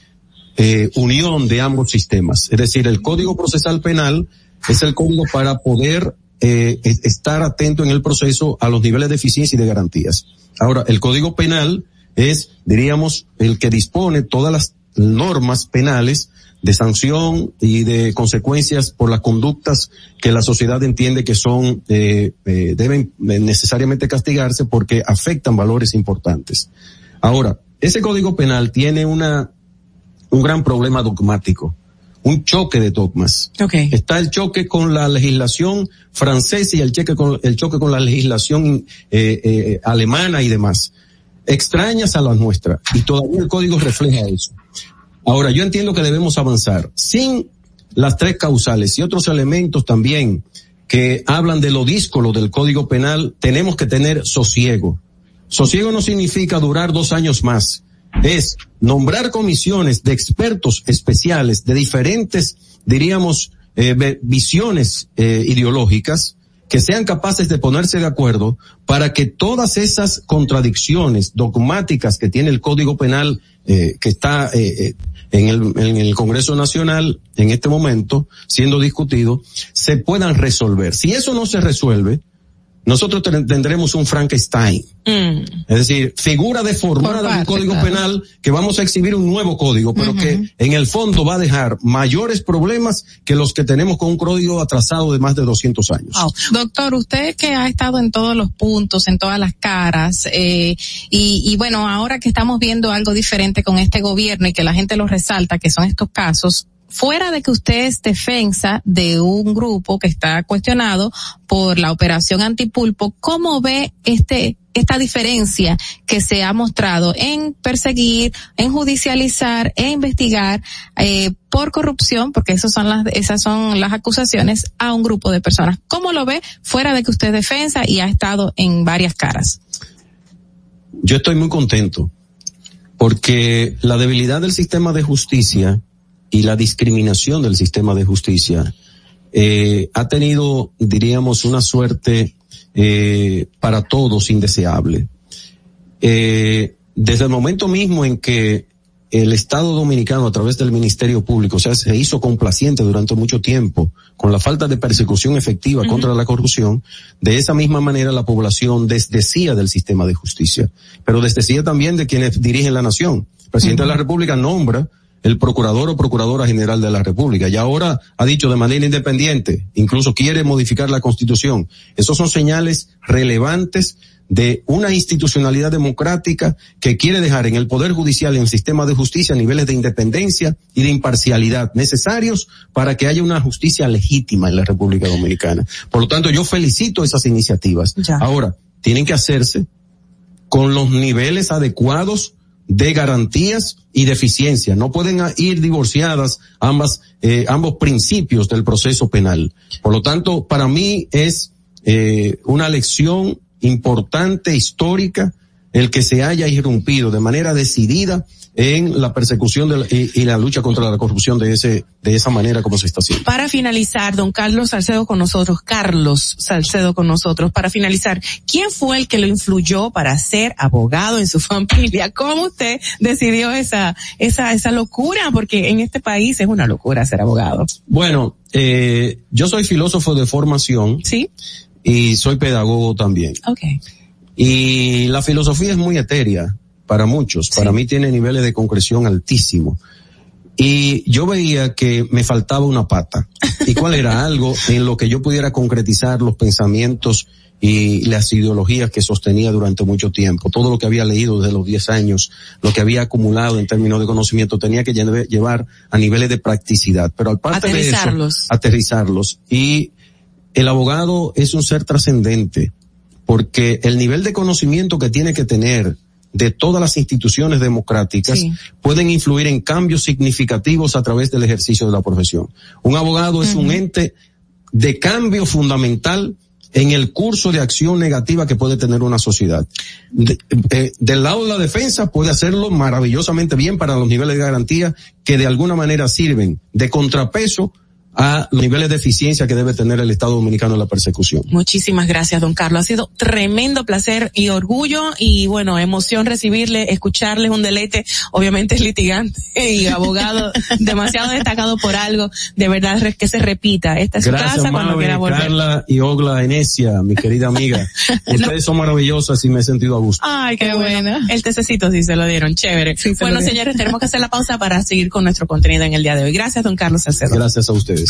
eh, unión de ambos sistemas. Es decir, el Código Procesal Penal es el código para poder eh, es- estar atento en el proceso a los niveles de eficiencia y de garantías. Ahora, el Código Penal es, diríamos, el que dispone todas las normas penales de sanción y de consecuencias por las conductas que la sociedad entiende que son eh, eh, deben eh, necesariamente castigarse porque afectan valores importantes. Ahora, ese código penal tiene una un gran problema dogmático, un choque de dogmas. Está el choque con la legislación francesa y el choque con el choque con la legislación eh, eh, alemana y demás. Extrañas a la nuestra y todavía el código refleja eso. Ahora, yo entiendo que debemos avanzar sin las tres causales y otros elementos también que hablan de lo díscolo del Código Penal, tenemos que tener sosiego. Sosiego no significa durar dos años más, es nombrar comisiones de expertos especiales de diferentes, diríamos, eh, visiones eh, ideológicas que sean capaces de ponerse de acuerdo para que todas esas contradicciones dogmáticas que tiene el Código Penal eh, que está eh, eh, en, el, en el Congreso Nacional en este momento siendo discutido se puedan resolver. Si eso no se resuelve, nosotros ten- tendremos un Frankenstein. Es decir, figura deformada del Código claro. Penal que vamos a exhibir un nuevo código, pero que en el fondo va a dejar mayores problemas que los que tenemos con un código atrasado de más de 200 años. Doctor, usted que ha estado en todos los puntos, en todas las caras, eh, y, y bueno, ahora que estamos viendo algo diferente con este gobierno y que la gente lo resalta, que son estos casos, fuera de que usted es defensa de un grupo que está cuestionado por la operación antipulpo, ¿cómo ve este esta diferencia que se ha mostrado en perseguir, en judicializar, e investigar eh, por corrupción, porque esas son las esas son las acusaciones a un grupo de personas. ¿Cómo lo ve fuera de que usted es defensa y ha estado en varias caras? Yo estoy muy contento porque la debilidad del sistema de justicia y la discriminación del sistema de justicia eh, ha tenido, diríamos, una suerte eh, para todos indeseable. Eh, desde el momento mismo en que el Estado Dominicano a través del Ministerio Público, o sea, se hizo complaciente durante mucho tiempo con la falta de persecución efectiva contra la corrupción, de esa misma manera la población desdecía del sistema de justicia, pero desdecía también de quienes dirigen la nación. El presidente de la República nombra el procurador o procuradora general de la República y ahora ha dicho de manera independiente, incluso quiere modificar la constitución. Esos son señales relevantes de una institucionalidad democrática que quiere dejar en el Poder Judicial y en el sistema de justicia niveles de independencia y de imparcialidad necesarios para que haya una justicia legítima en la República Dominicana. Por lo tanto, yo felicito esas iniciativas. Ahora, tienen que hacerse con los niveles adecuados de garantías y de eficiencia. No pueden ir divorciadas ambas, eh, ambos principios del proceso penal. Por lo tanto, para mí es eh, una lección importante, histórica, el que se haya irrumpido de manera decidida en la persecución de la- y, y la lucha contra la corrupción de ese, de esa manera como se está haciendo. Para finalizar, don Carlos Salcedo con nosotros, Carlos Salcedo con nosotros, para finalizar, ¿quién fue el que lo influyó para ser abogado en su <laughs> familia? ¿Cómo usted decidió esa, esa, esa locura? Porque en este país es una locura ser abogado. Bueno, eh, yo soy filósofo de formación. Sí. Y soy pedagogo también. Okay. Y la filosofía es muy etérea para muchos. Para mí tiene niveles de concreción altísimos. Y yo veía que me faltaba una pata. ¿Y cuál era <laughs> algo en lo que yo pudiera concretizar los pensamientos y las ideologías que sostenía durante mucho tiempo? Todo lo que había leído desde los 10 años, lo que había acumulado en términos de conocimiento, tenía que llevar a niveles de practicidad. Pero aparte de eso, Aterrizarlos. aterrizarlos. Y el abogado es un ser trascendente porque el nivel de conocimiento que tiene que tener de todas las instituciones democráticas Sí. pueden influir en cambios significativos a través del ejercicio de la profesión. Un abogado es un ente de cambio fundamental en el curso de acción negativa que puede tener una sociedad. De- eh, del lado de la defensa puede hacerlo maravillosamente bien para los niveles de garantía que de alguna manera sirven de contrapeso a los niveles de eficiencia que debe tener el Estado Dominicano en la persecución. Muchísimas gracias, don Carlos. Ha sido tremendo placer y orgullo y bueno, emoción recibirle, escucharle, es un deleite. Obviamente es litigante <laughs> y abogado demasiado destacado por algo. De verdad que se repita. Esta es su Gracias, casa cuando quiera volver. Carla y Ogla Enesia, mi querida amiga. <laughs> Ustedes son maravillosas y me he sentido a gusto. Ay, qué, bueno. El tececito sí se lo dieron, chévere. se bueno, señores, tenemos que hacer la pausa para seguir con nuestro contenido en el día de hoy. Gracias, don Carlos Salcedo. Gracias a ustedes.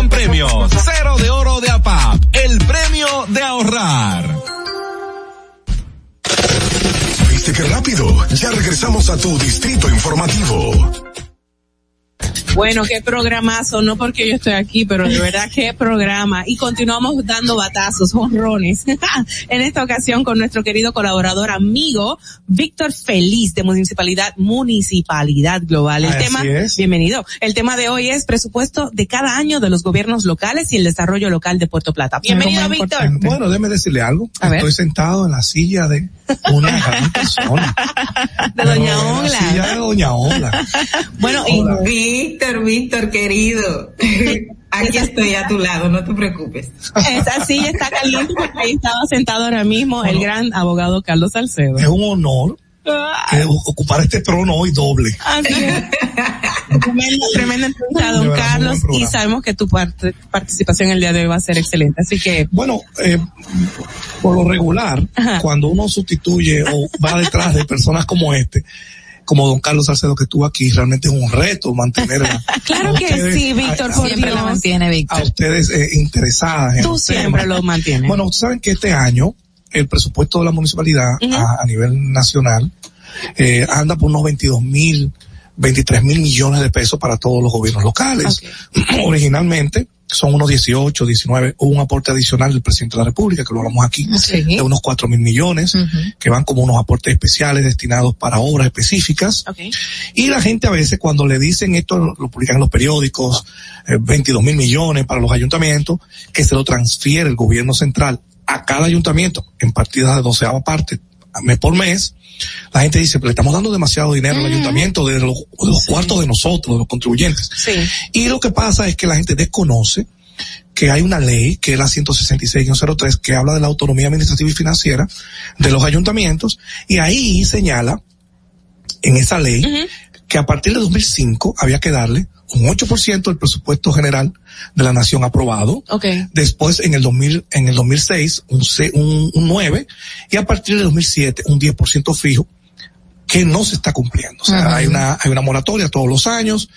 premios. Cero de oro de APAP, el premio de ahorrar. ¿Viste qué rápido? Ya regresamos a tu Distrito Informativo. Bueno, qué programazo, no porque yo estoy aquí, pero de verdad qué programa. Y continuamos dando batazos, honrones. <laughs> en esta ocasión con nuestro querido colaborador, amigo, Víctor Feliz de Municipalidad, Municipalidad Global. El Así tema, es. bienvenido. El tema de hoy es presupuesto de cada año de los gobiernos locales y el desarrollo local de Puerto Plata. Bienvenido, Víctor. Bueno, déjeme decirle algo. A ver. Estoy sentado en la silla de una gran persona. De Doña Ola. silla de Doña Ola. Bueno, y Víctor, Víctor, querido. <laughs> Aquí estoy a tu lado, no te preocupes. Esa silla está caliente porque ahí estaba sentado ahora mismo el gran abogado Carlos Salcedo. Es un honor eh, ocupar este trono hoy doble. Así es. Tremenda, tremenda entrevista, don Carlos, y sabemos que tu parte- participación el día de hoy va a ser excelente. Así que, Bueno, eh, por lo regular, cuando uno sustituye o va detrás de personas como este, como don Carlos Salcedo que estuvo aquí, realmente es un reto mantener a, <laughs> claro a que ustedes- sí, Víctor, a- por Siempre Dios. la mantiene, a Víctor. ustedes eh, interesadas en Tú siempre tema. lo mantienes. Bueno, ustedes saben que este año el presupuesto de la municipalidad a, a nivel nacional eh, anda por unos 22 mil, 23 mil millones de pesos para todos los gobiernos locales. <clears throat> Originalmente son unos 18, 19, hubo un aporte adicional del presidente de la República, que lo hablamos aquí, Sí. de unos 4 mil millones, que van como unos aportes especiales destinados para obras específicas. Y la gente a veces cuando le dicen esto, lo, lo publican en los periódicos, eh, 22 mil millones para los ayuntamientos, que se lo transfiere el gobierno central a cada ayuntamiento en partidas de doceava parte, mes por mes, la gente dice, "Pero le estamos dando demasiado dinero al ayuntamiento de los, de los cuartos de nosotros, de los contribuyentes. Y lo que pasa es que la gente desconoce que hay una ley, que es la 166-03, que habla de la autonomía administrativa y financiera de los ayuntamientos, y ahí señala, en esa ley, que a partir de 2005 había que darle un 8% del presupuesto general de la nación aprobado, después en el 2000, en el 2006 un, C- un, un 9 y a partir de 2007 un 10% fijo que no se está cumpliendo. O sea, hay una, hay una moratoria todos los años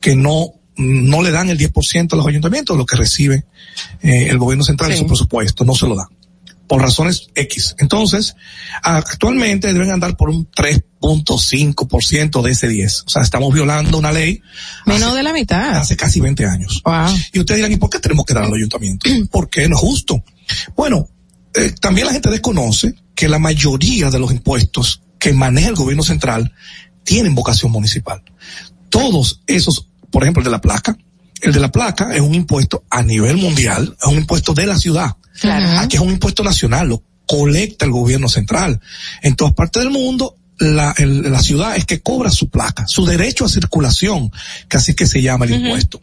que no, no le dan el 10% a los ayuntamientos lo que recibe eh, el gobierno central en Sí. su presupuesto, no se lo dan. Por razones X. Entonces, actualmente deben andar por un 3.5% de ese 10. O sea, estamos violando una ley Menos de la mitad. hace casi 20 años. Wow. Y ustedes dirán, ¿y por qué tenemos que dar al ayuntamiento? <clears throat> ¿Por qué no es justo? Bueno, eh, también la gente desconoce que la mayoría de los impuestos que maneja el gobierno central tienen vocación municipal. Todos esos, por ejemplo, el de la placa, el de la placa es un impuesto a nivel mundial, es un impuesto de la ciudad. Claro. Aquí es un impuesto nacional, lo colecta el gobierno central. En todas partes del mundo, la, el- la ciudad es que cobra su placa, su derecho a circulación, que así que se llama el impuesto.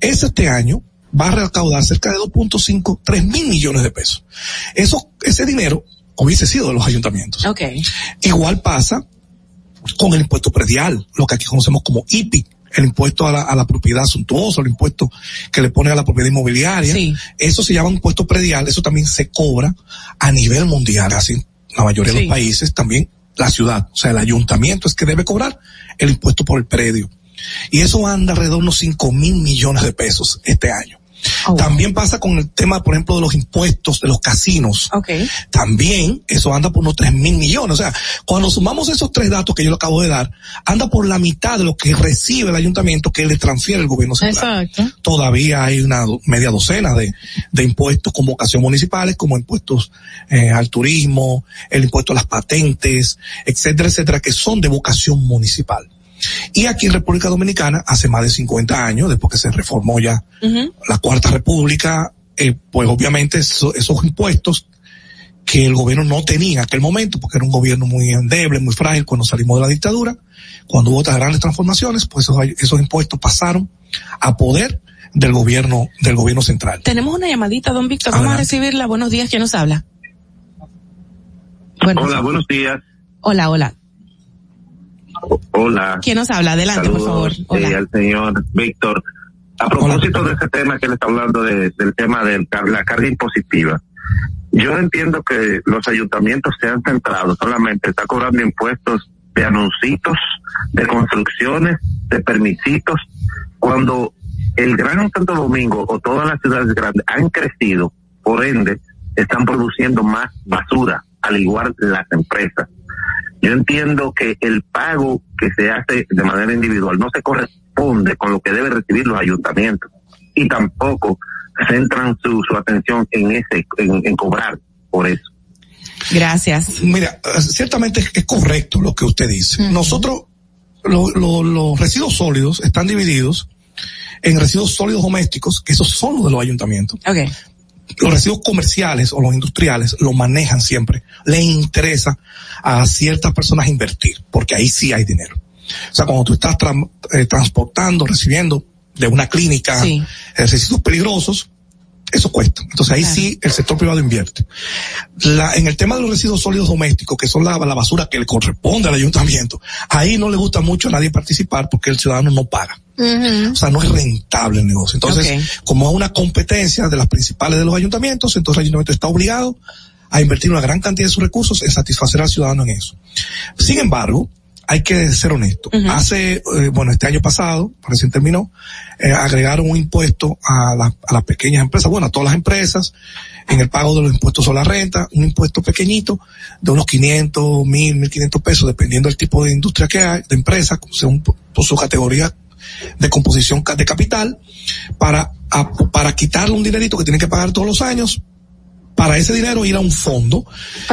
Ese este año va a recaudar cerca de 2.5, 3 mil millones de pesos. Eso, ese dinero hubiese sido de los ayuntamientos. Ok. Igual pasa con el impuesto predial, lo que aquí conocemos como IPI, el impuesto a la, a la propiedad suntuosa, el impuesto que le pone a la propiedad inmobiliaria. Eso se llama impuesto predial, eso también se cobra a nivel mundial, así la mayoría de los países también la ciudad, o sea, el ayuntamiento es que debe cobrar el impuesto por el predio. Y eso anda alrededor de unos 5 mil millones de pesos este año. También pasa con el tema, por ejemplo, de los impuestos de los casinos. También eso anda por unos 3 mil millones. O sea, cuando sumamos esos tres datos que yo le acabo de dar, anda por la mitad de lo que recibe el ayuntamiento que le transfiere el gobierno central. Exacto. Todavía hay una media docena de, de impuestos con vocación municipales, como impuestos eh, al turismo, el impuesto a las patentes, etcétera, etcétera, que son de vocación municipal. Y aquí en República Dominicana, hace más de 50 años, después que se reformó ya la Cuarta República, eh, pues obviamente eso- esos impuestos que el gobierno no tenía en aquel momento, porque era un gobierno muy endeble, muy frágil cuando salimos de la dictadura, cuando hubo otras grandes transformaciones, pues esos, esos impuestos pasaron a poder del gobierno, del gobierno central. Tenemos una llamadita, don Víctor. Vamos a recibirla. Buenos días. ¿Quién nos habla? Hola, buenos días. Hola, hola. Hola. ¿Quién nos habla? Adelante, por favor. Hola. eh, al señor Víctor. A propósito de ese tema que le está hablando de- del tema de la carga impositiva, yo entiendo que los ayuntamientos se han centrado solamente, está cobrando impuestos de anuncios, de construcciones, de permisitos, cuando el Gran Santo Domingo o todas las ciudades grandes han crecido, por ende, están produciendo más basura, al igual las empresas. Yo entiendo que el pago que se hace de manera individual no se corresponde con lo que deben recibir los ayuntamientos y tampoco centran su, su atención en ese, en, en cobrar por eso. Gracias. Mira, eh, ciertamente es correcto lo que usted dice. Nosotros, lo- lo- los residuos sólidos están divididos en residuos sólidos domésticos, que esos son los de los ayuntamientos. Okay. Los residuos comerciales o los industriales lo manejan siempre. Les interesa a ciertas personas invertir, porque ahí sí hay dinero. O sea, cuando tú estás eh, transportando, recibiendo de una clínica Sí. eh, residuos peligrosos, eso cuesta. Entonces ahí sí el sector privado invierte. La, en el tema de los residuos sólidos domésticos, que son la, la basura que le corresponde al ayuntamiento, ahí no le gusta mucho a nadie participar porque el ciudadano no paga. O sea, no es rentable el negocio. Entonces, como es una competencia de las principales de los ayuntamientos, entonces el ayuntamiento está obligado a invertir una gran cantidad de sus recursos en satisfacer al ciudadano en eso. Sin embargo, hay que ser honesto. Hace, eh, bueno, este año pasado, recién terminó, eh, agregaron un impuesto a, la- a las pequeñas empresas, bueno, a todas las empresas, en el pago de los impuestos sobre la renta, un impuesto pequeñito de unos 500, 1000, 1500 pesos, dependiendo del tipo de industria que hay, de empresa, según por su categoría de composición de capital, para, a- para quitarle un dinerito que tiene que pagar todos los años, para ese dinero ir a un fondo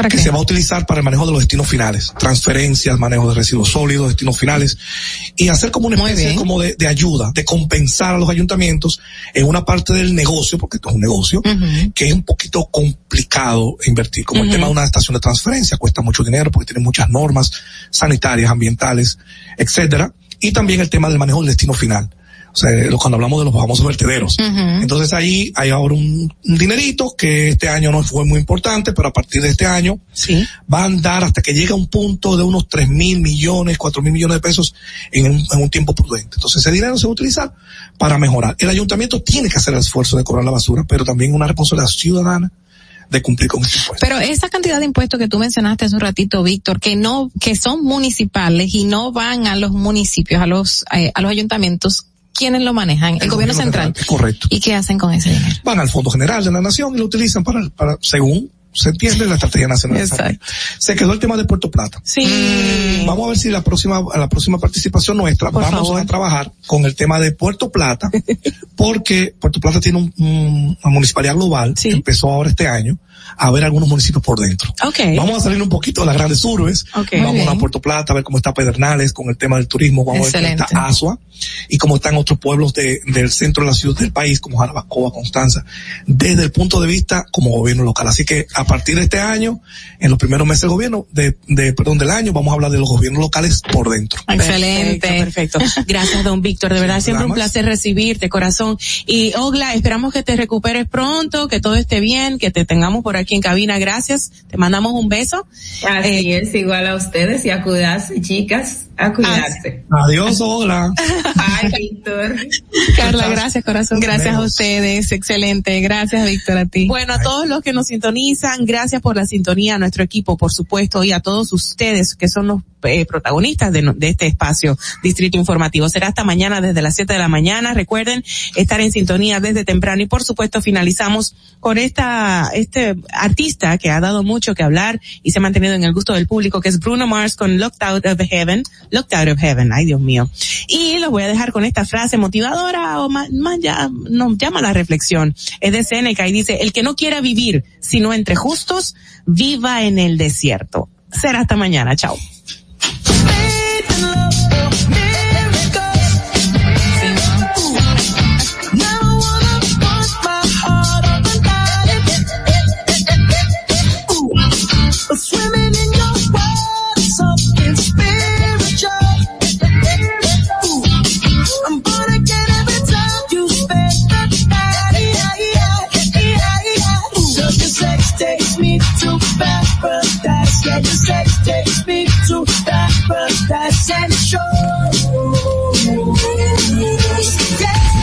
que se va a utilizar para el manejo de los destinos finales, transferencias, manejo de residuos sólidos, destinos finales, y hacer como una especie como de, de ayuda, de compensar a los ayuntamientos en una parte del negocio, porque esto es un negocio, que es un poquito complicado invertir, como el tema de una estación de transferencia, cuesta mucho dinero porque tiene muchas normas sanitarias, ambientales, etcétera, y también el tema del manejo del destino final. O sea, lo- cuando hablamos de los famosos vertederos. Entonces ahí hay ahora un, un dinerito que este año no fue muy importante, pero a partir de este año va a andar hasta que llegue a un punto de unos tres mil millones, cuatro mil millones de pesos en un, en un tiempo prudente. Entonces ese dinero se va a utilizar para mejorar. El ayuntamiento tiene que hacer el esfuerzo de cobrar la basura, pero también una responsabilidad ciudadana de cumplir con este impuesto. Pero esa cantidad de impuestos que tú mencionaste hace un ratito, Víctor, que no, que son municipales y no van a los municipios, a los, eh, a los ayuntamientos, ¿quiénes lo manejan? El, gobierno central. Correcto. ¿Y qué hacen con ese dinero? Van al Fondo General de la Nación y lo utilizan para, para según se entiende la estrategia nacional. desarrollo. Se quedó el tema de Puerto Plata. Sí. Vamos a ver si la próxima, a la próxima participación nuestra Por vamos favor. a trabajar con el tema de Puerto Plata, <laughs> porque Puerto Plata tiene un, un- una municipalidad global que empezó ahora este año a ver algunos municipios por dentro. Okay. Vamos a salir un poquito de las grandes urbes. Ok. Muy Vamos a Puerto Plata a ver cómo está Pedernales con el tema del turismo. Vamos a ver Excelente. cómo está Asua y cómo están otros pueblos de- del centro de la ciudad del país, como Jarabacoa, Constanza, desde el punto de vista como gobierno local. Así que a partir de este año, en los primeros meses del gobierno, de, de perdón, del año, vamos a hablar de los gobiernos locales por dentro. Excelente. Perfecto. Gracias, don Víctor. De verdad, siempre un placer recibirte, corazón. Y Ogla, esperamos que te recuperes pronto, que todo esté bien, que te tengamos por aquí en cabina. Gracias. Te mandamos un beso. Así es, igual a ustedes y a cuidarse, chicas, a cuidarse. Adiós, hola. Ay, Víctor. Carla, gracias, corazón. Gracias a ustedes. Excelente. Gracias, Víctor, a ti. Bueno, a todos los que nos sintonizan, gracias por la sintonía, a nuestro equipo, por supuesto, y a todos ustedes que son los eh, protagonistas de este espacio Distrito Informativo. Será hasta mañana desde las 7 de la mañana. Recuerden estar en sintonía desde temprano y por supuesto finalizamos con esta, este artista que ha dado mucho que hablar y se ha mantenido en el gusto del público, que es Bruno Mars con Locked Out of Heaven. Locked Out of Heaven, ay Dios mío. Y los voy a dejar con esta frase motivadora o más, más ya, nos llama la reflexión. Es de Seneca y dice, el que no quiera vivir sino entre justos, viva en el desierto. Será hasta mañana, chao.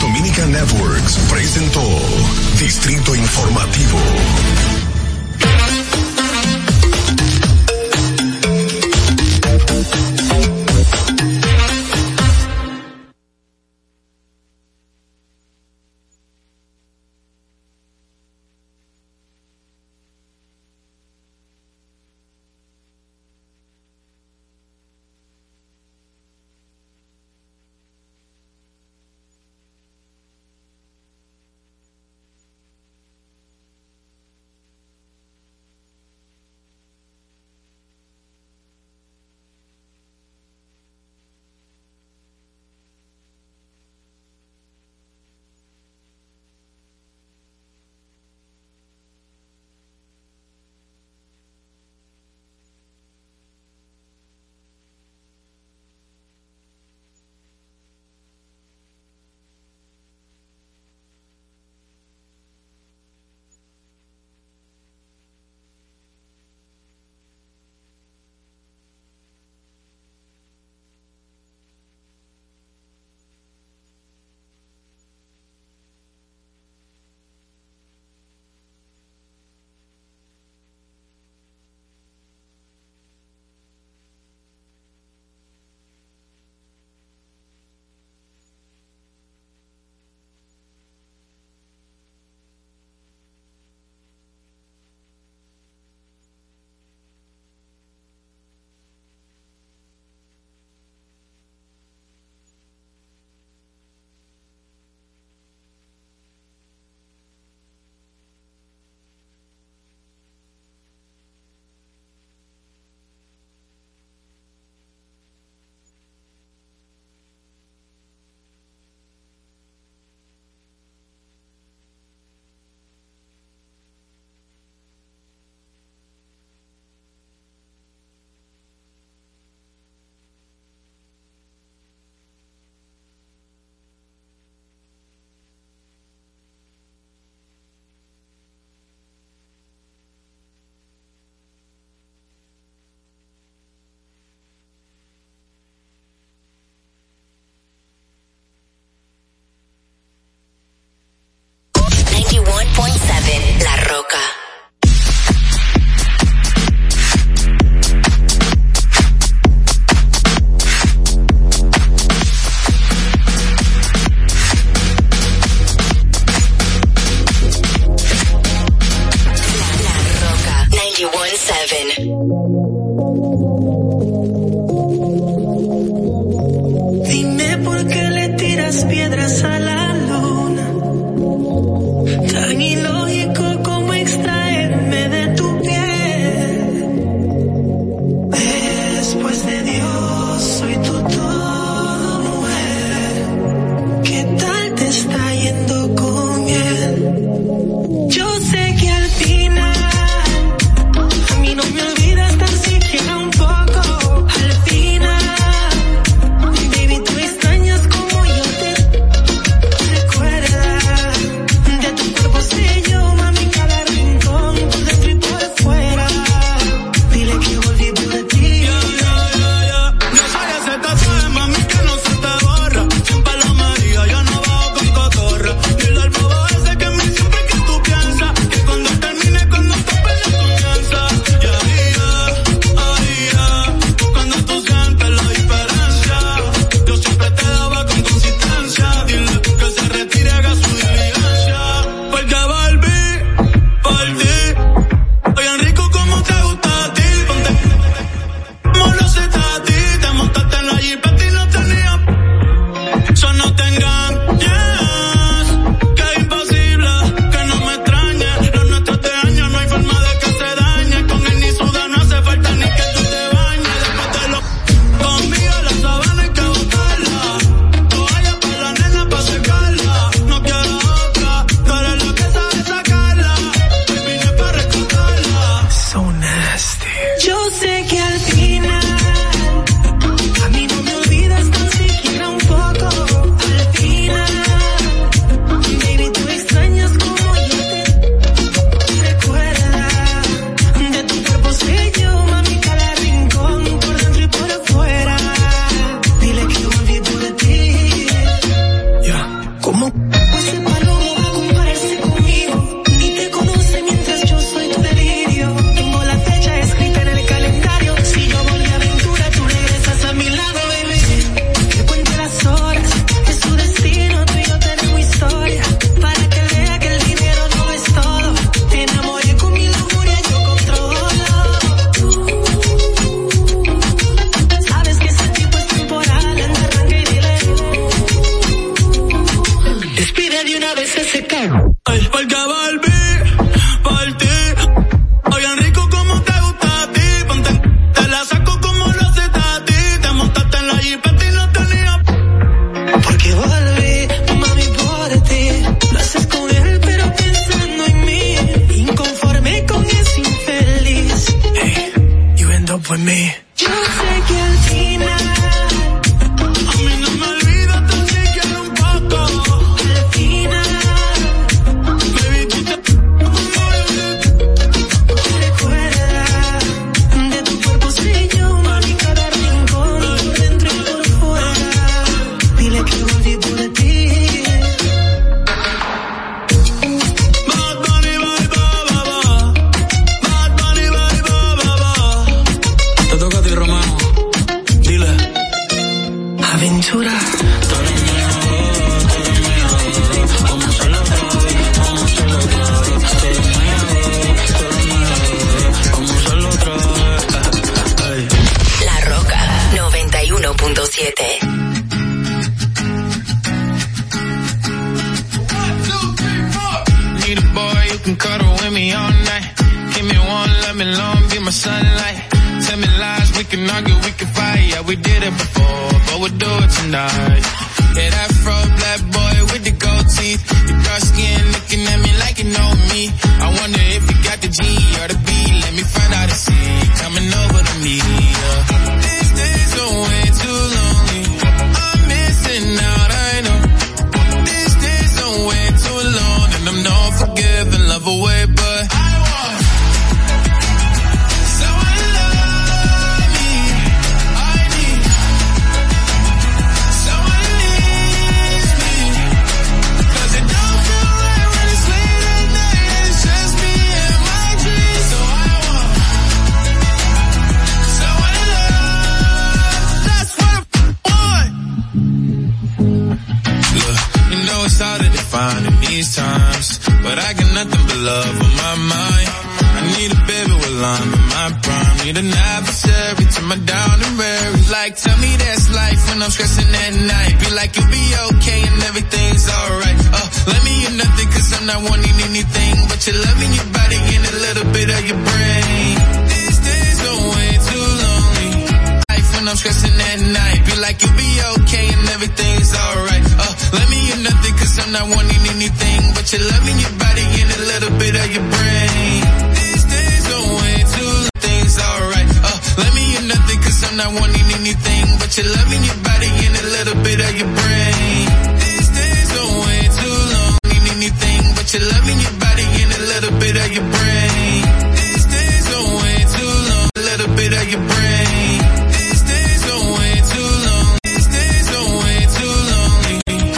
Dominica Networks presentó Distrito Informativo. Tiras piedras